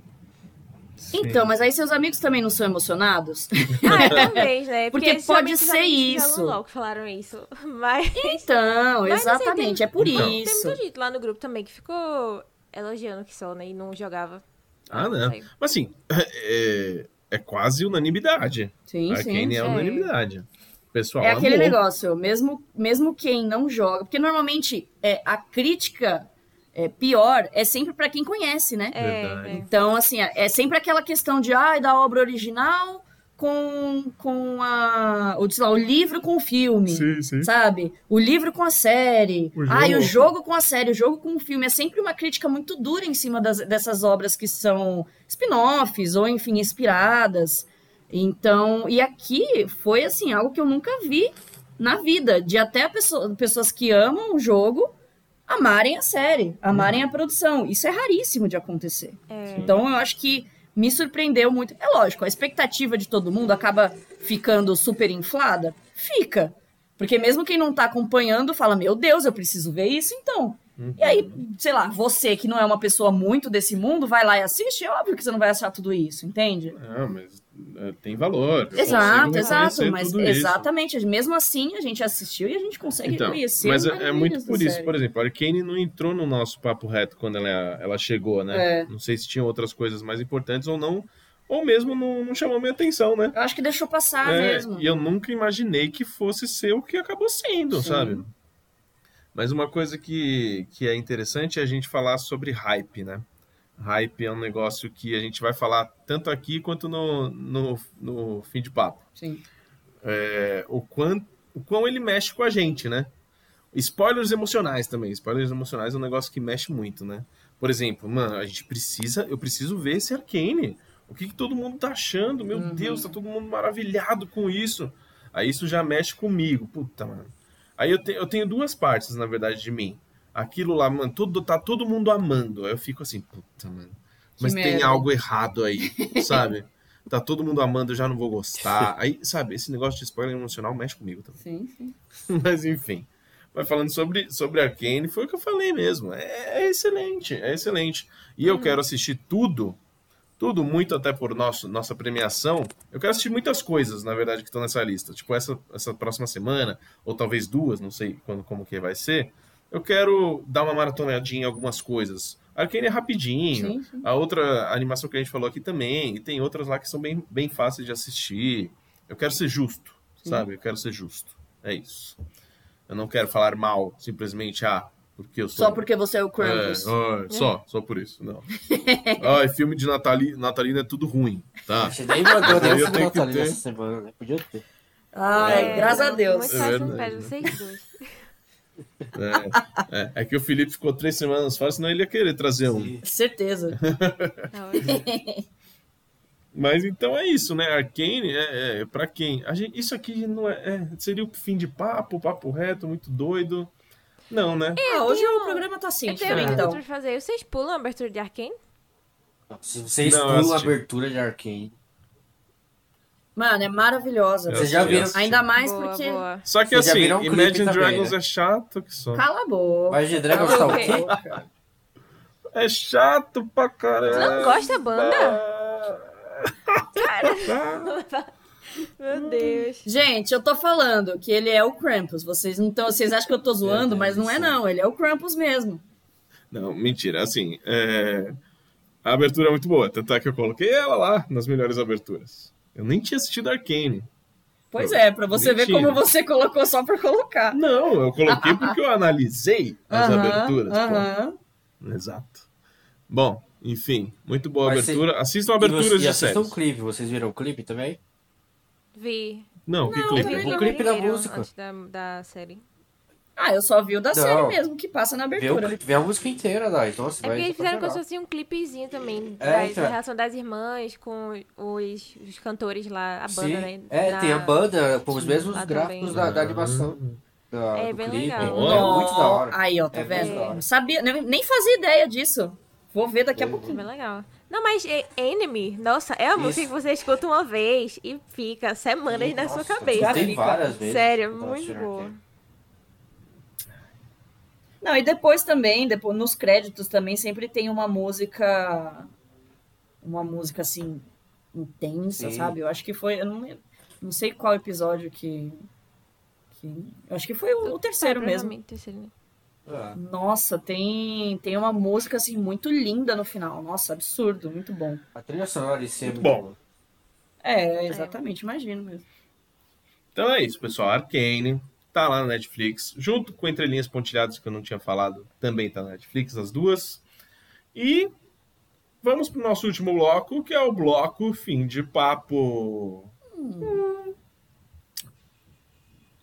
Então, mas aí seus amigos também não são emocionados? *laughs* Ah, talvez, né? Porque pode somente os ser isso. que falaram isso. *laughs* Mas Então, Mas, assim, exatamente, tem- é por Então. tem isso. muita gente lá no grupo também que ficou elogiando que só, né? E não jogava. Ah, não. sei. Mas assim, é, é quase unanimidade. Sim, A sim. Kane é sim. unanimidade. Pessoal É aquele negócio, mesmo, mesmo quem não joga, porque normalmente é, a crítica é, pior é sempre pra quem conhece, né? É, é. Então, assim, é sempre aquela questão de, ah, da obra original com, com a, o, sei lá, o livro com o filme, Sim, sim. sabe? O livro com a série, O ah, e o jogo. jogo com a série, o jogo com o filme. É sempre uma crítica muito dura em cima das- dessas obras que são spin-offs ou, enfim, inspiradas. Então, e aqui foi, assim, algo que eu nunca vi na vida, de até pessoa- pessoas que amam o jogo amarem a série, amarem a produção. Isso é raríssimo de acontecer. É. Então eu acho que me surpreendeu muito. É lógico, a expectativa de todo mundo acaba ficando super inflada? Fica. Porque mesmo quem não tá acompanhando fala: Meu Deus, eu preciso ver isso então. E aí, sei lá, você que não é uma pessoa muito desse mundo, vai lá e assiste, é óbvio que você não vai achar tudo isso, entende? Não, mas tem valor. Exato, exato. Mas tudo isso. exatamente, mesmo assim a gente assistiu e a gente consegue Então, conhecer. mas é, é muito por isso, série. por exemplo, a Arcane não entrou no nosso papo reto quando ela, ela chegou, né? É. Não sei se tinha outras coisas mais importantes ou não, ou mesmo não, não chamou minha atenção, né? Eu acho que deixou passar É, mesmo. E eu nunca imaginei que fosse ser o que acabou sendo, Sim. sabe? Mas uma coisa que, que é interessante é a gente falar sobre hype, né? Hype é um negócio que a gente vai falar tanto aqui quanto no, no, no fim de papo. Sim. É, o, quão, o quão ele mexe com a gente, né? Spoilers emocionais também. Spoilers emocionais é um negócio que mexe muito, né? Por exemplo, mano, a gente precisa. Eu preciso ver esse Arcane. O que, que todo mundo tá achando? Meu Uhum. Deus, tá todo mundo maravilhado com isso. Aí isso já mexe comigo. Puta, mano. Aí eu, te- eu tenho duas partes, na verdade, de mim. Aquilo lá, mano, tudo, tá todo mundo amando. Aí eu fico assim, puta, mano. Que Mas tem merda. algo errado aí, *laughs* sabe? Tá todo mundo amando, eu já não vou gostar. Aí, sabe, esse negócio de spoiler emocional mexe comigo também. Sim, sim. *laughs* Mas enfim. Mas falando sobre, sobre Arcane, foi o que eu falei mesmo. É, é excelente, é excelente. E eu quero assistir tudo, tudo muito até por nosso, nossa premiação. Eu quero assistir muitas coisas, na verdade, que estão nessa lista. Tipo, essa, essa próxima semana, ou talvez duas, não sei quando, como que vai ser. Eu quero dar uma maratonadinha em algumas coisas. Arcane é rapidinho. Sim, sim. A outra animação que a gente falou aqui também. E tem outras lá que são bem, bem fáceis de assistir. Eu quero ser justo, Sim. sabe? Eu quero ser justo. É isso. Eu não quero falar mal, simplesmente, ah, porque eu sou. Só porque você é o Krampus. É, ó, só, só por isso, não. *laughs* Ai, filme de Natali, natalina é tudo ruim, tá? A *laughs* gente nem mandou Mas aí eu nenhum tenho que Natalina ter. essa semana, né? Podia ter. Ai, É, graças a Deus. Muito É verdade, né? vocês dois. É, é, é que o Felipe ficou três semanas fora, senão ele ia querer trazer um. Certeza. *laughs* Ótimo. Mas então é isso, né? Arcane é, é para quem? A gente, isso aqui não é, é- seria o fim de papo, papo reto, muito doido. Não, né? Ah, hoje tenho- o programa tá assim, Eu diferente, uma então. fazer. Vocês pulam a abertura de Arkane? Vocês Não, pulam a abertura de Arcane. Mano, é maravilhosa. Eu Vocês já viram? assisti. Ainda mais boa, porque. boa. Só que Vocês assim, clipe Imagine também, Dragons né? é chato que só. Cala a boca. De Dragons tá o quê? É chato pra caramba. Você não gosta da banda? Cara. *laughs* Meu Deus. Gente, eu tô falando que ele é o Krampus. Vocês não tão, vocês acham que eu tô zoando, É, mas não é não. Ele é o Krampus mesmo. Não, mentira. Assim, é... a abertura é muito boa. Tanto é que eu coloquei ela lá nas melhores aberturas. Eu nem tinha assistido Arcane. Pois é, pra você ver Mentira. como você *laughs* colocou só por colocar. Não, eu coloquei porque eu analisei as Aham, aberturas. pô. aham. Exato. Bom, enfim, muito boa Mas abertura. Assistam E aberturas e de assistam o clipe. Vocês viram o clipe também? Vi. Não, que Não, clipe? também O clipe da música. Da, da série. Ah, eu só vi o da Não. série mesmo, que passa na Vê abertura. clipe, vê a música inteira, Dai. Nossa, É vai porque eles fizeram como se fosse um clipezinho também. É, da, então. relação das irmãs com os, os cantores lá, a banda, Sim. né? É, da- tem a banda com os mesmos lá gráficos da, da animação. Da, É, do bem clipe. legal. Olha, É muito da hora. Aí, ó, tá É vendo? Não sabia, nem, fazia ideia disso. Vou ver daqui a É. É pouquinho. bem legal. Não, mas é, Enemy, nossa, é a música Isso. que você escuta uma vez e fica semanas na sua cabeça. Tem várias vezes. Sério, muito boa. Não, e depois também, depois nos créditos também sempre tem uma música uma música assim intensa, Sim. sabe? Eu acho que foi, eu não, não sei qual episódio que, que eu acho que foi o, o terceiro É, mesmo. terceiro? Ah, Nossa, tem tem uma música assim muito linda no final. Nossa, absurdo, muito bom. a trilha sonora si é Muito bom. É, exatamente, imagino mesmo. Então é isso, pessoal. Arcane tá lá na Netflix, junto com Entre Linhas Pontilhadas, que eu não tinha falado, também tá na Netflix, as duas. E vamos pro nosso último bloco, que é o bloco Fim de Papo. Hum.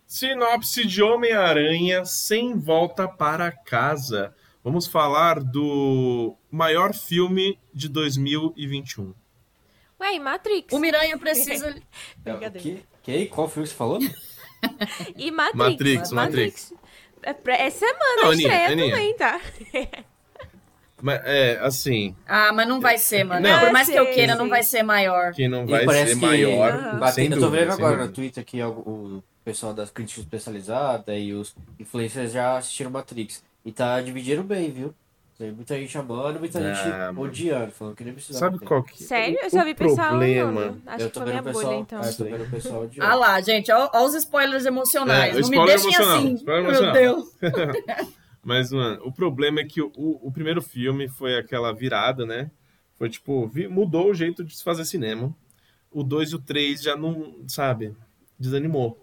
Sinopse de Homem-Aranha sem volta para casa. Vamos falar do maior filme de 2021. Ué, e Matrix? O Miranha precisa. *laughs* Que, que? Qual filme você falou? E Matrix. Matrix, Matrix. É, pra- é semana Não, a estreia Aninha, Aninha. também, tá? Mas, é, assim, Ah, mas não vai ser, mano. Não. Por mais que eu queira, sim. não vai ser maior. que não vai ser que- maior, Batendo, eu tô vendo agora no dúvida. Twitter que o, o pessoal das críticas especializadas e os influencers já assistiram Matrix. E tá dividindo bem, viu? Tem muita gente amando, muita Ah, gente mano. odiando, falando que nem precisava. Sabe ter. qual que Sério? o- Eu só vi pessoal amando. Acho eu que foi vendo minha o bolha, pessoal, então. ah, eu tô vendo o pessoal odiando. Ah lá, gente, ó os spoilers emocionais. É, não me deixem emocional, assim. Meu. Deus. *laughs* Mas, mano, o problema é que o, o primeiro filme foi aquela virada, né? Foi tipo, vi- mudou o jeito de se fazer cinema. O 2 e o 3 já não, sabe, desanimou.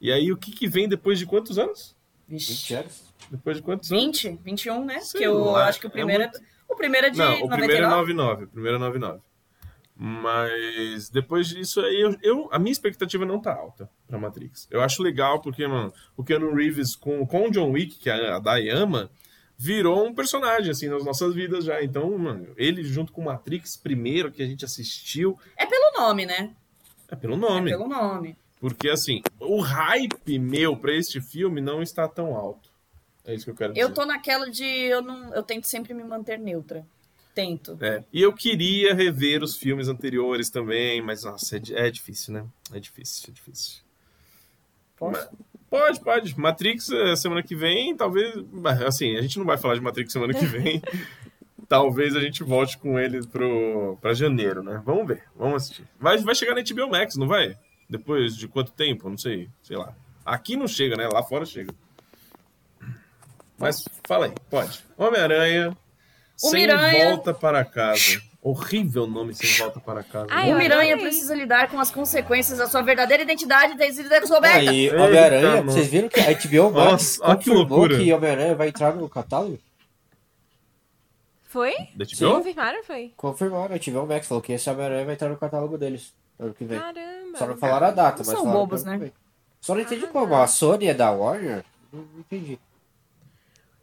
E aí, o que que vem depois de quantos anos? 20 Vixe. anos. Depois de quantos anos? 20, 21, né? Sei que eu lá, acho que o é primeiro é, muito- o primeiro é de Não, o 99? primeiro é 99. O primeiro é 99. Mas depois disso aí, eu, eu- a minha expectativa não tá alta pra Matrix. Eu acho legal porque, mano, o Keanu Reeves com, com o John Wick, que é a Dai ama, virou um personagem, assim, nas nossas vidas já. Então, mano, ele junto com Matrix, primeiro que a gente assistiu, É pelo nome, né? é pelo É nome. pelo nome. Porque, assim, o hype meu pra este filme não está tão alto. É isso que eu quero dizer. Eu tô naquela de. Eu, não, eu tento sempre me manter neutra. Tento. É. E eu queria rever os filmes anteriores também, mas nossa, é, é difícil, né? É difícil, é difícil. Posso? Pode, pode. Matrix eh, semana que vem, talvez. Assim, a gente não vai falar de Matrix semana que vem. *laughs* talvez a gente volte com ele pro, pra janeiro, né? Vamos ver, vamos assistir. Vai, vai chegar na HBO Max, não vai? Depois de quanto tempo? Não sei, sei lá. Aqui não chega, né? Lá fora chega. Mas fala aí, pode. Homem-Aranha. Sem Miranha- volta para casa. Horrível nome sem volta para casa. Ai, o Miranha precisa lidar com as consequências da sua verdadeira identidade e sido descoberta. Aí, Homem-Aranha, vocês viram que a HBO Max Nossa, que confirmou loucura. que Homem-Aranha vai entrar no catálogo? Foi? Da Sim. HBO? Confirmaram, foi? Confirmaram, a HBO Max falou que esse Homem-Aranha vai entrar no catálogo deles ano que vem. Caramba. Só não falaram a data, Não mas são falaram bobos, que né? que. Só não entendi Ah, como. A Sony é da Warner? Não não entendi.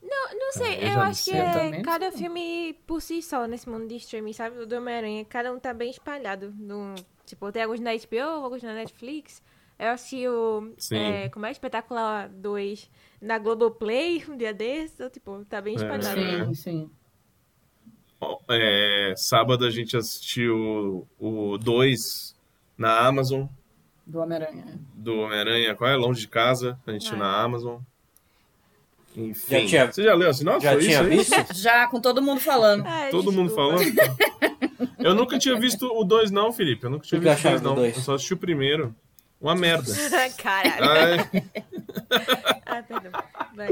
Não, não sei, eu eu, acho que é cada filme por si só nesse mundo de streaming, sabe? O do Homem-Aranha, cada um tá bem espalhado. No, tipo, tem alguns na HBO, alguns na Netflix. Eu assisti o. Sim. É, como é? Espetacular 2 na Globoplay um dia desses. Então, tipo, tá bem É. espalhado. Sim, sim. Ó, é, sábado a gente assistiu o 2 na Amazon, Do Homem-Aranha. do Homem-Aranha. Qual é? Longe de Casa. A gente Ah. na Amazon. Enfim. Já tinha- Você já leu a sinopse? Já Foi tinha isso aí? visto? Já com todo mundo falando. Ai, Todo mundo falando? *laughs* Eu nunca tinha visto o 2 não, Felipe. Eu nunca tinha visto o 2 acharam do não. dois? Eu só assisti o primeiro. Uma merda. *laughs* Caralho. Ai, *laughs* Ah, perdão. Vai.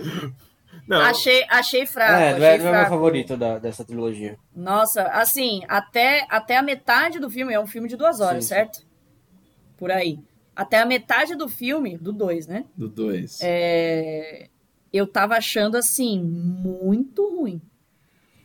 não, Achei, achei fraco. É, não achei é, não é meu fraco. favorito da- dessa trilogia. Nossa, assim, até, até a metade do filme, é um filme de duas horas, Sim, sim. certo? Por aí. Até a metade do filme, do dois, né? do 2. É, eu tava achando assim muito ruim.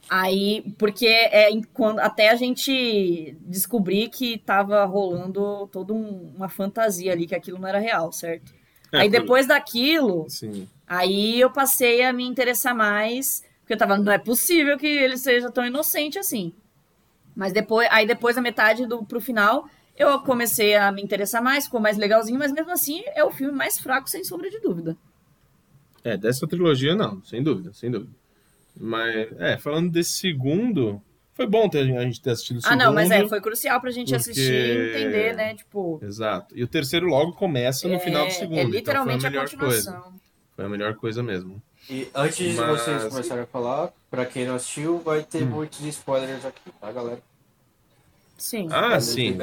Aí, porque é quando até a gente descobrir que tava rolando toda um- uma fantasia ali que aquilo não era real, certo? É, aí depois daquilo, Sim. aí eu passei a me interessar mais, porque eu tava, não é possível que ele seja tão inocente assim. Mas depois, aí depois da metade do pro final, eu comecei a me interessar mais, ficou mais legalzinho, mas mesmo assim é o filme mais fraco sem sombra de dúvida. É, dessa trilogia não, sem dúvida, sem dúvida. Mas, é, falando desse segundo, foi bom ter, a gente ter assistido o Ah, segundo. não, mas é, foi crucial pra gente porque- assistir e entender, né? Tipo, Exato. E o terceiro logo começa no é, final do segundo. é então literalmente foi a a, melhor continuação. coisa. Foi a melhor coisa mesmo. E antes de Mas- vocês começarem a falar, pra quem não assistiu, vai Hum. ter muitos spoilers aqui, tá, galera? Sim. Ah, sim.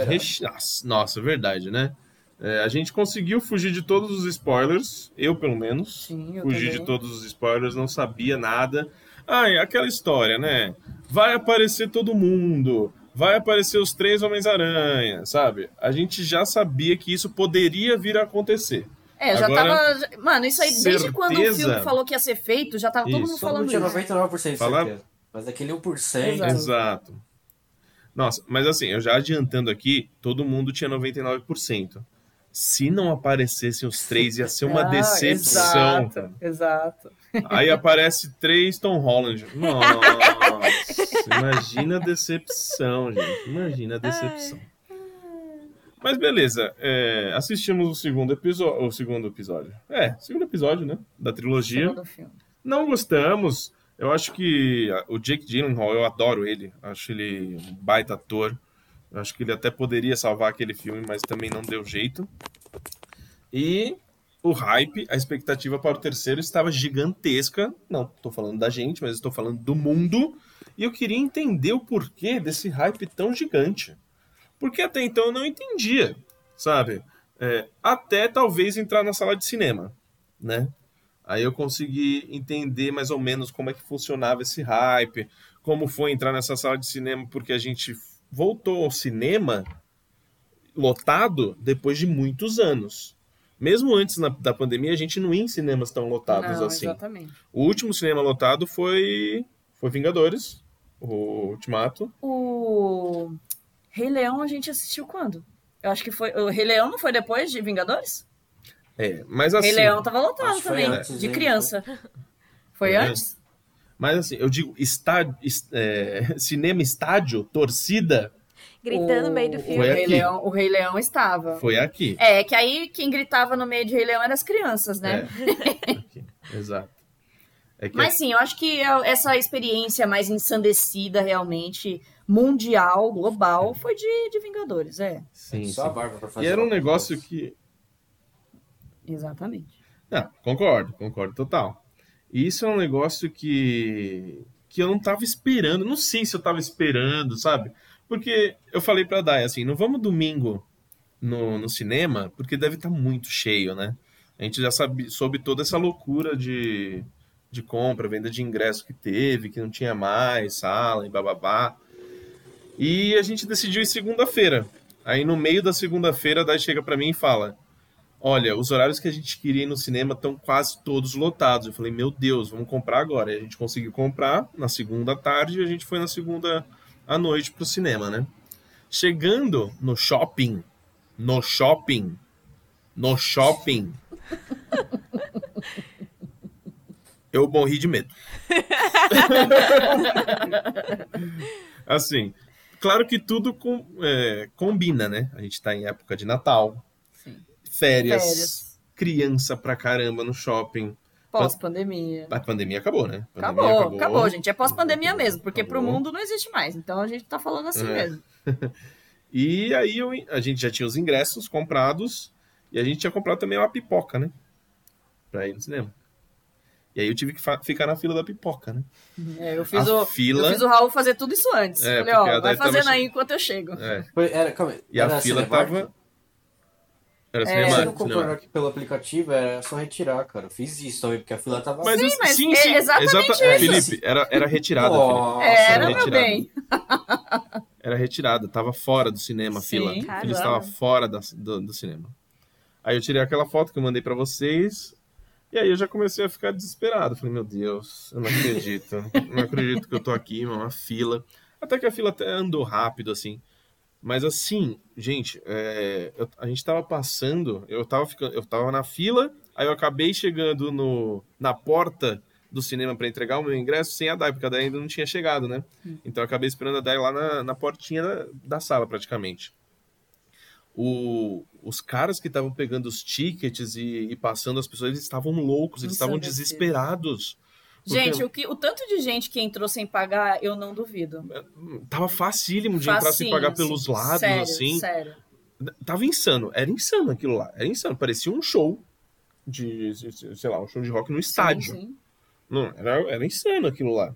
nossa, verdade, né? É, a gente conseguiu fugir de todos os spoilers, eu pelo menos. Sim, eu Fugi também. de todos os spoilers, não sabia nada. Ah, é aquela história, né? Vai aparecer todo mundo, vai aparecer os três Homens-Aranha, sabe? A gente já sabia que isso poderia vir a acontecer. É, já Agora, tava. Mano, isso aí, desde quando o certeza- filme falou que ia ser feito, já tava todo Isso. mundo Todo mundo falando tinha isso. 99% de Fala- certeza. Mas aquele 1%. Exato. Exato. Nossa, mas assim, eu já adiantando aqui, todo mundo tinha 99%. Se não aparecessem os três, ia ser uma Ah, decepção. Exato, exato. Aí aparece três Tom Holland. Nossa, *laughs* imagina a decepção, gente. Imagina a decepção. Mas beleza, é, assistimos o segundo episódio. O segundo episódio. É, segundo episódio, né? Da trilogia. Não gostamos. Eu acho que o Jake Gyllenhaal, eu adoro ele. Acho ele um baita ator. Eu acho que ele até poderia salvar aquele filme, mas também não deu jeito. E o hype, a expectativa para o terceiro estava gigantesca. Não estou falando da gente, mas estou falando do mundo. E eu queria entender o porquê desse hype tão gigante. Porque até então eu não entendia, sabe? É, até talvez entrar na sala de cinema, né? Aí eu consegui entender mais ou menos como é que funcionava esse hype, como foi entrar nessa sala de cinema, porque a gente voltou ao cinema lotado depois de muitos anos. Mesmo antes na- da pandemia, a gente não ia em cinemas tão lotados Não, assim. exatamente. O último cinema lotado foi foi Vingadores o Ultimato. O Rei Leão a gente assistiu quando? Eu acho que foi. O Rei Leão não foi depois de Vingadores? É, mas O assim. Rei Leão tava lotado também, antes de criança. *laughs* Foi Foi antes? Mas assim, eu digo estádio, es- é, *laughs* cinema estádio, torcida, Gritando no meio do O- filme. O Rei. Leão, o Rei Leão estava. foi aqui. É, que aí quem gritava no meio de Rei Leão eram as crianças, né? É, aqui, *laughs* Exato. É que Mas sim, eu acho que é- essa experiência mais ensandecida, realmente, mundial, global, foi de, de Vingadores, é. sim, Só sim. a Bárbara pra fazer. E era um negócio coisa. que. Exatamente. Não, concordo, concordo total. Isso é um negócio que que eu não tava esperando, não sei se eu tava esperando, sabe? Porque eu falei pra Dai assim, não vamos domingo no, no cinema, porque deve estar muito cheio, né? A gente já sabe, soube toda essa loucura de, de compra, venda de ingresso que teve, que não tinha mais sala e bababá. E a gente decidiu ir segunda-feira. Aí no meio da segunda-feira, a Dai chega pra mim e fala: Olha, os horários que a gente queria ir no cinema estão quase todos lotados. Eu falei, meu Deus, vamos comprar agora. E a gente conseguiu comprar na segunda tarde e a gente foi na segunda à noite pro cinema, né? Chegando no shopping, no shopping, no shopping, *laughs* eu morri de medo. *laughs* assim, claro que tudo com- é, combina, né? A gente tá em época de Natal. Férias, Férias. criança pra caramba no shopping. Pós-pandemia. A pandemia acabou, né? A pandemia Acabou, acabou, gente. É pós-pandemia mesmo, porque pro Acabou. mundo não existe mais. Então a gente tá falando assim É. mesmo. *laughs* E aí eu- a gente já tinha os ingressos comprados e a gente tinha comprado também uma pipoca, né? Pra ir no cinema. E aí eu tive que ficar na fila da pipoca, né? É, eu, fiz A o, fila- eu fiz o Raul fazer tudo isso antes. É, Falei, a ó, vai tava fazendo che- aí enquanto eu chego. É. Foi, era, calma E a era fila Cinemark? tava. Era É, você não comprou aqui pelo aplicativo, era só retirar, cara. Eu fiz isso também, porque a fila tava... Mas, Sim, assim, mas sim, é sim, exatamente exata- isso. Felipe, era, era retirada. Nossa, Era, meu retirado. bem. *laughs* Era retirada, tava fora do cinema a Sim, fila. caramba. Ele estava fora da- do, do cinema. Aí eu tirei aquela foto que eu mandei pra vocês. E aí eu já comecei a ficar desesperado. Falei, meu Deus, eu não acredito. Não acredito que eu tô aqui, uma fila. Até que a fila até andou rápido, assim. Mas assim, gente, é, eu- a gente tava passando, eu tava, ficando, eu tava na fila, aí eu acabei chegando no, na porta do cinema pra entregar o meu ingresso sem a Dai, porque a Dai ainda não tinha chegado, né? Então eu acabei esperando a Dai lá na, na portinha da, da sala, praticamente. O- os caras que estavam pegando os tickets e, e passando as pessoas, eles estavam loucos, eles estavam desesperados. Gente, o, que, o tanto de gente que entrou sem pagar, eu não duvido. tava facílimo de entrar sem Facinho, pagar assim. pelos lados, sério, assim. Sério. Tava insano, era insano aquilo lá, era insano, parecia um show de, sei lá, um show de rock no estádio. Sim, sim. Não, era, era insano aquilo lá.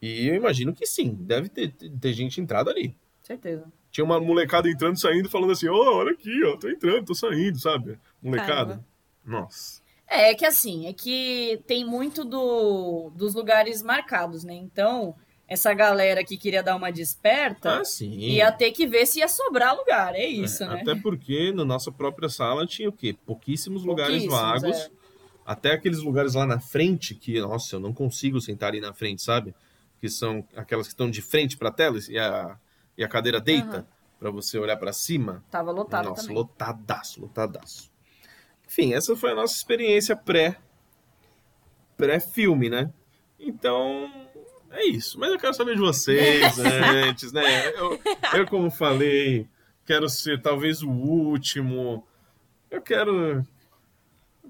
E eu imagino que sim, deve ter, ter gente entrado ali. Certeza. Tinha uma molecada entrando e saindo, falando assim, ó, olha aqui, ó, tô entrando, tô saindo, sabe? Molecada. Caramba. Nossa. É, é que assim, é que tem muito do, dos lugares marcados, né? Então, essa galera que queria dar uma desperta Ah, sim. ia ter que ver se ia sobrar lugar. É isso, É, né? Até porque na nossa própria sala tinha o quê? Pouquíssimos lugares Pouquíssimos, vagos. é. Até aqueles lugares lá na frente que, nossa, eu não consigo sentar ali na frente, sabe? Que são aquelas que estão de frente pra tela e a, e a cadeira deita pra você olhar pra cima. Tava lotado Nossa, também. lotadaço, lotadaço. Enfim, essa foi a nossa experiência pré pré-filme, né? Então, é isso. Mas eu quero saber de vocês *laughs* antes, né? Eu, eu, como falei, quero ser talvez o último. Eu quero.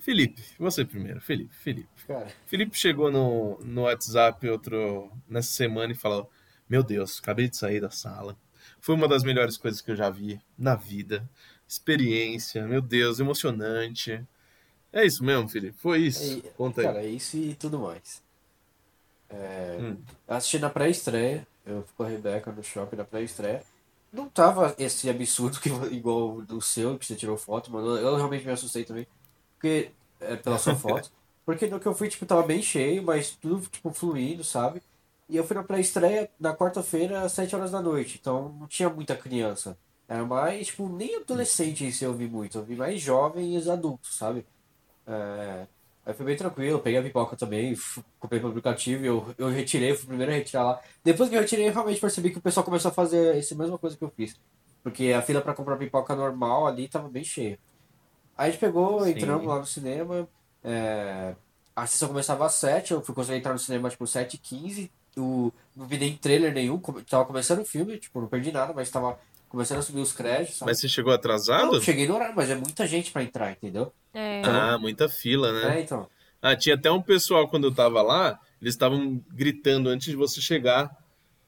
Felipe, você primeiro. Felipe, Felipe. Cara, Felipe chegou no, no WhatsApp outro, nessa semana e falou: Meu Deus, acabei de sair da sala. Foi uma das melhores coisas que eu já vi na vida. Experiência, meu Deus, emocionante. É isso mesmo, Felipe? Foi isso? e- Conta aí. cara, é isso e tudo mais. É, Hum. assisti na pré-estreia, eu fui com a Rebeca no shopping na pré-estreia. Não tava esse absurdo que, *laughs* igual o do seu, que você tirou foto, mano. Eu realmente me assustei também. Porque, é, pela sua foto. *laughs* Porque no que eu fui, tipo, tava bem cheio, mas tudo, tipo, fluindo, sabe? E eu fui na pré-estreia na quarta-feira, às 7 horas da noite. Então não tinha muita criança. Era mais, tipo, nem adolescente isso eu vi muito. Eu vi mais jovens adultos, sabe? É, aí foi bem tranquilo, peguei a pipoca também, comprei pelo aplicativo, eu, eu retirei, fui o primeiro a retirar lá. Depois que eu retirei, eu realmente percebi que o pessoal começou a fazer essa mesma coisa que eu fiz. Porque a fila pra comprar pipoca normal ali tava bem cheia. Aí a gente pegou, Sim. entramos lá no cinema, é, a sessão começava às 7, eu fui conseguir entrar no cinema tipo 7 e 15 eu não vi nem trailer nenhum, tava começando o filme, tipo, não perdi nada, mas tava começando a subir os créditos, sabe? Mas você chegou atrasado? Não, cheguei no horário, mas é muita gente pra entrar, entendeu? É. Ah, muita fila, né? É, então. Ah, tinha até um pessoal quando eu tava lá, eles estavam gritando antes de você chegar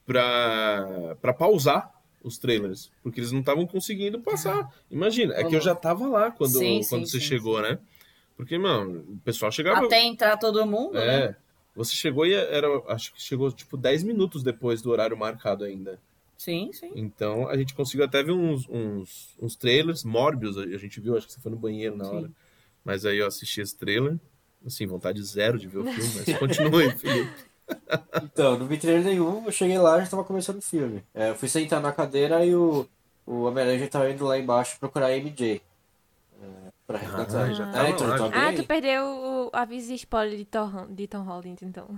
pra, pra pausar os trailers, porque eles não estavam conseguindo passar. Imagina, é que eu já tava lá quando, Sim, sim, quando você sim, chegou, né? Porque, mano, o pessoal chegava. Até entrar todo mundo, né? É. Você chegou e era. Acho que chegou tipo 10 minutos depois do horário marcado ainda. Sim, sim. Então a gente conseguiu até ver uns, uns, uns trailers. Morbius, a gente viu, acho que você foi no banheiro na hora. Mas aí eu assisti esse trailer. Assim, vontade zero de ver o *laughs* filme, mas continue, Felipe. *laughs* Então, não vi trailer nenhum, eu cheguei lá e já tava começando o filme. É, eu fui sentar na cadeira e o, o Homem-Aranha já tava indo lá embaixo procurar a MJ. É, pra resgatar. Ah, já tava então, bem Ah, tu perdeu o aviso de spoiler de Tom, de Tom Holland, então.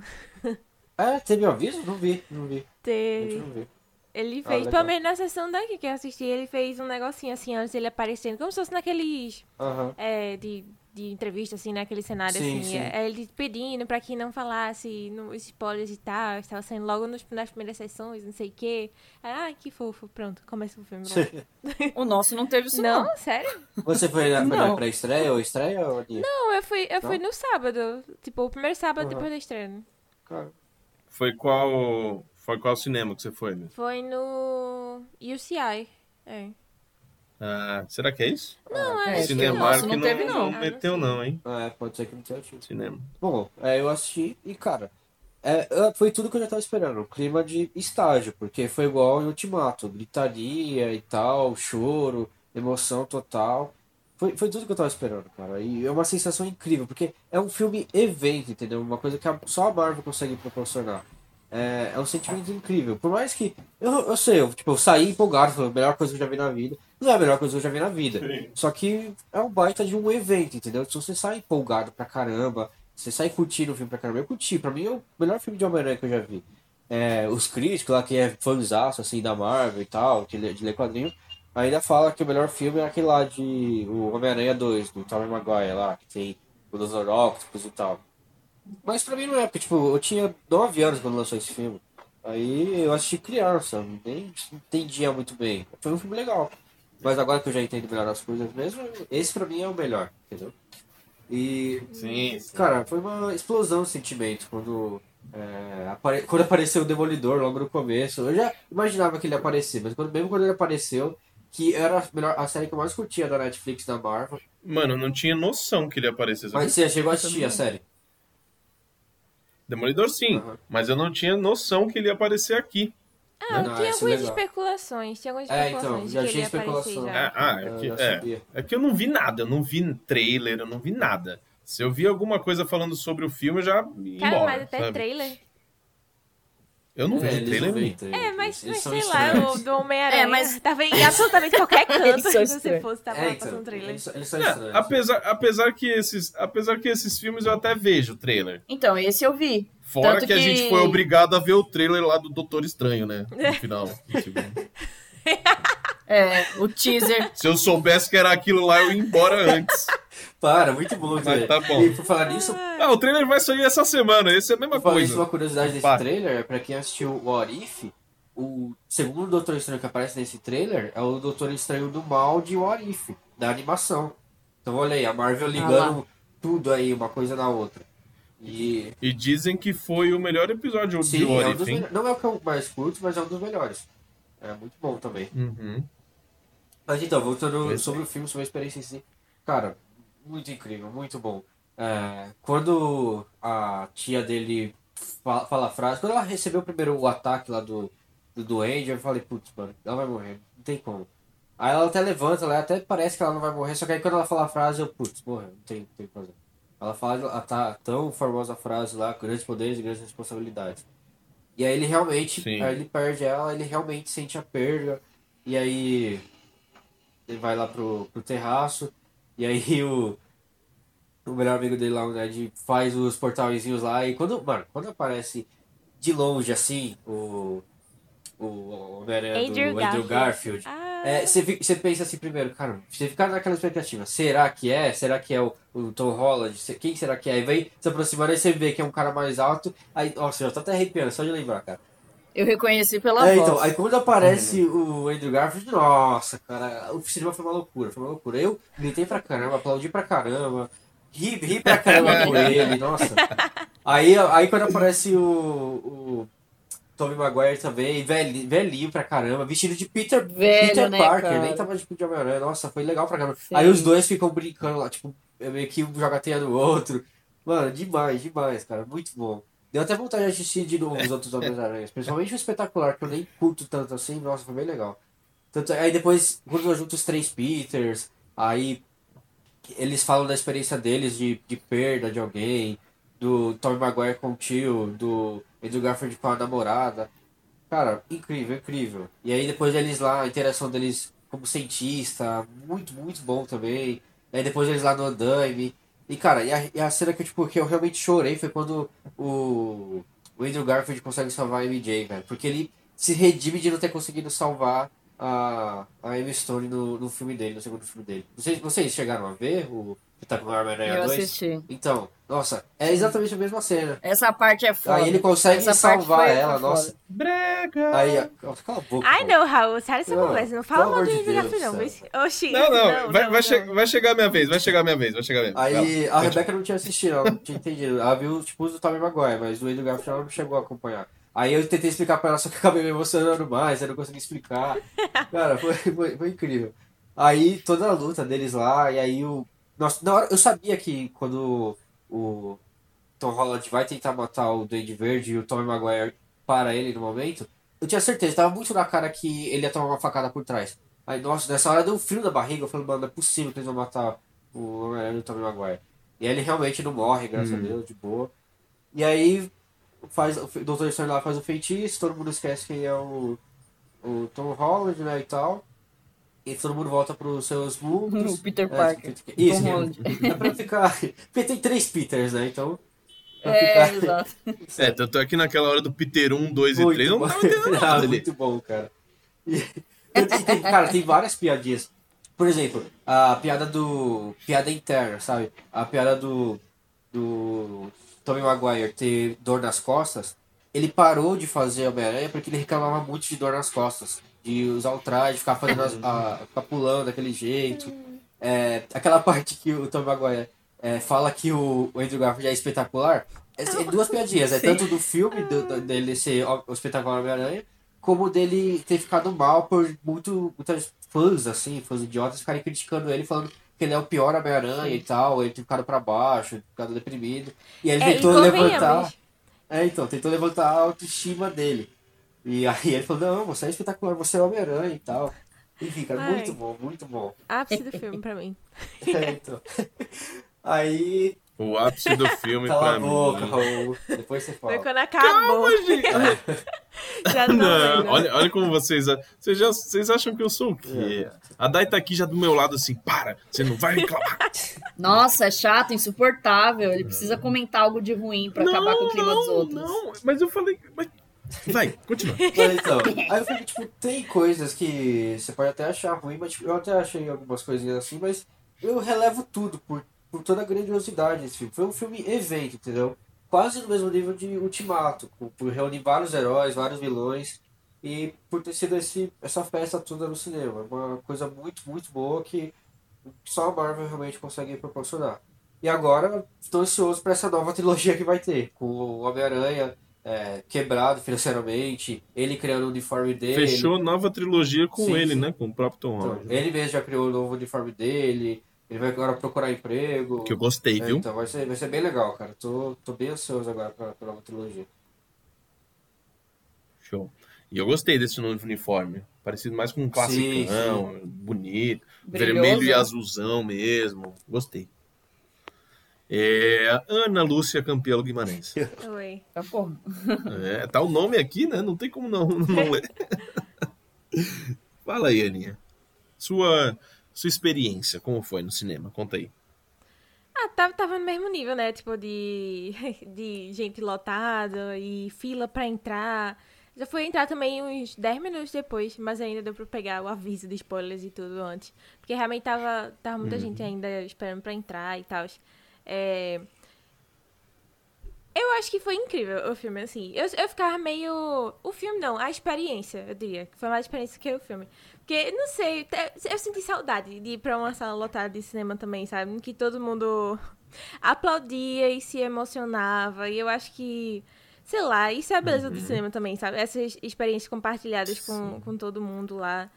É, teve um aviso? Não vi, não vi. Gente, Teve. não vi. Ele Ah, fez, legal. pelo menos na sessão daqui que eu assisti, ele fez um negocinho assim antes dele aparecendo, como se fosse naqueles Aham. é, de, de entrevista, assim, naquele cenário Sim, assim. sim. É, ele pedindo pra que não falasse no, os spoilers e tal, estava saindo logo nos, nas primeiras sessões, não sei o quê. Aí, Ai, que fofo, pronto, começa o filme. *laughs* O nosso não teve isso, não. não, sério? Você foi na, na pré-estreia ou estreia? Ou? Não, eu fui, eu fui Não? no sábado, tipo, o primeiro sábado Aham. depois da estreia. Cara, Foi qual. Foi qual cinema que você foi, né? Foi no UCI, é. Ah, será que é isso? Não, É, acho que Cinemark não, não teve, não. Ah, não meteu, não, hein? é, pode ser que não tenha tido. Cinema. Bom, é, eu assisti e, cara, é, é, foi tudo que eu já tava esperando. Um clima de estágio, porque foi igual em Ultimato. Gritaria e tal, choro, emoção total. Foi, foi tudo que eu tava esperando, cara. E é uma sensação incrível, porque é um filme evento, entendeu? Uma coisa que a- só a Marvel consegue proporcionar. É, é um sentimento incrível. Por mais que. Eu, eu sei, eu, tipo, eu saí empolgado, foi a melhor coisa que eu já vi na vida. Não é a melhor coisa que eu já vi na vida. Só que é um baita de um evento, entendeu? Se você sai empolgado pra caramba, você sai curtindo o filme pra caramba. Eu curti, pra mim é o melhor filme de Homem-Aranha que eu já vi. É, os críticos lá, que é fãzaço, assim, da Marvel e tal, que lê- de ler quadrinho, ainda fala que o melhor filme é aquele lá de o Homem-Aranha 2, do Tobey Maguire lá, que tem o Dr. Octopus e tal. Mas pra mim não é, porque tipo, eu tinha 9 anos quando lançou esse filme. Aí eu assisti criança, nem entendia muito bem. Foi um filme legal. Mas agora que eu já entendo melhor as coisas mesmo, esse pra mim é o melhor, entendeu? E, Sim, cara, foi uma explosão de sentimento quando, é, apare- quando apareceu o Demolidor logo no começo. Eu já imaginava que ele ia aparecer, mas quando, mesmo quando ele apareceu, que era a, melhor, a série que eu mais curtia da Netflix, da Marvel. Mano, eu não tinha noção que ele ia aparecer. Mas você chegou a assistir a série? Demolidor sim, Aham. mas eu não tinha noção que ele ia aparecer aqui. Ah, Não, tinha esse é algumas legal. especulações, tinha algumas É, especulações então, já que ele tinha especulação. já. Ah, ah, é, Eu que, é, é que eu não vi nada, eu não vi trailer, eu não vi nada. Se eu vi alguma coisa falando sobre o filme, eu já ia Cara, embora, mas até sabe? trailer. Eu não É, vejo eles trailer nenhum. É, mas, mas sei lá, o do Homem-Aranha É, mas- tava em absolutamente qualquer *laughs* canto que você fosse, tava É, então, passando trailer. eles, eles são É, apesar, apesar, que esses, apesar que esses filmes eu até vejo o trailer. Então, esse eu vi. Fora Tanto que a que- gente foi obrigado a ver o trailer lá do Doutor Estranho, né? No final. do *laughs* segundo. É, o teaser. Se eu soubesse que era aquilo lá, eu ia embora antes. Para, muito bom, Zé. tá bom. E por falar nisso, Ah, o trailer vai sair essa semana, esse é a mesma por falar coisa. uma curiosidade desse Para. trailer, pra quem assistiu o What If, o segundo Doutor Estranho que aparece nesse trailer é o Doutor Estranho do mal de What If, da animação. Então olha aí, a Marvel ligando tudo aí, uma coisa na outra. E E dizem que foi o melhor episódio de sim, é um melhores. Não é o mais curto, mas é um dos melhores. É muito bom também. Uhum. Mas então, voltando Pois sobre o filme, sobre a experiência em si. Cara, muito incrível, muito bom. É, quando a tia dele fa- fala a frase, quando ela recebeu primeiro o ataque lá do, do Duende, eu falei, putz, mano, ela vai morrer, não tem como. Aí ela até levanta, ela até parece que ela não vai morrer, só que aí quando ela fala a frase, eu, putz, morreu, não tem, não tem o que fazer. Ela fala ela tá tão famosa a frase lá, grandes poderes e grandes responsabilidades. E aí ele realmente, Sim. aí ele perde ela, ele realmente sente a perda. E aí ele vai lá pro, pro terraço. E aí *laughs* o, o melhor amigo dele lá, o Ned, faz os portalzinhos lá. E quando, mano, quando aparece de longe assim, o. O Homem-Aranha Andrew do Andrew Garfield. Ah, É, você, você pensa assim primeiro, cara, você fica naquela expectativa, será que é? Será que é o, o Tom Holland? Quem será que é? Aí vem se aproximando, aí você vê que é um cara mais alto, aí, nossa, já tô até arrepiando, só de lembrar, cara. Eu reconheci pela É, voz. então, aí quando aparece o Andrew Garfield, nossa, cara, o cinema foi uma loucura, foi uma loucura. Eu gritei pra caramba, aplaudi pra caramba, ri, ri pra caramba com *laughs* ele, nossa. Aí, aí quando aparece o, o Tobey Maguire também, velhinho, velhinho pra caramba, vestido de Peter, Velho, Peter né, Parker, cara? nem tava de de Homem-Aranha, nossa, foi legal pra caramba. Sim. Aí os dois ficam brincando lá, tipo, meio que um joga teia no outro. Mano, demais, demais, cara, muito bom. Deu até vontade de assistir de novo os outros Homens-Aranhas, principalmente o espetacular, que eu nem curto tanto assim, nossa, foi bem legal. Tanto, aí depois, quando eu junto os três Peters, aí eles falam da experiência deles de, de perda de alguém, do Tom Maguire com o tio, do Andrew Garfield com a namorada. Cara, incrível, incrível. E aí depois eles lá, a interação deles como cientista, muito, muito bom também. Aí depois eles lá no andaime. E cara, e a, e a cena que, tipo, que eu realmente chorei foi quando o, o Andrew Garfield consegue salvar a MJ, velho. Porque ele se redime de não ter conseguido salvar a, a Emma Stone no, no filme dele, no segundo filme dele. Vocês, vocês chegaram a ver o Espetacular Homem-Aranha Eu 2? assisti. Então, nossa, é exatamente a mesma cena. Essa parte é foda. Aí ele consegue Essa salvar foi- ela, foi foda. nossa. Brega! Aí, nossa, cala a boca. Ai, pô. não, Raul, sai dessa Não, conversa. Não pelo fala mal amor de Deus, Garfield, não. Oxi. Não, não, vai, não, vai, não. che- vai chegar a minha vez, vai chegar a minha vez, vai chegar a minha vez. Aí a Rebeca não tinha assistido, ela não tinha entendido. Ela viu tipo os do Tommy Maguire, mas o Andrew Garfield ela não chegou a acompanhar. Aí eu tentei explicar pra ela, só que eu acabei me emocionando mais, eu não consegui explicar. *laughs* Cara, foi, foi, foi incrível. Aí toda a luta deles lá, e aí o. Nossa, na hora eu sabia que quando o Tom Holland vai tentar matar o Duende Verde e o Tommy Maguire para ele no momento, eu tinha certeza, tava muito na cara que ele ia tomar uma facada por trás. Aí, nossa, nessa hora deu um frio na barriga, eu falei, mano, não é possível que eles vão matar o Homem-Aranha e o Tommy Maguire. E aí ele realmente não morre, graças a Deus, de boa. E aí faz, o Dr. Stone lá faz o feitiço, todo mundo esquece quem é o, o Tom Holland, né, e tal. E todo mundo volta pros seus mundos. *laughs* O Peter É, Parker. Isso, Tom é- Holland. é pra ficar. *laughs* Porque tem três Peters, né? Então. *laughs* É, ficar. exato. É, tanto é que naquela hora do Peter 1, 2 e Muito 3 não bom. tava entendendo Ah, nada ali. muito bom, cara. E, e tem- cara, tem várias piadinhas. Por exemplo, a piada do. Piada interna, sabe? A piada do. Do. Tommy Maguire ter dor nas costas. Ele parou de fazer Homem-Aranha porque ele reclamava muito de dor nas costas. De usar o traje, ficar fazendo as, a, ficar pulando daquele jeito. É, aquela *laughs* parte que o Tommy Maguire é, fala que o, o Andrew Garfield é espetacular. É, é duas *laughs* piadinhas, é tanto do filme do- do- dele ser o, espetacular Homem-Aranha, como dele ter ficado mal por muito, muitas fãs, assim, fãs idiotas, ficarem criticando ele, falando que ele é o pior Homem-Aranha e tal, ele ter ficado pra baixo, ficado deprimido. E ele É, tentou levantar. É, então, tentou levantar a autoestima dele. E aí ele falou, não, você é espetacular, você é Homem-Aranha e tal. Enfim, cara, Ai. muito bom, muito bom. Ápice do filme pra mim. *laughs* É, então. Aí, O ápice do filme cala pra a boca, mim. Raul. Depois você Foi fala. quando acabou. *laughs* Já não, Não, olha, olha como vocês. Vocês, já, vocês acham que eu sou o quê? A Dai tá aqui já do meu lado assim, para, você não vai reclamar. *laughs* Nossa, é chato, insuportável. Ele precisa comentar algo de ruim pra acabar com o clima dos outros. Não, mas eu falei. Mas... Vai, continua. *laughs* Mas então, aí eu falei, tipo, tem coisas que você pode até achar ruim, mas tipo, eu até achei algumas coisinhas assim, mas eu relevo tudo por, por toda a grandiosidade desse filme. Foi um filme evento, entendeu? Quase no mesmo nível de Ultimato, por reunir vários heróis, vários vilões, e por ter sido esse, essa festa toda no cinema. Uma coisa muito, muito boa que só a Marvel realmente consegue proporcionar. E agora, estou ansioso para essa nova trilogia que vai ter, com o Homem-Aranha é, quebrado financeiramente, ele criando o uniforme dele. Fechou nova trilogia com Sim, ele, sim. né? Com o próprio Tom Então, Holland. ele mesmo já criou o novo uniforme dele, ele vai agora procurar emprego. Que eu gostei, É, viu? então vai ser, vai ser bem legal, cara. Tô, tô bem ansioso agora pra, pra nova trilogia. Show. E eu gostei desse novo uniforme. Parecido mais com um classicão, bonito. Brilhoso. Vermelho e azulzão mesmo. Gostei. É, Ana Lúcia Campelo Guimarães. *laughs* Oi. Tá, porra. É, tá o nome aqui, né? Não tem como não, *laughs* não ler. Fala aí, Aninha. Sua, sua experiência, como foi no cinema? Conta aí. Ah, tava, tava no mesmo nível, né? Tipo, de, *laughs* de gente lotada e fila pra entrar. Já fui entrar também uns 10 minutos depois, mas ainda deu pra pegar o aviso de spoilers e tudo antes. Porque realmente tava, tava muita Uhum. gente ainda esperando pra entrar e tal. É... Eu acho que foi incrível o filme, assim. Eu, eu ficava meio. O filme não, a experiência, eu diria. Foi mais experiência que o filme. Porque, não sei, te- eu senti saudade de ir pra uma sala lotada de cinema também, sabe? Em Que todo mundo aplaudia e se emocionava. E eu acho que. Sei lá, isso é a beleza do cinema também, sabe? Essas experiências compartilhadas com, com todo mundo lá.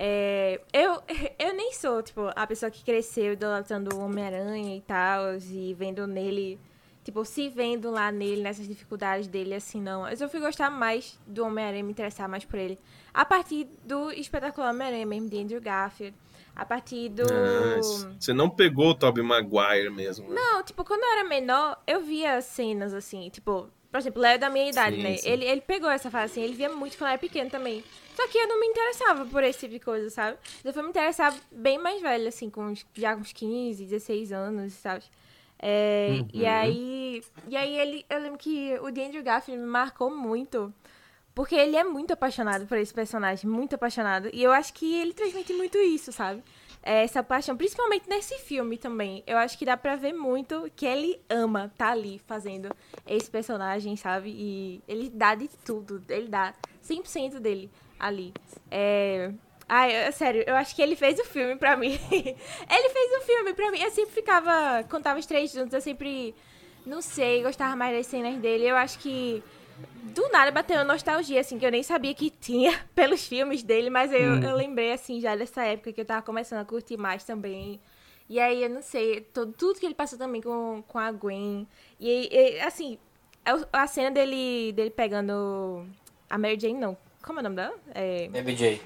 É, eu, *laughs* eu nem sou, tipo, a pessoa que cresceu idolatrando o Homem-Aranha e tal, e vendo nele, tipo, se vendo lá nele, nessas dificuldades dele, assim, não. Mas eu fui gostar mais do Homem-Aranha, me interessar mais por ele. A partir do espetacular Homem-Aranha mesmo, de Andrew Garfield. A partir do... Ah, você não pegou o Tobey Maguire mesmo, né? Não, tipo, quando eu era menor, eu via cenas assim, tipo, por exemplo, Léo é da minha idade, Sim, né? sim. Ele, ele pegou essa fase assim, ele via muito quando era pequeno também. Só que eu não me interessava por esse tipo de coisa, sabe? Eu fui me interessar bem mais velha, assim, com uns, já com uns 15, 16 anos, sabe? É, E Uhum. aí. E aí ele. Eu lembro que o Andrew Garfield me marcou muito. Porque ele é muito apaixonado por esse personagem, muito apaixonado. E eu acho que ele transmite muito isso, sabe? É, Essa paixão, principalmente nesse filme também. Eu acho que dá pra ver muito que ele ama tá ali fazendo esse personagem, sabe? E ele dá de tudo, ele dá 100% dele ali. É... Ai, é sério, eu acho que ele fez o filme pra mim. *laughs* ele fez o filme pra mim. Eu sempre ficava, quando tava os três juntos, eu sempre, não sei, gostava mais das cenas dele. Eu acho que do nada bateu uma nostalgia, assim, que eu nem sabia que tinha *laughs* pelos filmes dele, mas eu, Hum. eu lembrei, assim, já dessa época que eu tava começando a curtir mais também. E aí, eu não sei, todo, tudo que ele passou também com, com a Gwen. E, e, assim, a, a cena dele, dele pegando a Mary Jane, não. Como é o nome dela? É, MJ.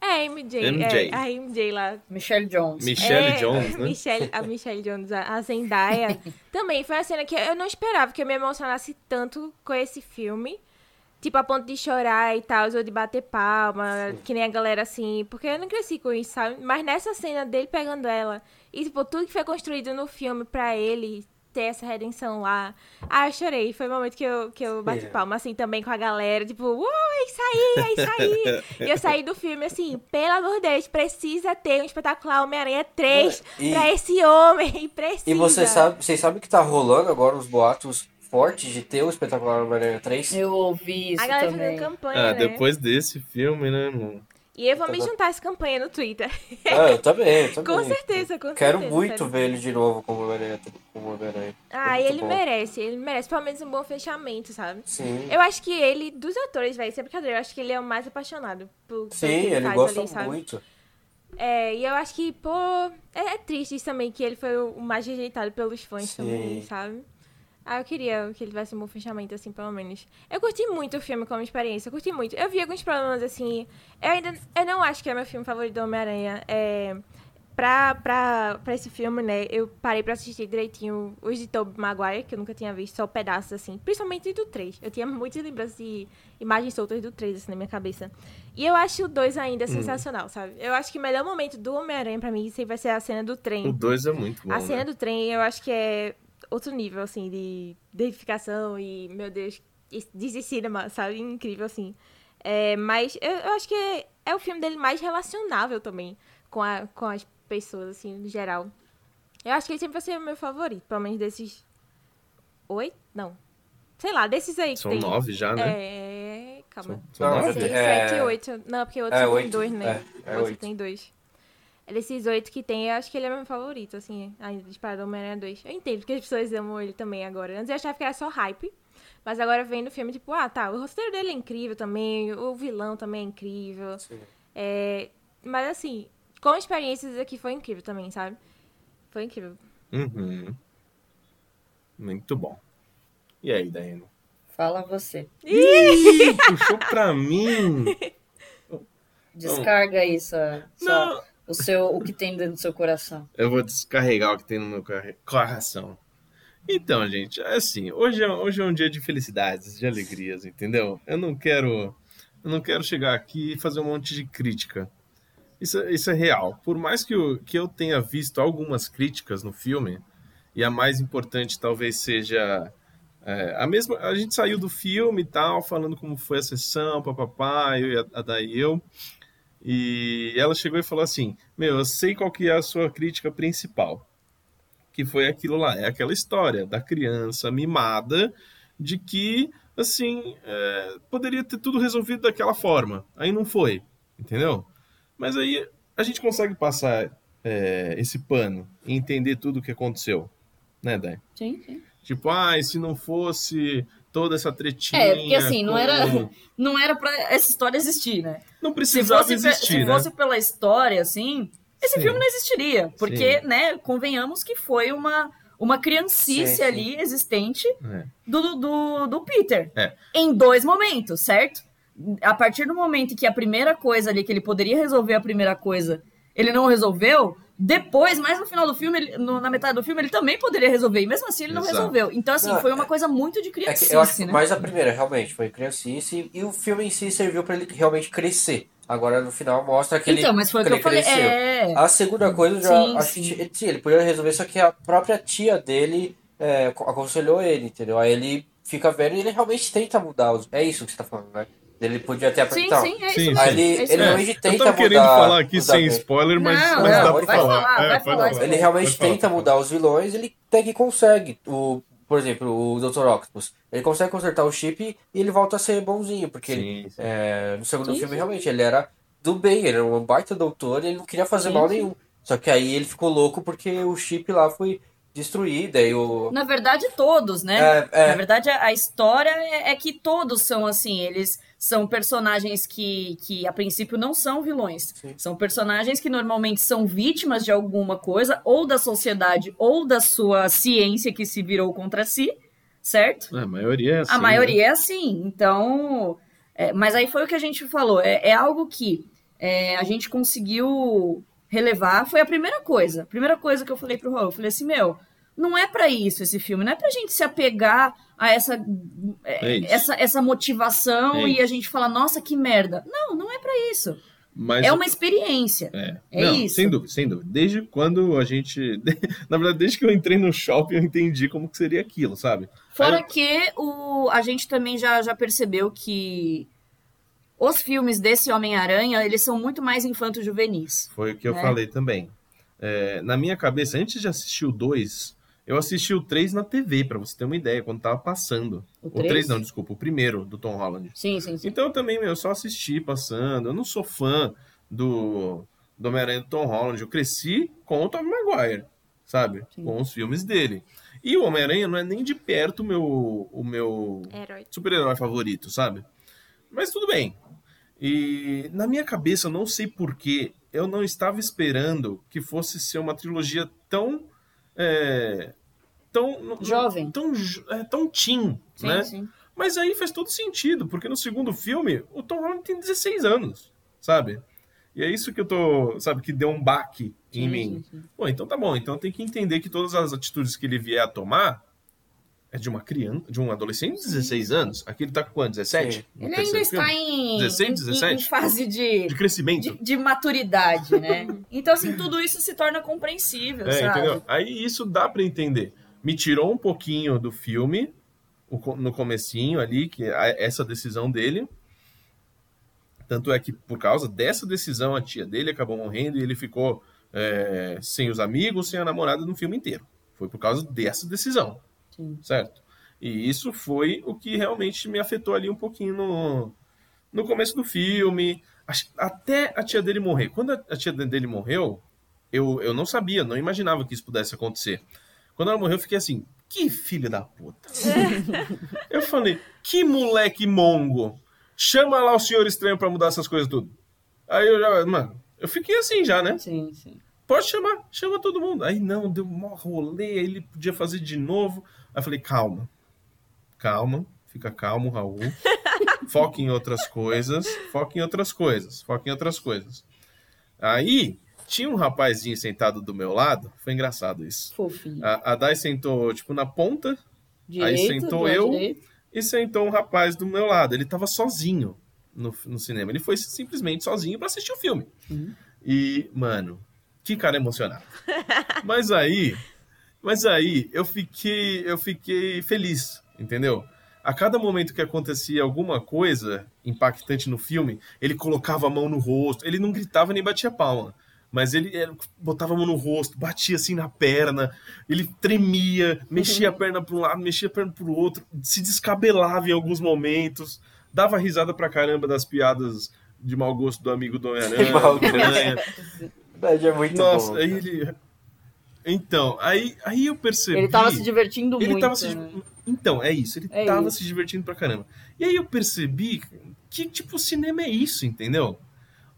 é MJ. MJ. É, a MJ lá. Michelle Jones. Michelle É, Jones, *laughs* né? Michelle, a Michelle Jones, a a Zendaya. *laughs* também foi uma cena que eu não esperava que eu me emocionasse tanto com esse filme. Tipo, a ponto de chorar e tal, ou de bater palma, que nem a galera assim. Porque eu não cresci com isso, sabe? Mas nessa cena dele pegando ela, e tipo, tudo que foi construído no filme pra ele ter essa redenção lá. Ah, eu chorei. Foi o momento que eu, que eu bati É. palma, assim, também com a galera. Tipo, uau, é isso aí, é isso aí. e *laughs* eu saí do filme assim, pelo amor de Deus, precisa ter um espetacular Homem-Aranha 3 E- pra esse homem. *laughs* Precisa. E você sabe, vocês sabem que tá rolando agora uns boatos fortes de ter o espetacular Homem-Aranha 3? Eu ouvi isso A galera também. fazendo campanha, Ah, né? depois desse filme, né, mano? E eu vou me Tá- juntar a essa campanha no Twitter. Ah, eu também, eu *laughs* também. com certeza, com Quero certeza. muito sério. ver ele de novo como Homem-Aranha. Como Homem-Aranha. Ah, Muito ele bom. merece, ele merece pelo menos um bom fechamento, sabe? Sim. Eu acho que ele, dos atores, velho, sem brincadeira, eu acho que ele é o mais apaixonado por Sim, ele, ele gosta ali, sabe? muito. É, e eu acho que, pô, é, é triste isso também, que ele foi o o mais rejeitado pelos fãs Sim. também, sabe? Ah, eu queria que ele tivesse um bom fechamento, assim, pelo menos. Eu curti muito o filme como experiência, eu curti muito. Eu vi alguns problemas, assim. Eu ainda. Eu não acho que é meu filme favorito do Homem-Aranha. É. Pra, pra, pra esse filme, né, eu parei pra assistir direitinho os de Tobey Maguire, que eu nunca tinha visto, só pedaços, assim. Principalmente do 3. Eu tinha muitas lembranças de imagens soltas do 3, assim, na minha cabeça. E eu acho o 2 ainda sensacional, sabe? Eu acho que o melhor momento do Homem-Aranha pra mim sempre vai ser a cena do trem. O 2 é muito bom, A cena né? do trem, eu acho que é outro nível, assim, de identificação e, meu Deus, Disney Cinema, sabe? Incrível, assim. É, mas eu, eu acho que é, é o filme dele mais relacionável também com, a, com as pessoas, assim, no geral. Eu acho que ele sempre vai ser o meu favorito, pelo menos desses oito? Não. Sei lá, desses aí que São tem. nove já, né? É, calma. São, são Não, nove? tem- é- sete e oito. Não, porque o outro É, só tem oito. dois, né? É, é o outro oito. tem dois. É Desses oito que tem, eu acho que ele é meu favorito, assim, ainda disparado do Homem-Aranha 2. Eu entendo porque as pessoas amam ele também agora. Antes eu achava que era só hype. Mas agora vendo o filme, tipo, ah, tá, o roteiro dele é incrível também, o vilão também é incrível. Sim. É, mas assim, com experiências aqui foi incrível também, sabe? Foi incrível. Uhum. Muito bom. E aí, Daino? Fala você. Ih, puxou pra mim! *laughs* Descarga aí sua, sua- Não, o, seu, o que tem dentro do seu coração. eu vou descarregar o que tem no meu coração. Então, gente, é assim, hoje é, hoje é um dia de felicidades, de alegrias, entendeu? Eu não quero eu não quero chegar aqui e fazer um monte de crítica. Isso, isso é real. Por mais que eu, que eu tenha visto algumas críticas no filme, e a mais importante talvez seja é, a mesma. A gente saiu do filme e tal, falando como foi a sessão, papapá, eu e a, a Daí eu. E ela chegou e falou assim: Meu, eu sei qual que é a sua crítica principal. Que foi aquilo lá, é aquela história da criança mimada de que, assim, é, poderia ter tudo resolvido daquela forma. Aí não foi, entendeu? Mas aí a gente consegue passar é, esse pano e entender tudo o que aconteceu, né, Dai? Sim, sim. Tipo, ah, se não fosse toda essa tretinha. É, porque assim, não com- era, *laughs* não era pra essa história existir, né? Não Se precisava fosse, pe- existir, se né? fosse pela história, assim, esse Sim. filme não existiria. Porque, Sim. né, convenhamos que foi uma, uma criancice sim. ali existente É. do, do, do Peter. É. Em dois momentos, certo? A partir do momento que a primeira coisa ali, que ele poderia resolver a primeira coisa, ele não resolveu, depois, mais no final do filme, ele- no- na metade do filme, ele também poderia resolver. E mesmo assim, ele não Exato. resolveu. Então, assim, Não, foi uma coisa muito de É que criancice, eu acho que né? mais a primeira, realmente, foi criancice. E o filme em si serviu pra ele realmente crescer. Agora, no final, mostra que ele, Então, mas foi o que eu falei. cresceu. É. A segunda coisa, eu já Sim, acho sim. que sim, ele poderia resolver, só que a própria tia dele é, aconselhou ele, entendeu? Aí ele fica vendo e ele realmente tenta mudar. Os... É isso que você tá falando, né? Ele podia ter Sim, aprendido. sim, é Sim, isso sim. ele, é isso ele mesmo. realmente Eu tenta tava querendo mudar. falar aqui mudar sem spoiler, mas, Não, mas não, dá pra falar. falar, É, falar, falar. Ele realmente tenta mudar os vilões, ele até que consegue. O, por exemplo, o Dr. Octopus. Ele consegue consertar o chip e ele volta a ser bonzinho, porque ele, é, no segundo Sim, filme sim. realmente ele era do bem, ele era um baita doutor e ele não queria fazer Sim, mal sim. nenhum. Só que aí ele ficou louco porque o chip lá foi destruído, aí o... Na verdade, todos, né? É, é. Na verdade, a história é, é que todos são assim. Eles são personagens que, que a princípio, não são vilões. Sim. São personagens que normalmente são vítimas de alguma coisa, ou da sociedade, ou da sua ciência que se virou contra si, certo? É, a maioria é assim. A né? maioria é assim. Então. é, mas aí foi o que a gente falou. É, é algo que é, a gente conseguiu relevar. Foi a primeira coisa. A primeira coisa que eu falei pro Raul. Eu falei assim, meu, não é pra isso esse filme. Não é pra gente se apegar a essa, É isso. essa, essa motivação É e a gente falar, nossa, que merda. Não, não é pra isso. Mas É uma experiência. É, É não, isso. sem dúvida, sem dúvida. Desde quando a gente. *laughs* Na verdade, desde que eu entrei no shopping, eu entendi como que seria aquilo, sabe? Fora que o, a gente também já, já percebeu que os filmes desse Homem-Aranha, eles são muito mais infanto-juvenis. Foi o que eu né? falei também. É, na minha cabeça, antes de assistir o 2, eu assisti o 3 na TV, pra você ter uma ideia, quando tava passando. O O três? 3 não, desculpa, o primeiro do Tom Holland. Sim, sim, sim. Então eu também, meu, eu só assisti passando. Eu não sou fã do, do Homem-Aranha do Tom Holland. Eu cresci com o Tobey Maguire, sabe? Sim. Com os filmes dele. E o Homem-Aranha não é nem de perto o meu, o meu Herói. super-herói favorito, sabe? Mas tudo bem. E na minha cabeça, eu não sei porquê, eu não estava esperando que fosse ser uma trilogia tão. é, tão. Jovem. Tão, é, tão teen, Sim, né? sim. Mas aí faz todo sentido, porque no segundo filme, o Tom Holland tem 16 anos, sabe? E é isso que eu tô, sabe, que deu um baque em Sim, mim. sim, sim. Pô, então tá bom. Então tem que entender que todas as atitudes que ele vier a tomar é de uma criança, de um adolescente de 16 anos. Aqui ele tá com quanto? 17? Sim. No Ele ainda está filme? em, 16, em- 17? em fase de, De crescimento. de, de maturidade, né? *laughs* Então, assim, tudo isso se torna compreensível, É, sabe? entendeu? Aí isso dá pra entender. Me tirou um pouquinho do filme, no comecinho ali, que a- essa decisão dele. Tanto é que por causa dessa decisão a tia dele acabou morrendo e ele ficou é, sem os amigos, sem a namorada no filme inteiro. Foi por causa dessa decisão, Sim. certo? E isso foi o que realmente me afetou ali um pouquinho no, no começo do filme. Até a tia dele morrer. Quando a a tia dele morreu, eu, eu não sabia, não imaginava que isso pudesse acontecer. Quando ela morreu, eu fiquei assim, que filho da puta. *laughs* eu falei, que moleque mongo. Chama lá o senhor estranho pra mudar essas coisas tudo. Aí eu já, mano, eu fiquei assim já, né? Sim, sim. Pode chamar, chama todo mundo. Aí não, deu um rolê, aí ele podia fazer de novo. Aí eu falei, calma, calma, fica calmo, Raul. *laughs* Foca em outras coisas, foca em outras coisas, foca em outras coisas. Aí, tinha um rapazinho sentado do meu lado, foi engraçado isso. Fofinho. A, a Dai sentou, tipo, na ponta Direito, sentou do lado eu. direito. e sentou um rapaz do meu lado. Ele tava sozinho no, no cinema. Ele foi simplesmente sozinho pra assistir o filme. Uhum. E, mano, que cara emocionado. *laughs* Mas aí, Mas aí eu fiquei, eu fiquei feliz, entendeu? A cada momento que acontecia alguma coisa impactante no filme, ele colocava a mão no rosto. Ele não gritava nem batia palma. Mas ele, ele botava a mão no rosto, batia assim na perna, ele tremia, mexia a perna para um lado, mexia a perna para o outro, se descabelava em alguns momentos, dava risada pra caramba das piadas de mau gosto do amigo do *laughs* Homem-Aranha. é muito Nossa, bom. aí ele. Então, aí, aí eu percebi. Ele tava se divertindo Ele muito. tava se... né? Então, é isso. Ele É tava isso. se divertindo pra caramba. E aí eu percebi que, tipo, o cinema é isso, entendeu?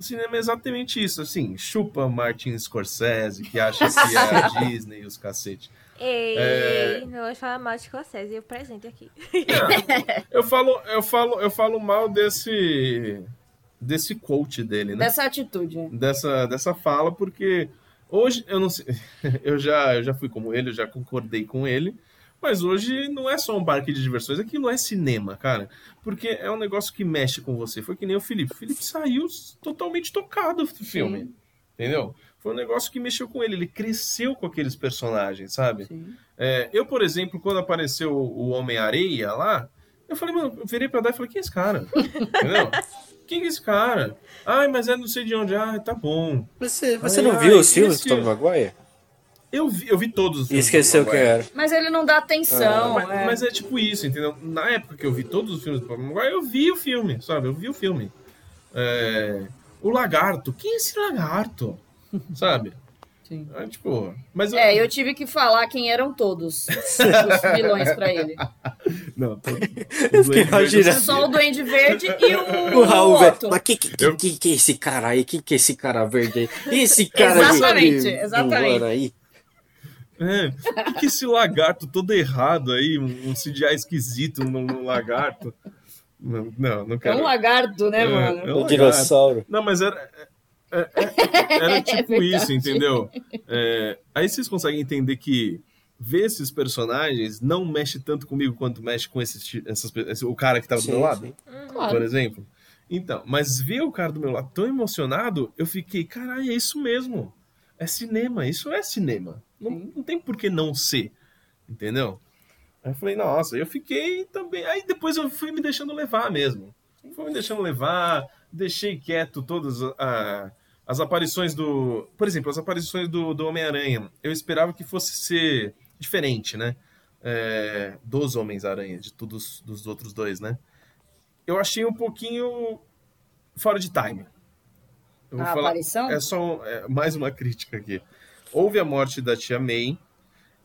O cinema é exatamente isso. Assim, chupa Martin Scorsese, que acha que é a *laughs* Disney e os cacete. Ei, É. não vou falar mal de Scorsese, eu presente aqui. Eu falo, eu falo, eu falo mal desse. desse quote dele, né? Dessa atitude. dessa, dessa fala, porque hoje eu não sei. *laughs* Eu já, eu já fui como ele, eu já concordei com ele. Mas hoje não é só um parque de diversões, aquilo é cinema, cara. Porque é um negócio que mexe com você. Foi que nem o Felipe. O Felipe saiu totalmente tocado do filme. Sim. Entendeu? Foi um negócio que mexeu com ele. Ele cresceu com aqueles personagens, sabe? É, eu, por exemplo, quando apareceu o Homem-Areia lá, eu falei, mano, eu virei pra dar e falei, quem é esse cara? Entendeu? *laughs* Quem é esse cara? Ai, mas é não sei de onde. Ah, tá bom. Você, você Ai, não ai, viu os filmes do Tobey Maguire? Eu vi, eu vi todos os filmes. esqueceu quem era. Mas ele não dá atenção. Mas, é. mas é tipo isso, entendeu? Na época que eu vi todos os filmes do Tobey Maguire, eu vi o filme, sabe? Eu vi o filme. É, O Lagarto. Quem é esse lagarto? *laughs* Sabe? Sim. É, tipo... Mas É, eu tive que falar quem eram todos os vilões pra ele. *laughs* Não, tô... *laughs* Eu fiquei imaginando. Só o Duende Verde e o, O Raul, outro. Mas que, que, Eu- que, que é esse cara aí? Que que é esse cara verde aí? Esse cara Exatamente, de, exatamente. aí? É, o que, esse lagarto todo errado aí, um, um CGI esquisito no, no lagarto? Não, não, não É quero. um lagarto, né, É, mano? é um O lagarto. dinossauro. Não, mas era. é- é- era *laughs* tipo verdade. isso, entendeu? É, aí vocês conseguem entender que ver esses personagens não mexe tanto comigo quanto mexe com esses, essas, esse- o cara que tava do Sim, meu lado, sim. por Claro. exemplo. Então, mas ver o cara do meu lado tão emocionado, eu fiquei, caralho, é isso mesmo. É cinema, isso é cinema. Não, não tem por que não ser, entendeu? Aí eu falei, nossa, eu fiquei também. Aí depois eu fui me deixando levar mesmo. Fui me deixando levar, deixei quieto todas a- as aparições do. Por exemplo, as aparições do, do Homem-Aranha. Eu esperava que fosse ser diferente, né? É, dos Homens-Aranha, de todos dos outros dois, né? Eu achei um pouquinho fora de time. Eu vou A falar- aparição? é só é, mais uma crítica aqui. Houve a morte da tia May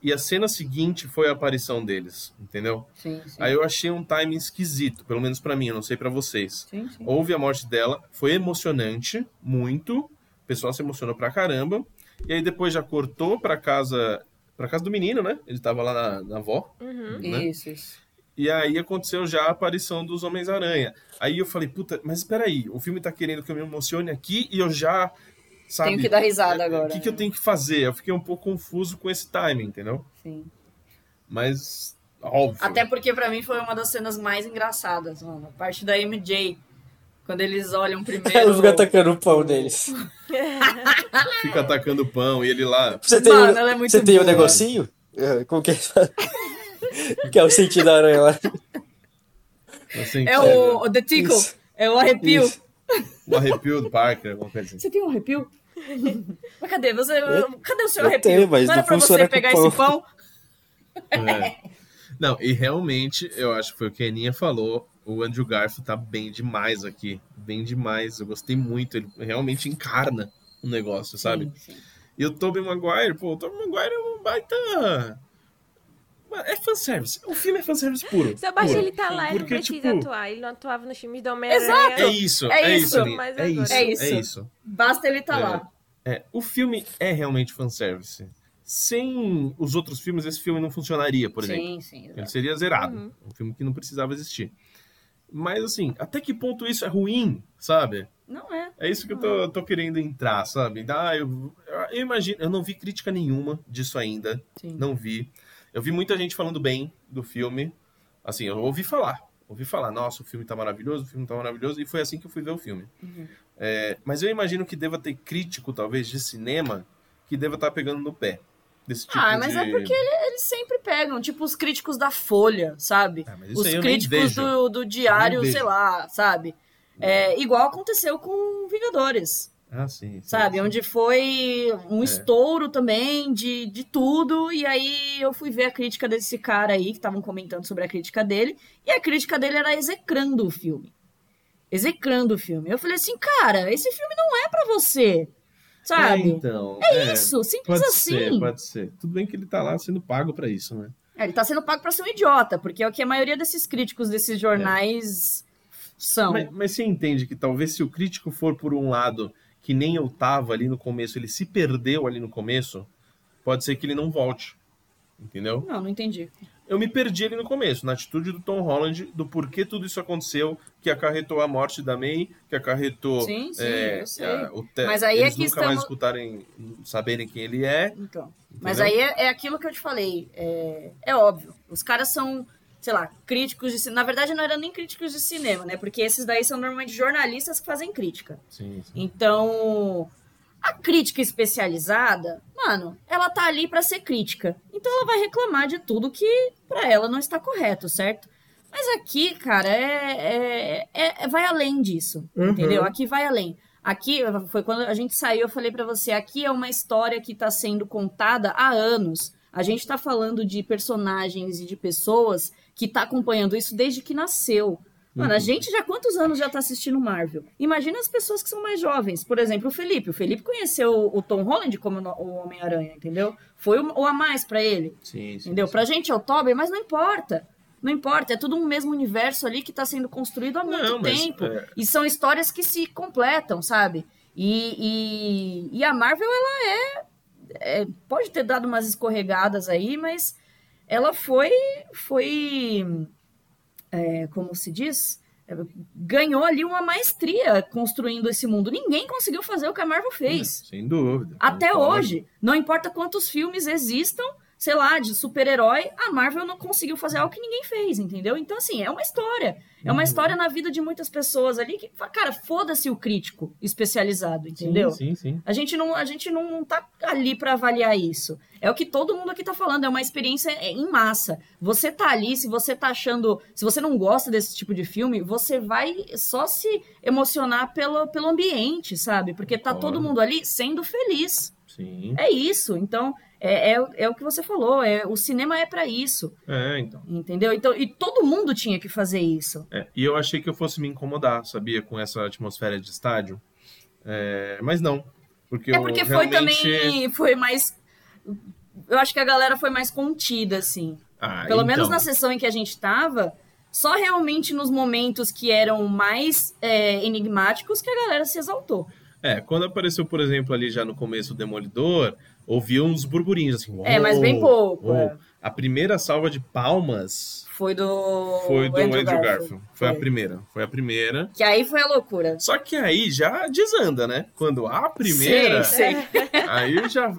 e a cena seguinte foi a aparição deles, entendeu? Sim, sim. Aí eu achei um timing esquisito, pelo menos pra mim, eu não sei pra vocês. Sim, sim. Houve a morte dela, foi emocionante, muito. O pessoal se emocionou pra caramba. E aí depois já cortou pra casa, pra casa do menino, né? Ele tava lá na, na avó, Uhum. né? Isso, isso. E aí aconteceu já a aparição dos Homens-Aranha. Aí eu falei, puta, mas espera aí, o filme tá querendo que eu me emocione aqui e eu já, sabe... Tenho que dar risada é, agora. O que, que eu tenho que fazer? Eu fiquei um pouco confuso com esse timing, entendeu? Sim. Mas, óbvio. Até porque pra mim foi uma das cenas mais engraçadas, mano. A parte da MJ. Quando eles olham primeiro. Ela fica atacando o pão deles. *laughs* Fica atacando pão e ele lá... Você tem, Mano, ela é muito você tem um negocinho? É, Como que é? *laughs* que é o sentido da aranha lá. Assim, É o, o The Tickle. Isso. É o arrepio. Isso. O arrepio do Parker, alguma coisa assim. Você tem um arrepio? *laughs* Mas cadê? Você, cadê o seu eu arrepio? tenho, mas não era não pra você pegar pão. esse pão? É. Não, e realmente, eu acho que foi o que a Aninha falou, o Andrew Garfield tá bem demais aqui. Bem demais. Eu gostei muito. Ele realmente encarna o negócio, sabe? Sim, sim. E o Tobey Maguire, pô, o Tobey Maguire é um baita... É fanservice. O filme é fanservice puro. Basta puro. ele tá lá, ele não Porque, precisa tipo, atuar. Ele não atuava nos filmes do Homem-Aranha. Exato. É isso, É é, isso. isso. Mas é agora- isso, É é isso. isso. Basta ele estar É. lá. É, o filme é realmente fanservice. Sem os outros filmes, esse filme não funcionaria, por exemplo. Sim, sim. Ele exato. seria zerado. Uhum. Um filme que não precisava existir. Mas, assim, até que ponto isso é ruim, sabe? Não é. É isso que eu tô, tô querendo entrar, sabe? Ah, eu, eu imagino... Eu não vi crítica nenhuma disso ainda. Sim. Não vi. Eu vi muita gente falando bem do filme. Assim, eu ouvi falar. Ouvi falar, nossa, o filme tá maravilhoso, o filme tá maravilhoso. E foi assim que eu fui ver o filme. Uhum. É, mas eu imagino que deva ter crítico, talvez, de cinema, que deva estar pegando no pé. Desse tipo Ah, mas de... é porque ele- eles sempre pegam, tipo os críticos da Folha, sabe? Ah, Os críticos do, do diário, sei lá, sabe? É, igual aconteceu com Vingadores, Ah, sim. sim, sabe? sim. Onde foi um É. estouro também de, de tudo, e aí eu fui ver a crítica desse cara aí, que estavam comentando sobre a crítica dele, e a crítica dele era execrando o filme. Execrando o filme. Eu falei assim, cara, esse filme não é pra você, sabe? É, então. É isso, simples Pode assim. ser, pode ser. Tudo bem que ele tá lá sendo pago pra isso, né? É, ele tá sendo pago pra ser um idiota, porque é o que a maioria desses críticos desses jornais são. Mas, mas você entende que talvez se o crítico for por um lado que nem eu tava ali no começo, ele se perdeu ali no começo, pode ser que ele não volte. Entendeu? Não, não entendi. Eu me perdi ali no começo, na atitude do Tom Holland, do porquê tudo isso aconteceu, que acarretou a morte da May, que acarretou Sim, sim, é, eu sei. a- o Te- Mas aí eles é que nunca mais estamos- escutarem, saberem quem ele é. Então. Mas Entendeu? aí é, é aquilo que eu te falei. É, é óbvio. Os caras são, sei lá, críticos de cinema. Na verdade, não eram nem críticos de cinema, né? Porque esses daí são normalmente jornalistas que fazem crítica. Sim, sim. Então, a crítica especializada, mano, ela tá ali pra ser crítica. Então ela vai reclamar de tudo que pra ela não está correto, certo? Mas aqui, cara, é, é- é- é- vai além disso, Uhum. entendeu? Aqui vai além. Aqui foi quando a gente saiu, eu falei pra você, aqui é uma história que tá sendo contada há anos. A gente tá falando de personagens e de pessoas que tá acompanhando isso desde que nasceu. Mano, a gente já quantos anos já tá assistindo Marvel? Imagina as pessoas que são mais jovens. Por exemplo, o Felipe. O Felipe conheceu o Tom Holland como o Homem-Aranha, entendeu? Foi o, a mais pra ele, sim, sim, entendeu? sim. Pra gente é o Tobey, mas não importa. Não importa, é tudo um mesmo universo ali que tá sendo construído há muito Não, mas, tempo. é, E são histórias que se completam, sabe? E, e, e a Marvel, ela é, é- Pode ter dado umas escorregadas aí, mas ela foi. Foi. é, como se diz? É, ganhou ali uma maestria construindo esse mundo. Ninguém conseguiu fazer o que a Marvel fez. Sem dúvida. Até concordo. hoje. Não importa quantos filmes existam, sei lá, de super-herói, a Marvel não conseguiu fazer algo que ninguém fez, entendeu? Então, assim, é uma história. É uma Uhum. história na vida de muitas pessoas ali que, cara, foda-se o crítico especializado, entendeu? Sim, sim, sim. A gente não, a gente não tá ali pra avaliar isso. É o que todo mundo aqui tá falando, é uma experiência em massa. Você tá ali, se você tá achando, se você não gosta desse tipo de filme, você vai só se emocionar pelo, pelo ambiente, sabe? Porque tá todo mundo ali sendo feliz. Sim. É isso. Então, é, é, é o que você falou, é o cinema é pra isso, É, então. entendeu? Então, e todo mundo tinha que fazer isso. É, e eu achei que eu fosse me incomodar, sabia, com essa atmosfera de estádio. É, mas não. Porque é eu porque foi realmente... também foi mais eu acho que a galera foi mais contida assim. Ah, Pelo então. menos na sessão em que a gente tava, só realmente nos momentos que eram mais é, enigmáticos que a galera se exaltou. É, quando apareceu, por exemplo, ali já no começo o Demolidor, ouvi uns burburinhos assim. É, mas bem "Uou, pouco, uou". é. A primeira salva de palmas Foi do foi do Andrew, Garfield. Garfield. Foi, a primeira. Foi a primeira. Que aí foi a loucura. Só que aí já desanda, né? Quando a primeira, Sei, sei. *laughs* aí já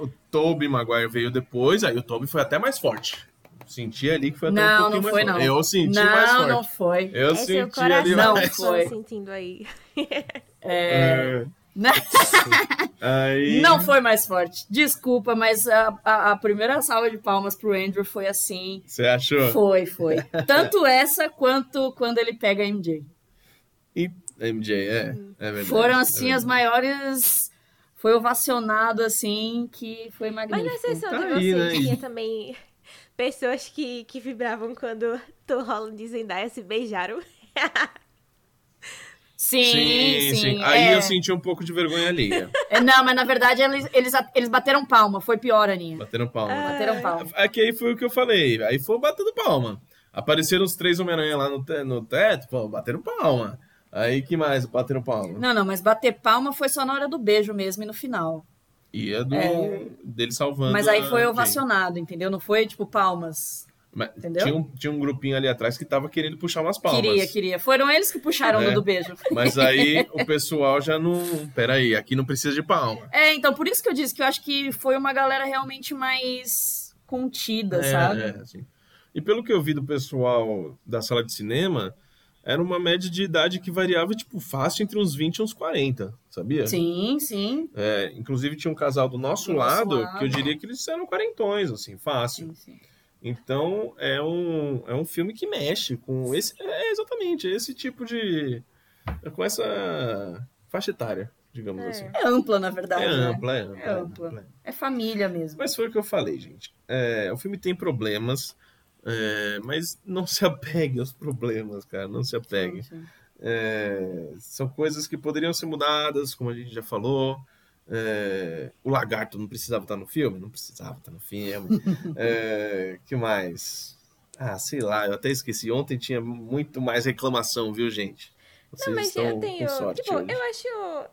o Tobey Maguire veio depois, aí o Tobey foi até mais forte. Senti ali que foi até um Não, pouquinho não mais foi, forte. não. Eu senti mais Não, forte. não foi. Eu é senti ali Não mais. tô foi. sentindo aí. É, É? *laughs* aí... Não foi mais forte. Desculpa, mas a, a, a primeira salva de palmas pro Andrew foi assim. Você achou? Foi, foi. *laughs* Tanto essa quanto quando ele pega a MJ. E MJ, é, é verdade. Foram é assim as verdade. maiores. Foi ovacionado assim, que foi Mas magnífico. na sessão Tá de aí, vocês né? tinha também pessoas que, que vibravam quando Tom Holland e Zendaya se beijaram. *laughs* Sim, sim. Aí é. eu senti um pouco de vergonha alheia. É, Não, mas na verdade eles, eles, eles bateram palma, foi pior, Aninha. Batendo palma. Bateram palma. É que aí foi o que eu falei. Aí foi batendo palma. Apareceram os três Homem-Aranha lá no, te- no teto, pô, bateram palma. Aí que mais bateram palma? Não, não, mas bater palma foi só na hora do beijo mesmo e no final. E a do dele salvando. É. Mas aí foi ovacionado, entendeu? Não foi tipo palmas. Mas entendeu? Tinha um, tinha um grupinho ali atrás que tava querendo puxar umas palmas. Queria, queria. Foram eles que puxaram É. no do beijo. Mas aí *laughs* o pessoal já não. Peraí, aqui não precisa de palma. É, então por isso que eu disse que eu acho que foi uma galera realmente mais contida, É, sabe? é, assim. E pelo que eu vi do pessoal da sala de cinema, era uma média de idade que variava, tipo, fácil entre uns 20 e uns 40, sabia? Sim, sim. É, inclusive tinha um casal do nosso, Do nosso lado, lado. que eu diria que eles eram quarentões, assim, fácil. sim, sim. Então é um, é um filme que mexe com esse. É exatamente esse tipo de. com essa faixa etária, digamos É. assim. É ampla, na verdade. É né? ampla, é ampla. É ampla. É família mesmo. Mas foi o que eu falei, gente. É, o filme tem problemas, é, mas não se *laughs* apegue aos problemas, cara. Não se apegue. Sim, sim. É, são coisas que poderiam ser mudadas, como a gente já falou. É, o lagarto não precisava estar no filme? Não precisava estar no filme. *laughs* É, que mais? Ah, sei lá, eu até esqueci. Ontem tinha muito mais reclamação, viu, gente? Vocês Não, mas eu tenho. sorte Tipo, hoje. eu acho.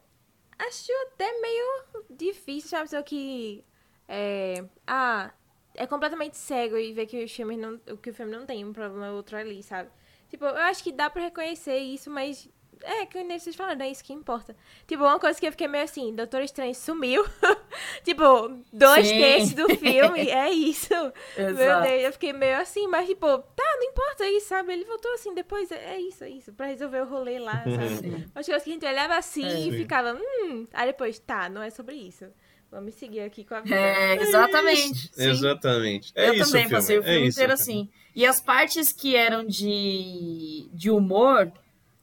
Acho até meio difícil, sabe? Pessoa que. É, ah, é completamente cego e vê que os filmes não. Que o filme não tem um problema ou outro ali, sabe? Tipo, eu acho que dá pra reconhecer isso, mas. É, que nem vocês falaram, é isso que importa. Tipo, uma coisa que eu fiquei meio assim, Doutor Estranho sumiu. *laughs* tipo, dois Sim. terços do filme, *laughs* é isso. Meu Exato. Deus, eu fiquei meio assim, mas tipo, tá, não importa isso, sabe? Ele voltou assim depois, é é isso, é isso, pra resolver o rolê lá, *laughs* sabe? As coisas que a gente olhava assim É. e ficava, hum. Aí depois, tá, não é sobre isso. Vamos seguir aqui com a vida. É, exatamente. Sim. Exatamente. É eu isso, também filme. passei o é filme isso, inteiro assim. E as partes que eram de, de humor,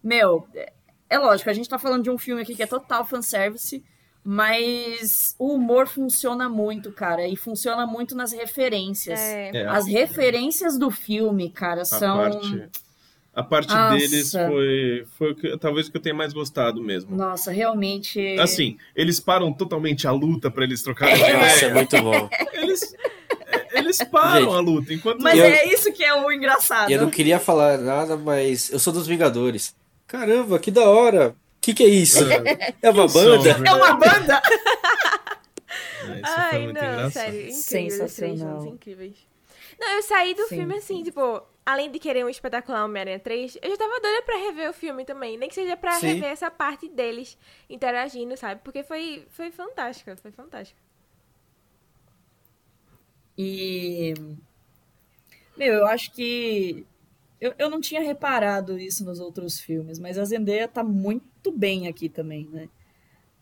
meu, é- é lógico, a gente tá falando de um filme aqui que é total fanservice, mas o humor funciona muito, cara, e funciona muito nas referências. É. É, As referências do filme, cara, a são. parte, a parte Nossa. deles foi, foi talvez o que eu tenha mais gostado mesmo. Nossa, realmente. Assim, eles param totalmente a luta pra eles trocarem de Nossa, é ideia. muito bom. Eles, eles param Gente, a luta. Enquanto Mas Eu- é isso que é o engraçado. E eu não queria falar nada, mas eu sou dos Vingadores. Caramba, que da hora. O que, que é isso? É uma banda? É uma banda! *laughs* É, isso foi Ai, não, engraçado. sério, Sensacional. juntos, incríveis. Não, eu saí do Sim, filme assim, tipo, além de querer um espetacular Homem-Aranha 3, eu já tava doida pra rever o filme também. Nem que seja pra Sim. rever essa parte deles interagindo, sabe? Porque foi, foi fantástica, foi fantástica. E. Meu, eu acho que. Eu, eu não tinha reparado isso nos outros filmes, mas a Zendaya tá muito bem aqui também, né?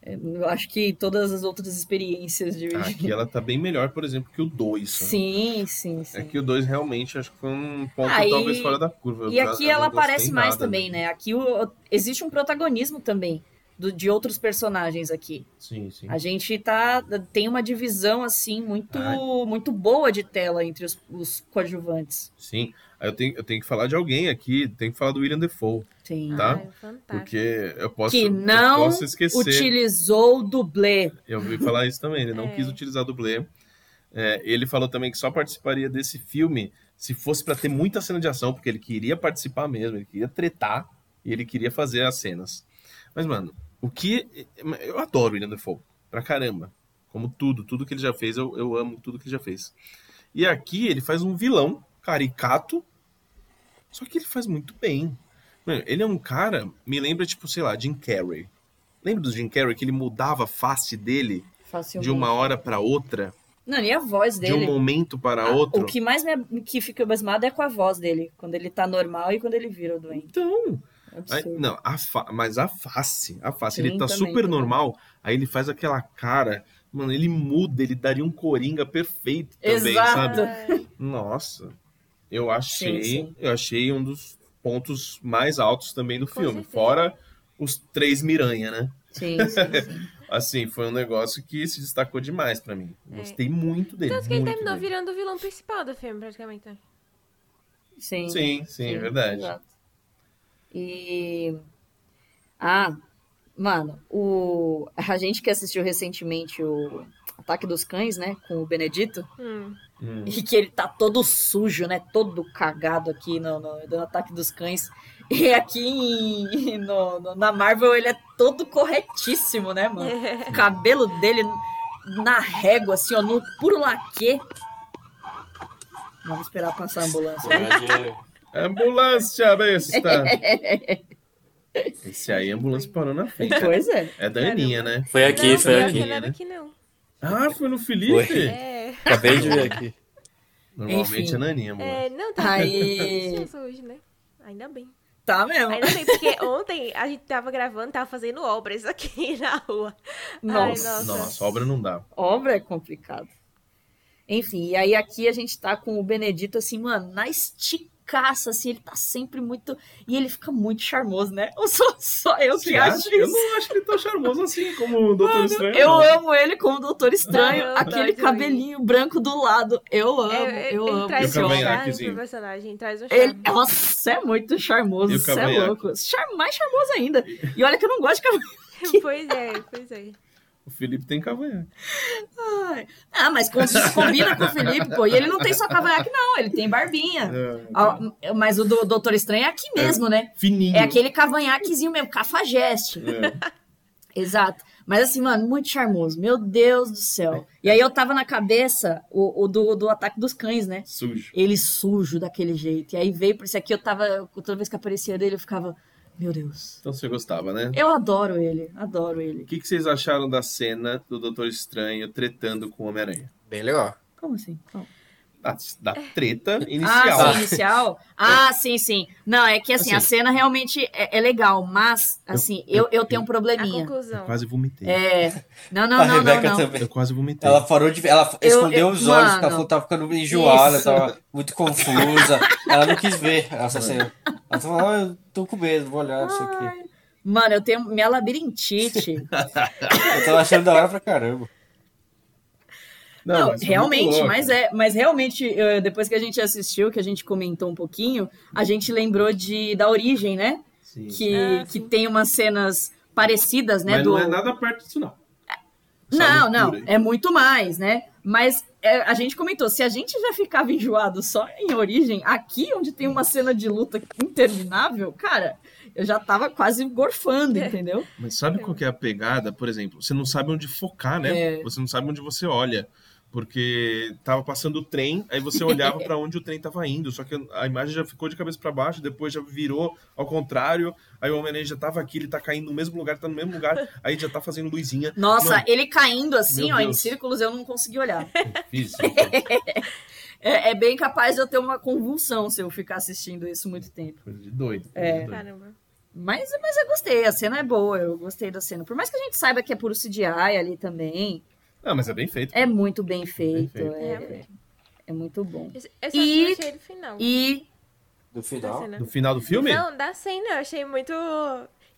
É, Eu acho que todas as outras experiências de. Aqui ela tá bem melhor, por exemplo, que o 2. Sim, sim, sim. É que o 2 realmente acho que foi um ponto Ah, e- talvez fora da curva. E aqui ela aparece mais nada, também, né? Aqui o- existe um protagonismo também do- de outros personagens aqui. Sim, sim. A gente tá tem uma divisão assim muito Ai. muito boa de tela entre os, os coadjuvantes. Sim. Aí eu tenho, eu tenho que falar de alguém aqui, tenho que falar do William Defoe, Sim. Tá. Ai, fantástico. porque eu posso, que eu não posso esquecer. utilizou o dublê. Eu ouvi falar isso também, ele não É. quis utilizar dublê. É, ele falou também que só participaria desse filme se fosse pra ter muita cena de ação, porque ele queria participar mesmo, ele queria tretar e ele queria fazer as cenas. Mas, mano, o que. Eu adoro o William Defoe, pra caramba. Como tudo, tudo que ele já fez, eu, eu amo tudo que ele já fez. E aqui ele faz um vilão caricato, só que ele faz muito bem. Mano, ele é um cara, me lembra, tipo, sei lá, Jim Carrey. Lembra do Jim Carrey que ele mudava a face dele Facilmente. de uma hora para outra, Não, e a voz de um dele. momento para Ah, outro? O que mais me que fica abismado é com a voz dele, quando ele tá normal e quando ele vira o doente. Então, É aí- não, a fa- mas a face, a face, Sim, ele tá também, super também. normal, aí ele faz aquela cara, mano, ele muda, ele daria um coringa perfeito também, Exato. sabe? Nossa, eu achei, Sim, sim. eu achei um dos pontos mais altos também do Com filme, certeza. fora os três Miranha, né? Sim, *laughs* sim, sim. Assim, foi um negócio que se destacou demais pra mim. É. Gostei muito dele. Tanto que ele terminou dele. virando o vilão principal do filme, praticamente. né? Sim, Sim, sim, é verdade. exato. E. Ah, mano, o... a gente que assistiu recentemente o Ataque dos Cães, né? Com o Benedito, Hum. Hum. e que ele tá todo sujo, né? Todo cagado aqui no, no, no Ataque dos Cães. E aqui em- no- no- na Marvel ele é todo corretíssimo, né, mano? *laughs* O cabelo dele na régua, assim, ó, no puro laque. Vamos esperar passar a ambulância. *laughs* Ambulância, besta! *laughs* Esse aí, a ambulância parou na frente. Pois é. É da Aninha, né? Foi aqui, não, foi aqui. que né? não era aqui, não. Ah, foi no Felipe? Foi. É, Acabei de ver aqui. Normalmente Enfim. é na Aninha, amor. é, não, tá Aí- licença hoje, né? Ainda bem. Tá mesmo. Ainda bem, porque ontem a gente tava gravando, tava fazendo obras aqui *laughs* na rua. Ai, Nossa. Nossa, obra não dá. Obra é complicado. Enfim, e aí aqui a gente tá com o Benedito, assim, mano, na assim, ele tá sempre muito. E ele fica muito charmoso, né? *laughs* Ou sou só eu que Você acho acha? Eu isso? não acho ele tão charmoso assim como o Doutor Estranho. Eu não. amo ele como Doutor Estranho, Eu aquele cabelinho branco do lado. Eu amo, É, eu ele amo. traz o um charme pro personagem, traz um Ele, charme. nossa, é muito charmoso, o você é louco. Char- mais charmoso ainda. E olha que eu não gosto de cavanhaque. *laughs* Pois é, pois é. O Felipe tem cavanhaque. Ai. Ah, mas com- combina com o Felipe, pô. E ele não tem só cavanhaque, não. Ele tem barbinha. É, Ah, Mas o do Doutor Estranho é aqui mesmo, né? fininho. É aquele cavanhaquezinho mesmo, cafajeste. É. Exato. Mas assim, mano, muito charmoso. Meu Deus do céu. E aí eu tava na cabeça o, o do, do ataque dos cães, né? Sujo. Ele sujo daquele jeito. E aí veio por isso aqui, eu tava. Toda vez que aparecia dele, eu ficava. Meu Deus. Então você gostava, né? Eu adoro ele. Adoro ele. O que, que vocês acharam da cena do Doutor Estranho tretando com o Homem-Aranha? Bem legal. Como assim? Como? Da, da treta Ah, inicial. sim, inicial? Ah, sim, sim. Não, é que assim, Assim. a cena realmente é, é legal, mas, assim, eu, eu tenho um A probleminha. conclusão. Eu quase vomitei. É. Não, não, a não, Rebeca não. também. Eu quase vomitei. Ela parou de. Ela Eu- escondeu eu- os olhos, mano, porque ela falou que tava ficando enjoada, isso. tava muito confusa. ela não quis ver essa cena. Ela falou, ah, eu tô com medo, vou olhar isso aqui. Mano, eu tenho minha labirintite. *laughs* Eu tava achando da hora pra caramba. Não, mas foi realmente, mas é, mas realmente, eh, depois que a gente assistiu, que a gente comentou um pouquinho, a gente lembrou de da origem, né? Sim. Que, Ah, que tem umas cenas parecidas, né? Mas do... não é nada perto disso, não. Essa Não, não, é muito mais, né? Mas é, a gente comentou, se a gente já ficava enjoado só em origem, aqui onde tem uma cena de luta interminável, cara, eu já tava quase gorfando, entendeu? Mas sabe qual que é a pegada? Por exemplo, você não sabe onde focar, né? É. Você não sabe onde você olha. Porque tava passando o trem, aí você olhava pra onde o trem tava indo, só que a imagem já ficou de cabeça pra baixo, depois já virou ao contrário, aí o Homem-Aranha já tava aqui, ele tá caindo no mesmo lugar, tá no mesmo lugar, aí já tá fazendo luzinha. Nossa, Mano, ele caindo assim, ó, em Deus. círculos, eu não consegui olhar. Isso. *laughs* É, é bem capaz de eu ter uma convulsão se eu ficar assistindo isso muito tempo. Coisa de doido. É. coisa de doido. Caramba. Mas, mas eu gostei, a cena é boa, eu gostei da cena. Por mais que a gente saiba que é puro CGI ali também, Ah, mas é bem feito. é muito bem feito, feito. é, é muito bom. Eu eu só E- não achei do final. E Do final. No final do filme? Não, da cena, eu achei muito.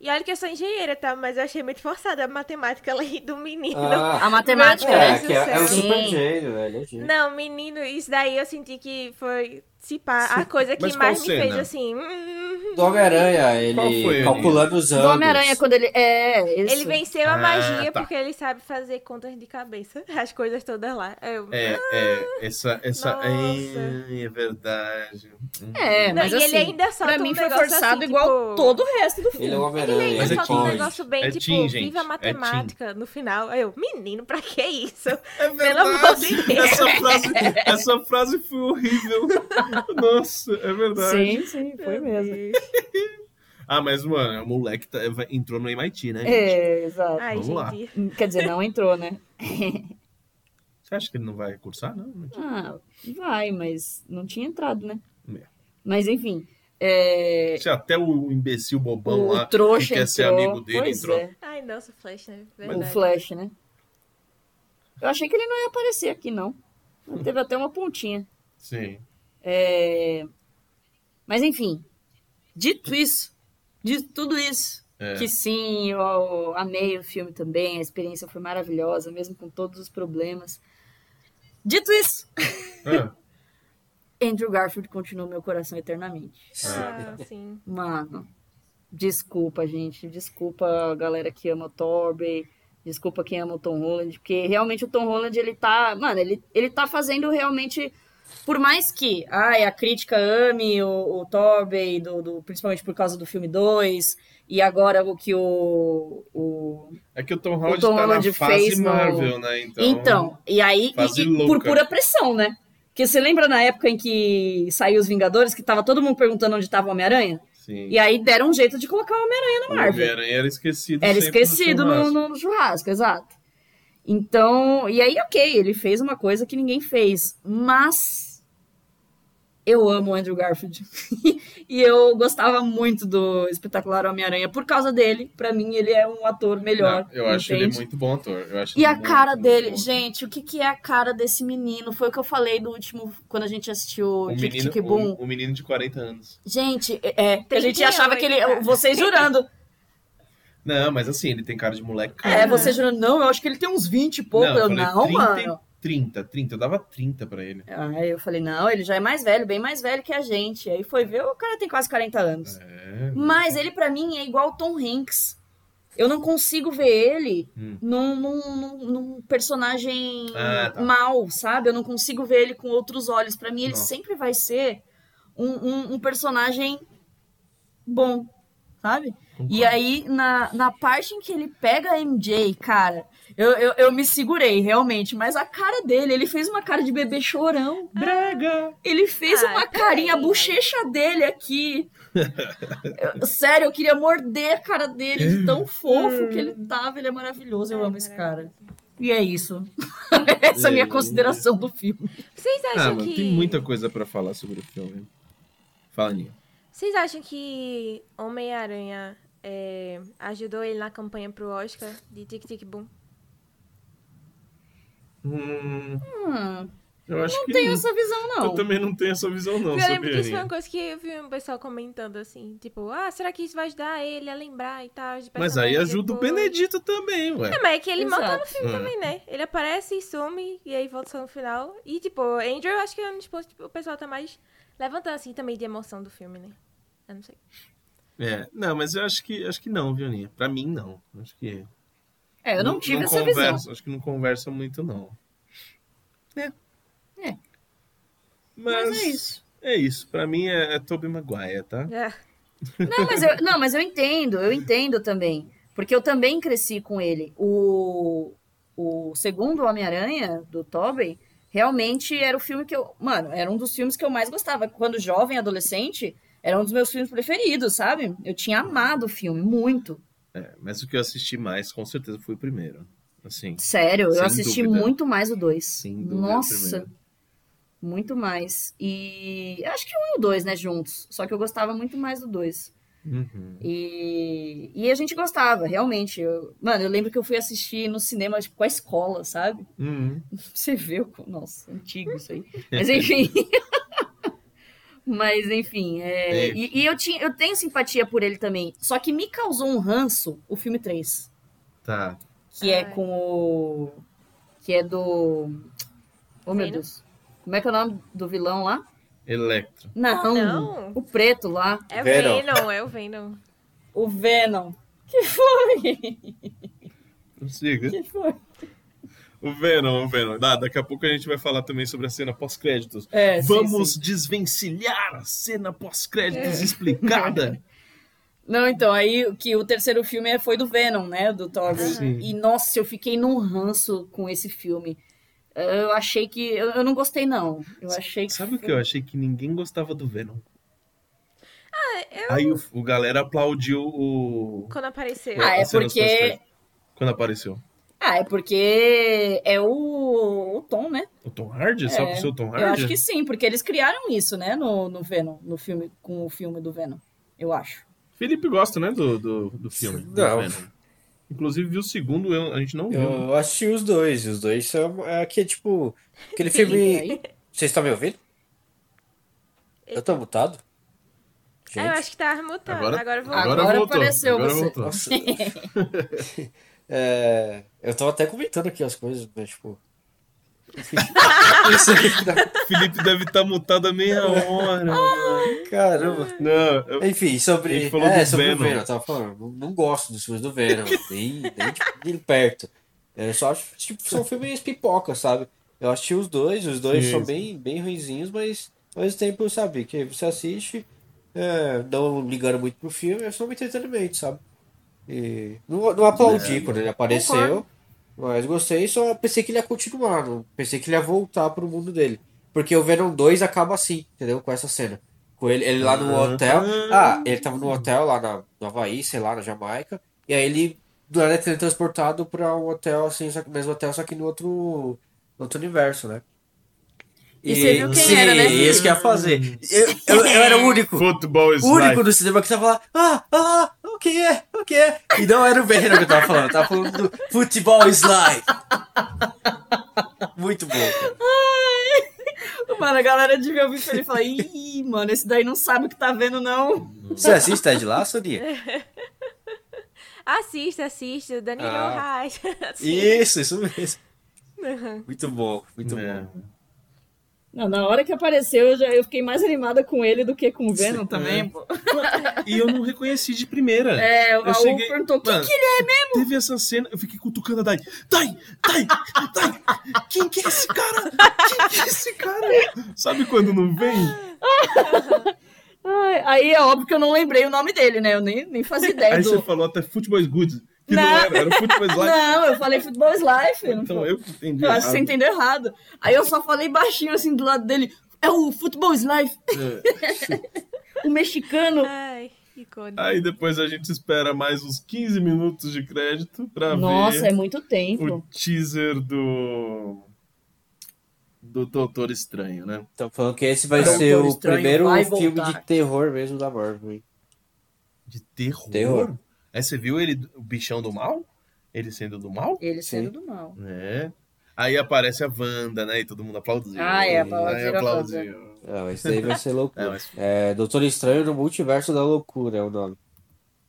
E olha que eu sou engenheira, tá? Mas eu achei muito forçada a matemática ali do menino. a Ah, matemática, Meu é, né? É, é do céu. super gênio, velho. é. Não, menino, isso daí eu senti que foi, se pá, a coisa que mais me fez assim. hum, Do Homem-Aranha, Qual foi, ele calculando os Do anos. Homem-Aranha, quando ele. É, isso. Ele venceu a Ah, magia tá. porque ele sabe fazer contas de cabeça, *laughs* as coisas todas lá. Eu, É, é, essa, essa, é, é verdade. Hum. É, Não, mas e assim, ele ainda solta pra mim um foi negócio forçado assim, igual tipo- todo o resto do filme. Ele é o Ele Homem-Aranha, ainda ele é solta um negócio bem, É tipo, teen, gente. viva a É matemática no final. Aí Eu, menino, pra que isso? É Pelo amor de Deus. Essa frase, essa frase foi horrível. *laughs* Nossa, é verdade. Sim, sim, foi mesmo. *laughs* Ah, mas, mano, o moleque tá- entrou no MIT, né? gente? É, exato. Ai, Vamos lá. gente. Quer dizer, não entrou, né? Você acha que ele não vai cursar? Não. Ah, vai, mas não tinha entrado, né? É. Mas enfim. É... Se até o imbecil bobão O lá trouxa que quer ser entrou, amigo dele pois entrou. é. Ai, nossa, Flash, né? O Verdade. Flash, né? Eu achei que ele não ia aparecer aqui, não. Teve até uma pontinha. Sim. É... Mas enfim, dito isso, dito tudo isso, É. que sim, eu amei o filme também, a experiência foi maravilhosa, mesmo com todos os problemas. Dito isso, Ah, *laughs* Andrew Garfield continua meu coração eternamente. Ah, sim. Mano, desculpa, gente. Desculpa a galera que ama o Torbe. Desculpa quem ama o Tom Holland. Porque realmente o Tom Holland, ele tá. Mano, ele, ele tá fazendo realmente. Por mais que ai, a crítica ame o, o Torbe, do, do- principalmente por causa do filme 2, e agora o que o. o... é que o Tom Holland Tom tá Holland na fase fez no- Marvel, né? Então, Então, e aí, e- e por pura pressão, né? Porque você lembra na época em que saiu os Vingadores, que tava todo mundo perguntando onde tava o Homem-Aranha? Sim. E aí deram um jeito de colocar o Homem-Aranha na o Marvel. Homem-Aranha era esquecido Era esquecido no, churrasco. no- no churrasco, exato. Então, e aí, ok, ele fez uma coisa que ninguém fez, mas eu amo o Andrew Garfield. *laughs* e eu gostava muito do espetacular Homem-Aranha por causa dele. Pra mim, ele é um ator melhor. Não, eu acho ele entende? muito bom ator. Eu acho E ele a muito, cara muito dele, bom. gente, o que, que é a cara desse menino? Foi o que eu falei no último, quando a gente assistiu Um Tic menino, Tic Boom. um, um menino de 40 anos. Gente, é, que a gente 38, achava que ele. Vocês jurando. Não, mas assim, ele tem cara de moleque. cara. É, você jurando, não, eu acho que ele tem uns 20 e pouco. eu, falei não, 30, mano. 30, 30. Eu dava 30 pra ele. Aí eu falei, não, ele já é mais velho, bem mais velho que a gente. Aí foi ver, o cara tem quase 40 anos. É. Mas ele, pra mim, é igual o Tom Hanks. Eu não consigo ver ele Hum. num, num- num- personagem Ah, tá. mal, sabe? Eu não consigo ver ele com outros olhos. Pra mim, ele Nossa. sempre vai ser um, um- um personagem bom, sabe? Concordo. E aí, na, na parte em que ele pega a MJ, cara, eu, eu, eu me segurei, realmente. Mas a cara dele, ele fez uma cara de bebê chorão. Brega! Ele fez Ah, uma carinha, a bochecha dele aqui. *laughs* Eu- sério, eu queria morder a cara dele, de tão fofo que ele tava. Ele é maravilhoso, eu Ai, amo esse cara. E é isso. *laughs* Essa é a minha É. consideração do filme. Vocês Ah, acham mano, que. tem muita coisa pra falar sobre o filme. Fala, Ninha. Vocês acham que Homem-Aranha é, ajudou ele na campanha pro Oscar de Tic Tic Boom? Hum, Hum, eu acho não que tenho não. essa visão, Eu não. também não tenho essa visão, não, eu lembro que sabia, isso foi uma coisa que eu vi um pessoal comentando assim, tipo, ah, será que isso vai ajudar ele a lembrar e tal? de Mas aí ajuda o depois? Benedito também, ué. É, mas é que ele mal tá no Exato. filme Ah. também, né? Ele aparece e some, e aí volta só no final. E, tipo, Andrew, eu acho que é, tipo, o pessoal tá mais levantando, assim, também de emoção do filme, né? Eu não sei. É, não, mas eu acho que acho que não, viu, Aninha? Pra mim, não. Acho que. É, eu não tive essa conversa, visão. Acho que não conversa muito, não. É. É. Mas, Mas é isso. É isso. Pra mim é, é Tobey Maguire, tá? É. Não mas, eu, *laughs* não, mas eu entendo, eu entendo também. Porque eu também cresci com ele. O, o segundo Homem-Aranha, do Tobey, realmente era o filme que eu. Mano, era um dos filmes que eu mais gostava. Quando jovem, adolescente, era um dos meus filmes preferidos, sabe? Eu tinha amado o filme, muito. É, mas o que eu assisti mais, com certeza, foi o primeiro. Assim. Sério, eu assisti dúvida. muito mais o dois. Dúvida, o Nossa. Muito mais. E acho que um e o dois, né, juntos. Só que eu gostava muito mais do dois. Uhum. E, e a gente gostava, realmente. Eu- mano, eu lembro que eu fui assistir no cinema tipo, com a escola, sabe? Uhum. *laughs* Você viu? Nossa, antigo isso aí. *laughs* Mas enfim. *laughs* Mas enfim. é. E, e eu, tinha, eu tenho simpatia por ele também. Só que me causou um ranço o filme 3. Tá. Que é com o. Que é do. Oh meu? Deus. Como é que é o nome do vilão lá? Electro. Não, Não. o preto lá. É o Venom. Venom, é o Venom. O Venom. Que foi? Siga. Que foi? O Venom, o Venom. Ah, daqui a pouco a gente vai falar também sobre a cena pós-créditos. É, sim, Vamos sim. desvencilhar a cena pós-créditos explicada. *laughs* Não, então, aí que o terceiro filme é- foi do Venom, né? Do. Sim. E, nossa, eu fiquei num ranço com esse filme. Eu achei que. Eu, eu não gostei, não. Eu achei que. Sabe o que eu achei? Que ninguém gostava do Venom. eu- Aí o, o galera aplaudiu o. Quando apareceu. Ah, é porque-. Quando apareceu. Ah, é porque é o, o Tom, né? O Tom Hardy? Só É, pro seu Tom Hardy? Eu acho que sim, porque eles criaram isso, né? No, no Venom, no filme, com o filme do Venom. Eu acho. Felipe gosta, né, do, do, do filme. do Não. Venom. Inclusive, viu o segundo, eu- a gente não viu. Eu assisti os dois, e os dois são. É aqui, tipo. Aquele filme. Vocês estão me ouvindo? Eu tô mutado? É, eu acho que tava mutado. Agora- Agora. Agora, Agora voltou. apareceu agora você. voltou. *laughs* É, eu tava até comentando aqui as coisas, mas tipo. Aqui dá- Felipe deve estar mutado há meia hora. Caramba. Não, Enfim, A sobre. falou é, do sobre Venom. o Venom. Eu tava falando, não, não gosto dos filmes do Venom, nem, nem de, de perto. Eu só acho tipo, são filmes pipoca, sabe? Eu assisti os dois, os dois são bem, bem ruinzinhos, mas ao mesmo tempo, sabe, que você assiste, é, não ligando muito pro filme, é só um entretenimento, sabe? E não, não aplaudi É, quando ele apareceu, concordo. mas gostei, só pensei que ele ia continuar, não pensei que ele ia voltar pro mundo dele. Porque o Venom 2 acaba assim, entendeu? Com essa cena. Com ele, ele lá no Ah. hotel. Ah, ele tava no hotel lá na, no Havaí, sei lá, na Jamaica. E aí ele do nada é teletransportado pra um hotel, assim, só que mesmo hotel, só que no outro, no outro universo, né? E você viu quem sim, era, né? isso que ia fazer. Eu, eu, eu era o único. Futebol único life. do cinema que tava lá, ah, ah, o que é, o que é? E não era o Venom que eu tava falando, eu tava falando do Futebol is Life. Muito bom, cara. Mano, a galera devia ouvir ele e falar, ih, mano, esse daí não sabe o que tá vendo, não. Você assiste Ted Lasso, *laughs* Nia? Assista, assista, Danilo Ah. Reis. *laughs* Isso, isso mesmo. Muito bom, muito É. bom. Não, na hora que apareceu, eu, já, eu fiquei mais animada com ele do que com o Venom também, pô. E eu não reconheci de primeira. É, o Raul cheguei... perguntou, quem Mano, que ele é mesmo? Teve essa cena, eu fiquei cutucando a Dai. Dai, Dai, Dai, quem que é esse cara? Quem que é esse cara? Sabe quando não vem? Ai, aí é óbvio que eu não lembrei o nome dele, né? Eu nem, nem fazia ideia Aí do... você falou até Futebol is good. Que não, Não. era, era is life. Não, eu falei Futebol is Life. Então eu que entendi. Eu acho que você entendeu errado. Aí eu só falei baixinho assim do lado dele. É o Futebol is Life. É. *laughs* O mexicano. Ai, icônico. Aí depois a gente espera mais uns 15 minutos de crédito pra Nossa, ver é muito tempo. o teaser do do Doutor Estranho, né? Então falando que esse vai Doutor ser o Estranho primeiro filme voltar. de terror mesmo da Marvel. De terror. Terror. Aí você viu ele, o bichão do mal? Ele sendo do mal? Ele Sim. sendo do mal. É. Aí aparece a Wanda, né? E todo mundo aplaudiu. Ah, é, Aí aplaudiram a aplaudiu. Não, esse daí vai ser *laughs* loucura. É, mas- É, Doutor Estranho no Multiverso da Loucura é o nome.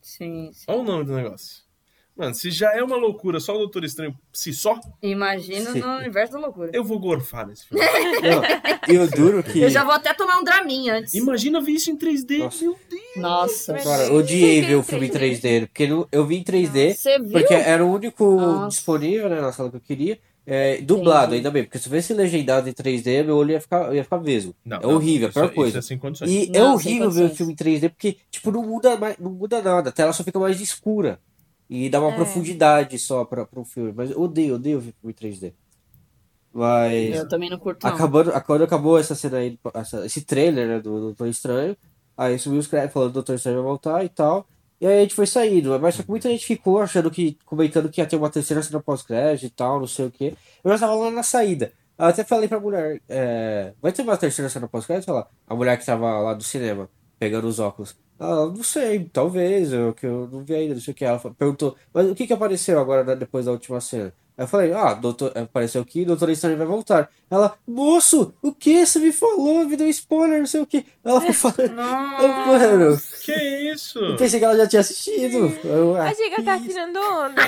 Sim, sim. Olha o nome do negócio. Mano, se já é uma loucura só o Doutor Estranho se só, Imagina Sim. no universo da loucura. eu vou gorfar nesse filme. *laughs* Não, e o duro que. Eu já vou até tomar um Dramin antes. Imagina ver isso em 3D. Nossa. Meu Deus. Nossa. Cara, Você odiei ver o filme em 3D? 3D, porque eu vi em 3D, Você viu? porque era o único Nossa. disponível né, na sala que eu queria. É, dublado, Entendi. ainda bem, porque se eu visse legendado em 3D, meu olho ia ficar, ia ficar vesgo. Não, é não, horrível, a pior isso coisa. é. E Não, é horrível ver o filme em 3D, porque, tipo, não muda, mais, não muda nada, a tela só fica mais escura. E dá uma É. profundidade só pra, pro filme. Mas eu odeio, odeio ver filme em 3D. Mas. Eu também não curto, não. Acabando, quando acabou essa cena aí, essa- esse trailer, né, do Doutor Estranho, aí subiu os créditos falando que o Doutor Estranho vai voltar e tal. E aí a gente foi saindo, mas só que muita gente ficou achando que, comentando que ia ter uma terceira cena pós-crédito e tal, não sei o quê. Eu já tava lá na saída. Eu até falei pra mulher, é, vai ter uma terceira cena pós-crédito? A mulher que tava lá do cinema, pegando os óculos. Ela, não sei, talvez, eu, que eu não vi ainda, não sei o que. Ela perguntou, mas o que que apareceu agora né, depois da última cena? Aí eu falei, ah, doutor, apareceu aqui, Doutor Estranho vai voltar. Ela, moço, o que? Você me falou, me deu spoiler, não sei o que. Ela ficou *laughs* falando, eu, mano, Que isso? eu pensei que ela já tinha assistido. Eu, ah, Achei que ela tá tirando onda.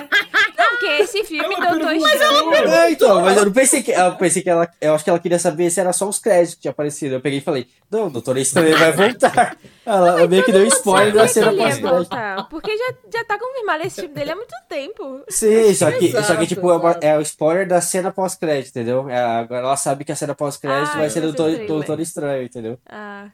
Não, porque esse *laughs* filme Ela Doutor perguntou- Estranho. É, então, mas eu não pensei que. Eu pensei que ela. Eu acho que ela queria saber se era só os créditos que tinha aparecido. Eu peguei e falei, não, o Doutor Estranho vai voltar. *laughs* Ela meio que deu spoiler da cena pós-crédito. voltar, Porque já, já tá confirmado esse filme dele há muito tempo. Sim, só que, só que tipo, é, uma- é o spoiler da cena pós-crédito, entendeu? É, agora ela sabe que a cena pós-crédito Ah, vai ser do Doutor, Estranho, entendeu? Ah,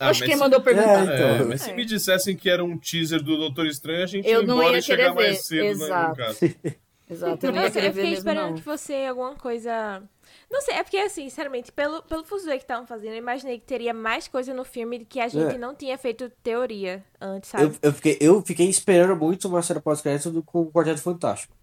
Ah, Acho que quem mandou perguntar. É, É, então. mas se me dissessem que era um teaser do Doutor Estranho, a gente Eu ia não embora ia e chegar querer mais ver. cedo né, no Exato. caso. *laughs* Exato, eu não Nossa, querer eu ver fiquei mesmo, esperando não. que fosse alguma coisa. Não sei, é porque assim, sinceramente, pelo, pelo fuzuê que estavam fazendo, eu imaginei que teria mais coisa no filme que a gente É. não tinha feito teoria antes, sabe? Eu, eu, fiquei, eu fiquei esperando muito uma cena pós-crédito do- com o Quarteto Fantástico.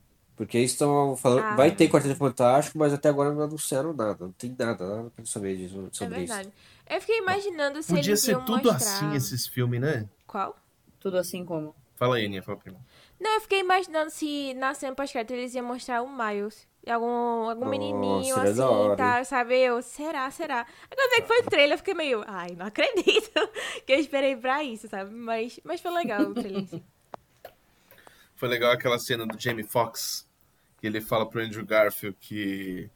Porque eles estão falando. Ah. vai ter Quarteto Fantástico, mas até agora não anunciaram nada. Não tem nada, nada pra saber disso, É sobre isso. verdade. Eu fiquei imaginando se Podia eles ser iam tudo mostrar... assim esses filmes, né? Qual? Tudo assim como. Fala aí, Aninha, fala primeiro. Não, eu fiquei imaginando se na cena pós-crédito eles iam mostrar o Miles. Algum, algum Nossa, menininho assim, tá, sabe? Eu, será, será? Agora ver que foi o trailer, eu fiquei meio, ai, não acredito *laughs* que eu esperei pra isso, sabe? Mas, mas foi legal o trailer. Foi legal aquela cena do Jamie Foxx, que ele fala pro Andrew Garfield que.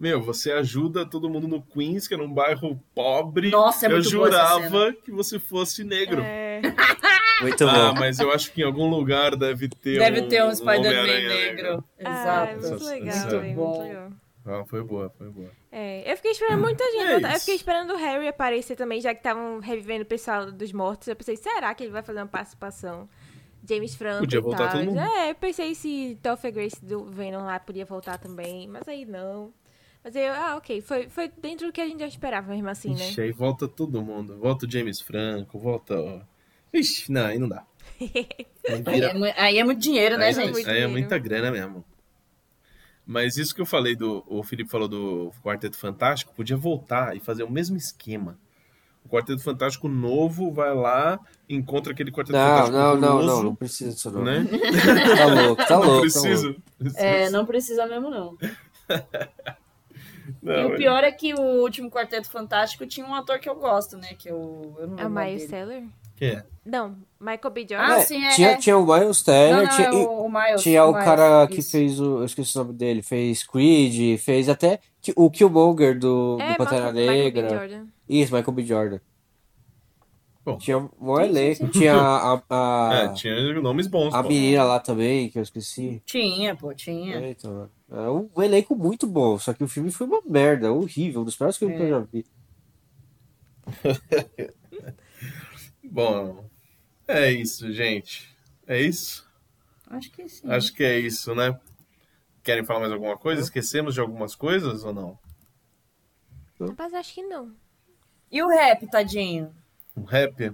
Meu, você ajuda todo mundo no Queens, que era um bairro pobre. Nossa, é Eu muito essa jurava que você fosse negro. É, *laughs* Muito Ah, bom. mas eu acho que em algum lugar deve ter Deve um, ter um um Spider-Man Homem-Aranha negro. ah, Exato. muito legal, essa- muito bom. legal. Ah, foi boa, foi boa. É, eu fiquei esperando muita gente. É eu fiquei esperando o Harry aparecer também, já que estavam revivendo o pessoal dos mortos. Eu pensei, será que ele vai fazer uma participação? James Franco Podia e voltar tal. todo mundo. É, eu pensei se Topher Grace do Venom lá podia voltar também, mas aí não. Mas eu, ah, ok, foi, foi dentro do que a gente já esperava mesmo assim, né? Ixi, aí volta todo mundo. Volta o James Franco, volta. ó. Ixi, não, aí não dá. *laughs* Aí Aí é, aí é muito dinheiro, né, aí, gente? muito aí é dinheiro. muita grana mesmo. Mas isso que eu falei do. O Felipe falou do Quarteto Fantástico, podia voltar e fazer o mesmo esquema. O Quarteto Fantástico novo vai lá, encontra aquele Quarteto Não, Fantástico. não, não, horroroso, não, não precisa disso não. Né? Tá louco, tá *laughs* Não louco. tá precisa. louco. É, não precisa mesmo, não. *laughs* Não, e o é- pior é que o último Quarteto Fantástico tinha um ator que eu gosto, né? Que eu, eu não É o lembro Miles. Teller? Que é? Não, Michael B. Jordan. Ah, É, sim, é, tinha, é. tinha o Miles Não, Teller, não, tinha, é e- o, o Miles. tinha o Miles, cara que isso. fez o. Eu esqueci o nome dele, fez Creed, fez até o Killmonger do, é, do Pantera Michael, Michael B. Negra. Jordan. Isso, Michael B. Jordan. Bom. Tinha um elenco. Tinha a, a, É, tinha nomes bons. a pô. menina lá também, que eu esqueci. Tinha, pô, tinha. É, então, é um, um elenco muito bom, só que o filme foi uma merda, horrível, um dos piores filmes que eu É. já vi. *laughs* Bom, é isso, gente. É isso? Acho que sim. Acho que é isso, né? Querem falar mais alguma coisa? Esquecemos de algumas coisas ou não? Rapaz, acho que não. E o rap, tadinho? Um rap?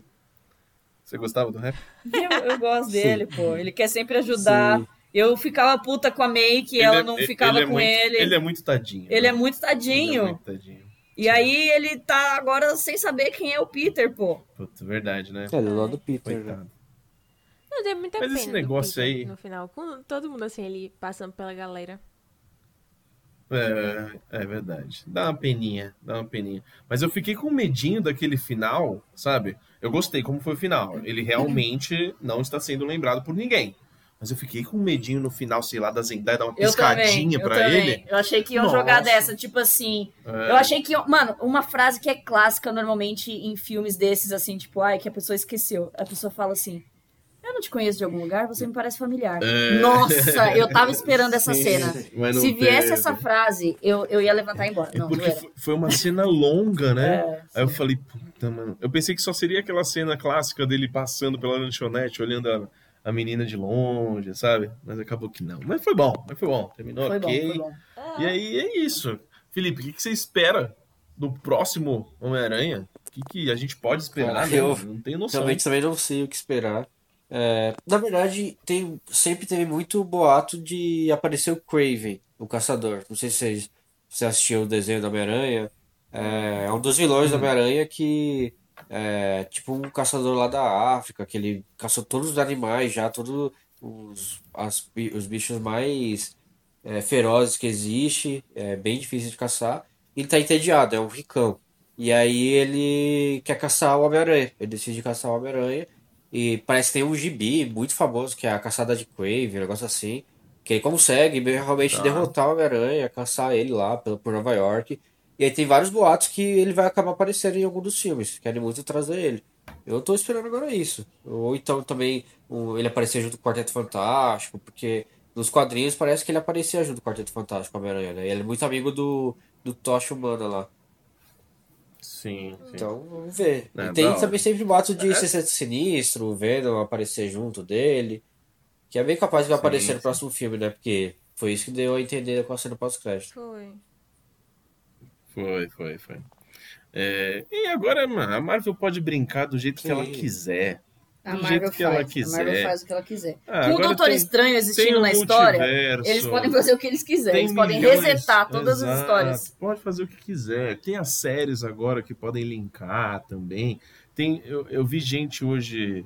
Você gostava do rap? Eu, eu gosto *laughs* Sim. dele, pô. Ele quer sempre ajudar. Sim. Eu ficava puta com a May, que Ele ela é- não ele- ficava ele é com muito- ele. Ele é muito tadinho. Ele né? é muito Ele é tadinho. muito tadinho. E aí ele tá agora sem saber quem é o Peter, pô. Puta, verdade, né? É, do lado do Peter, né? Coitado. Não, deu muita Mas pena. esse do negócio Peter aí- No final, com todo mundo assim, ele passando pela galera. É, é verdade. Dá uma peninha, dá uma peninha. Mas eu fiquei com medinho daquele final, sabe? Eu gostei como foi o final. Ele realmente não está sendo lembrado por ninguém. Mas eu fiquei com medinho no final, sei lá, da Zendaya dar uma piscadinha também. ele. Eu achei que iam Nossa. jogar dessa, tipo assim. É, Eu achei que. Mano, uma frase que é clássica normalmente em filmes desses, assim, tipo, ai, que a pessoa esqueceu. A pessoa fala assim. Eu não te conheço de algum lugar, você me parece familiar. É. Nossa, eu tava esperando essa Sim, cena. não Se viesse teve. essa frase, eu, eu ia levantar e ir embora. É Não, porque zoeira. foi- uma cena longa, né? É, Aí eu falei, puta, mano. Eu pensei que só seria aquela cena clássica dele passando pela lanchonete, olhando a, a menina de longe, sabe? Mas acabou que não. Mas foi bom, mas foi bom. Terminou Foi bom, ok. foi bom. E aí é isso. Felipe, o que, que você espera do próximo Homem-Aranha? O que, que a gente pode esperar? Cara, né? eu Não tenho noção. Realmente também não sei o que esperar. É, na verdade, tem, sempre teve muito boato de aparecer o Craven, o caçador. Não sei se vocês, você assistiu o desenho do Homem-Aranha. É, é um dos vilões do Homem-Aranha que é tipo um caçador lá da África, que ele caçou todos os animais já, todos os, as, os bichos mais é, ferozes que existe, é bem difícil de caçar. Ele tá entediado, é um ricão. E aí ele quer caçar o Homem-Aranha. Ele decide caçar o Homem-Aranha. E parece que tem um gibi muito famoso, que é a caçada de Crave, um negócio assim. Que ele consegue realmente Tá. derrotar o Homem-Aranha, caçar ele lá pelo- por Nova York. E aí tem vários boatos que ele vai acabar aparecendo em algum dos filmes. Querem muito trazer ele. Eu tô esperando agora isso. Ou então também um, ele aparecer junto com o Quarteto Fantástico, porque nos quadrinhos parece que ele aparecia junto com o Quarteto Fantástico, o Homem-Aranha, né? Ele é muito amigo do, do Tocha Humana lá. Sim, sim. Então, vamos ver. É, e tem também sempre boato de Sexteto Sinistro, o Venom aparecer junto dele. Que é bem capaz de Sim, aparecer no sim. próximo filme, né? Porque foi isso que deu a entender com a cena pós-crédito. Foi. Foi, foi, foi. É, e agora, mano, a Marvel pode brincar do jeito que ela quiser. A Do Marvel jeito que faz. ela A Marvel quiser. faz o que ela quiser. Ah, Com o Doutor tem- Estranho existindo o na história, eles podem fazer o que eles quiserem. Eles podem milhões- resetar todas as Exato, histórias. Pode fazer o que quiser. Tem as séries agora que podem linkar também. Tem, eu, eu vi gente hoje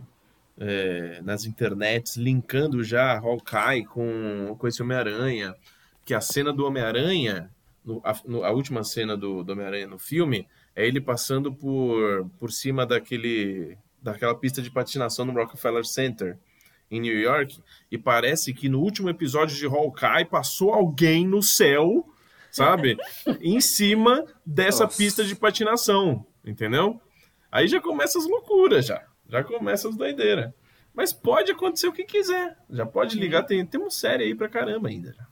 é, nas internets linkando já Hawkeye com, com esse Homem-Aranha. Que a cena do Homem-Aranha, a, a última cena do, do Homem-Aranha no filme, é ele passando por, por cima daquele, daquela pista de patinação no Rockefeller Center em New York. E parece que no último episódio de Hawkeye passou alguém no céu, sabe? *laughs* em cima dessa Nossa. pista de patinação, entendeu? Aí já começa as loucuras, já. Já começa as doideiras. Mas pode acontecer o que quiser. Já pode ligar, tem, tem uma série aí pra caramba ainda. Já.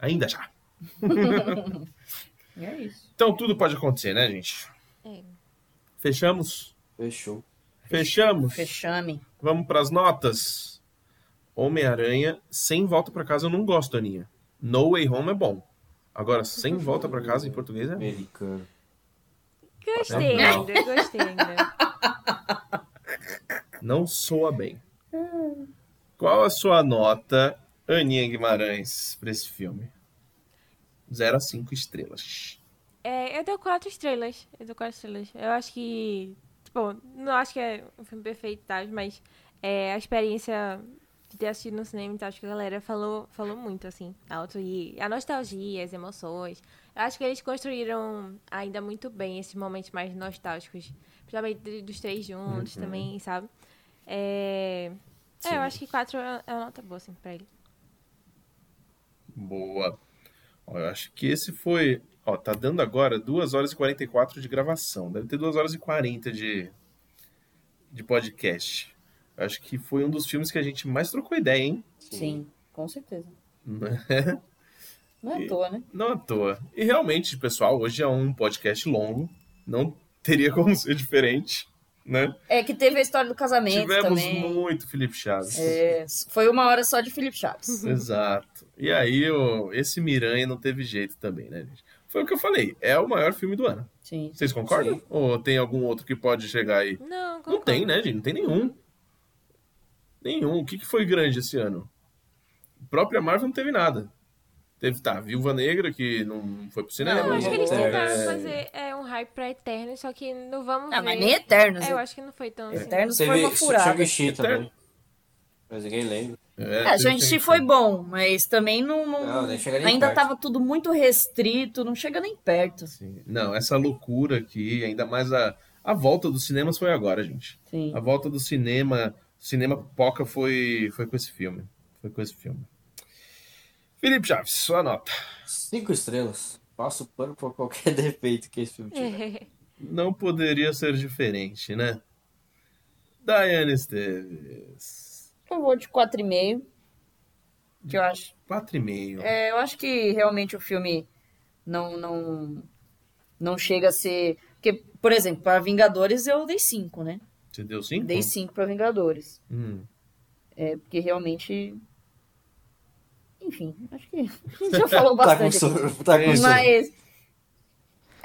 Ainda já. E *laughs* é isso. Então tudo pode acontecer, né, gente? É. Fechamos? Fechou. Fechamos? Fechame. Vamos pras notas? Homem-Aranha, sem volta pra casa eu não gosto, Aninha. No Way Home é bom. Agora, sem volta pra casa em português é. Americano. Gostei Não. ainda, gostei ainda. *laughs* Não soa bem. Qual a sua nota, Aninha Guimarães, pra esse filme? 0 a 5 estrelas. É, eu dou quatro estrelas. Eu dou quatro estrelas. Eu acho que. Tipo, não acho que é um filme perfeito e tal, mas é, a experiência de ter assistido no cinema e tal, acho que a galera falou, falou muito, assim, alto. E a nostalgia, as emoções. Eu acho que eles construíram ainda muito bem esses momentos mais nostálgicos. Principalmente dos três juntos também, sabe? É, é, eu acho que quatro é é uma nota boa, assim, pra ele. Boa. Eu acho que esse foi. Ó, tá dando agora 2 horas e 44 de gravação. Deve ter 2 horas e 40 de, de podcast. Acho que foi um dos filmes que a gente mais trocou ideia, hein? Sim, com certeza. Né? *laughs* Não é à toa, né? Não à toa. E realmente, pessoal, hoje é um podcast longo. Não teria como *laughs* ser diferente, né? É que teve a história do casamento Tivemos também. muito Felipe Chaves. É, foi uma hora só de Felipe Chaves. Exato. E aí, esse Miranha não teve jeito também, né, gente? Foi o que eu falei. É o maior filme do ano. Sim. Vocês concordam? Sim. Ou tem algum outro que pode chegar aí? Não, Não concordo. tem, né, gente? Não tem nenhum. Nenhum. O que, que foi grande esse ano? A própria Marvel não teve nada. Teve, tá, Viúva Negra, que não foi pro cinema. Não, acho que eles É. tentaram fazer é, um hype pra Eternos, só que não vamos Ah, ver. mas nem Eternos. É, eu acho que não foi tão assim. Eternos foi uma furada. Shang-Chi também. Eterno. Mas ninguém lembra. É, É, teve- Shang-Chi foi bom, mas também não. não- Não, ainda perto. tava tudo muito restrito, não chega nem perto. Sim. Não, essa loucura aqui, ainda mais a, a volta dos cinemas foi agora, gente. Sim. A volta do cinema, cinema pipoca foi, foi com esse filme. Foi com esse filme. Felipe Chaves, sua nota. Cinco estrelas. Passo pano por qualquer *laughs* defeito que esse filme tiver. Não poderia ser diferente, né? Daiane Esteves. Eu vou de 4,5. Que eu acho. 4,5. É, eu acho que realmente o filme não, não, não chega a ser. Porque, por exemplo, para Vingadores eu dei 5, né? Você deu 5? Dei 5 para Vingadores. Hum. É, porque realmente. Enfim, acho que a gente já falou *laughs* Tá com bastante. sono. Tá com sono. Mas.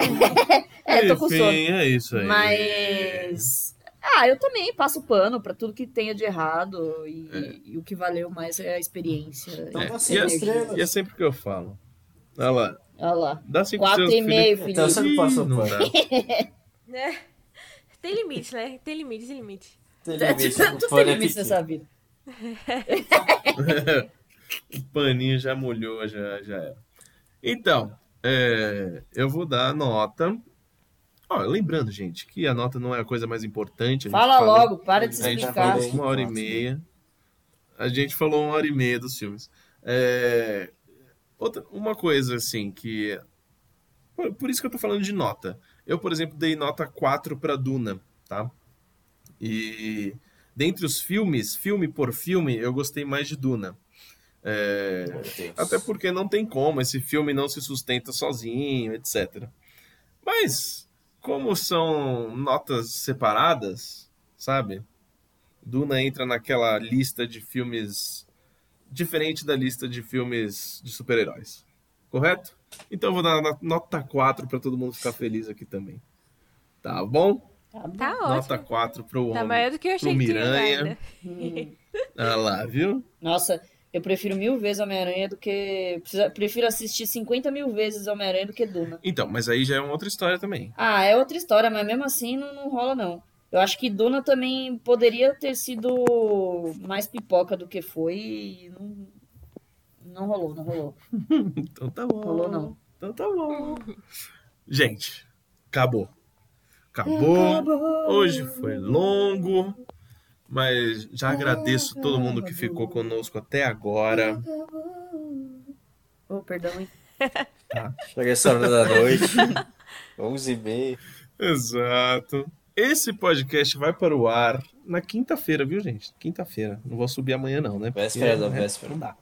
*laughs* *laughs* é, tô com Enfim, sono. é isso aí. Mas. Ah, eu também passo pano pra tudo que tenha de errado. E, e o que valeu mais é a experiência. Então É, dá e, cinco é, e é sempre que eu falo. Olha lá. Olha lá. Dá 5 Quatro e meio, Felipe. Então você não passou não pano. dá. *laughs* Né? Tem limite, né? Tem limite, tem limite. Tem É, limite, tudo tem é limite pequeno. nessa vida. *laughs* o paninho já molhou, já, já era. Então, é, eu vou dar a nota. Ó, lembrando, gente, que a nota não é a coisa mais importante. Fala falou- logo, para de se A gente explicar. falou uma hora e meia. A gente falou uma hora e meia dos filmes. É, outra, uma coisa, assim, que. Por, por isso que eu tô falando de nota. Eu, por exemplo, dei nota 4 pra Duna, tá? E dentre os filmes, filme por filme, eu gostei mais de Duna. É, até porque não tem como, esse filme não se sustenta sozinho, etc. Mas, como são notas separadas, sabe? Duna entra naquela lista de filmes diferente da lista de filmes de super-heróis. Correto? Então eu vou dar na- nota 4 para todo mundo ficar feliz aqui também. Tá bom? Tá bom. Tá Nota ótimo. 4 pro Tá homem. maior do que eu achei pro que tinha Miranha. ainda. Ah lá, viu? Nossa, eu prefiro mil vezes Homem-Aranha do que. Prefiro assistir 50 mil vezes Homem-Aranha do que Duna. Então, mas aí já é uma outra história também. Ah, é outra história, mas mesmo assim não, não rola, não. Eu acho que Duna também poderia ter sido mais pipoca do que foi e não, não rolou, não rolou. *laughs* Então tá bom. Rolou, não. Então tá bom. Gente, acabou. Acabou. Hoje foi longo, mas já agradeço todo mundo que ficou conosco até agora. Oh, perdão, hein? Chega essa hora da noite. *laughs* 11 e meia. Exato. Esse podcast vai para o ar na quinta-feira, viu, gente? Quinta-feira. Não vou subir amanhã, não, né? Véspera da né, véspera. Não dá.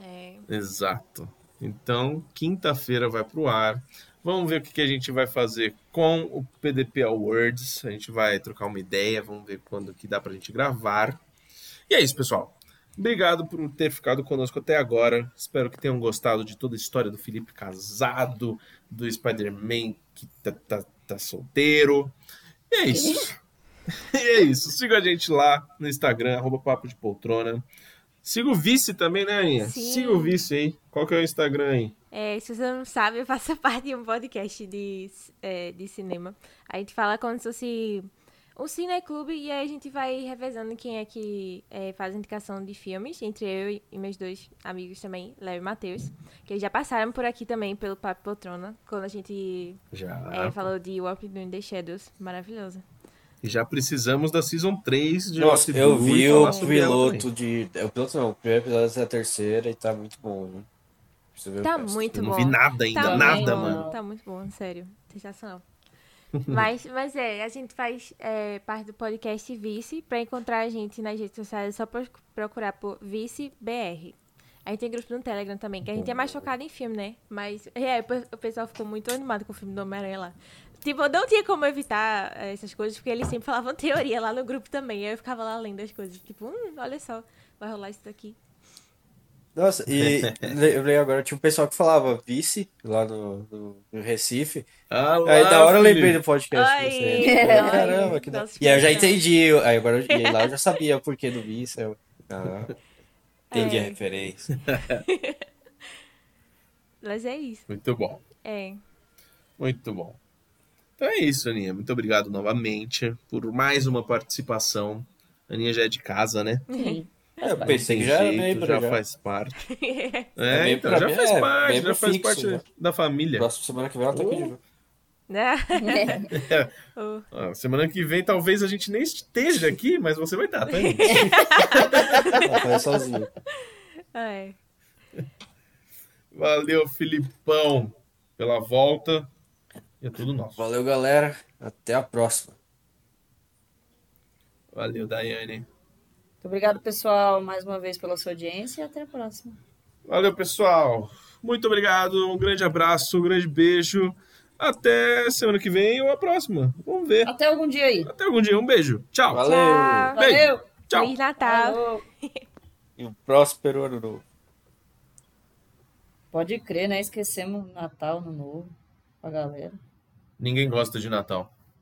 É. Exato. Então, quinta-feira vai pro ar. Vamos ver o que que a gente vai fazer com o PDP Awards. A gente vai trocar uma ideia, vamos ver quando que dá pra gente gravar. E é isso, pessoal. Obrigado por ter ficado conosco até agora. Espero que tenham gostado de toda a história do Felipe casado, do Spider-Man que tá, tá- tá solteiro. E é isso. *laughs* E é isso. Siga a gente lá no Instagram, arroba Papo de Poltrona. Siga o Vice também, né, Aninha? Sim. Siga o Vice aí. Qual que é o Instagram aí? É, se você não sabe, eu faço *laughs* parte de um podcast de, é, de cinema. A gente fala como se fosse um cineclube e aí a gente vai revezando quem é que é, faz indicação de filmes, entre eu e- meus dois amigos também, Léo e Matheus, que já passaram por aqui também pelo Papo Poltrona, quando a gente Já. é, falou de Walking in the Shadows. Maravilhoso. E já precisamos da Season 3 de Nossa, eu vi o piloto de. é, O piloto não, o primeiro episódio da terceira e tá muito bom, né? Tá muito Eu não bom. vi nada ainda, Tá nada, bom, mano. Tá muito bom, sério. Sensacional. *laughs* mas, mas é, a gente faz é, parte do podcast Vice. Pra encontrar a gente nas redes sociais é só pro- procurar por Vice BR. A gente tem grupo no Telegram também, que a gente é mais focado em filme, né? Mas é, o pessoal ficou muito animado com o filme do Homem-Aranha lá. Tipo, não tinha como evitar é, essas coisas, porque eles sempre falavam *laughs* teoria lá no grupo também. Aí eu ficava lá lendo as coisas. Tipo, hum, olha só, vai rolar isso daqui. Nossa, e *laughs* lembrei agora, tinha um pessoal que falava vice lá no, no, no Recife. Ah, lá, Aí da hora eu lembrei do podcast. Que você- Caramba, que da... E aí eu já entendi. Aí agora eu- e lá eu já *laughs* sabia o porquê do vice. Eu... Ah, entendi a É. referência. Mas é isso. Muito bom. É. Muito bom. Então é isso, Aninha. Muito obrigado novamente por mais uma participação. A Aninha já é de casa, né? É, eu pensei que já era jeito, já, Já faz parte. *laughs* É É, membro então, já mim, faz é, parte, já faz fixo, parte né? da família. Próxima semana que vem ela tá aqui de novo. Né? *laughs* É. Ah, semana que vem talvez a gente nem esteja aqui, mas você vai estar, tá? Vai *laughs* sozinha. É. Valeu, Filipão, pela volta. E é tudo nosso. Valeu, galera. Até a próxima. Valeu, Daiane. Muito obrigado, pessoal, mais uma vez pela sua audiência e até a próxima. Valeu, pessoal. Muito obrigado. Um grande abraço, um grande beijo. Até semana que vem ou a próxima. Vamos ver. Até algum dia aí. Até algum dia. Um beijo. Tchau. Valeu. Tchau. Beijo. Valeu! Tchau. Feliz Natal. Falou. *laughs* E um próspero ano novo. Pode crer, né? Esquecemos Natal, no Novo, pra galera. Ninguém gosta de Natal.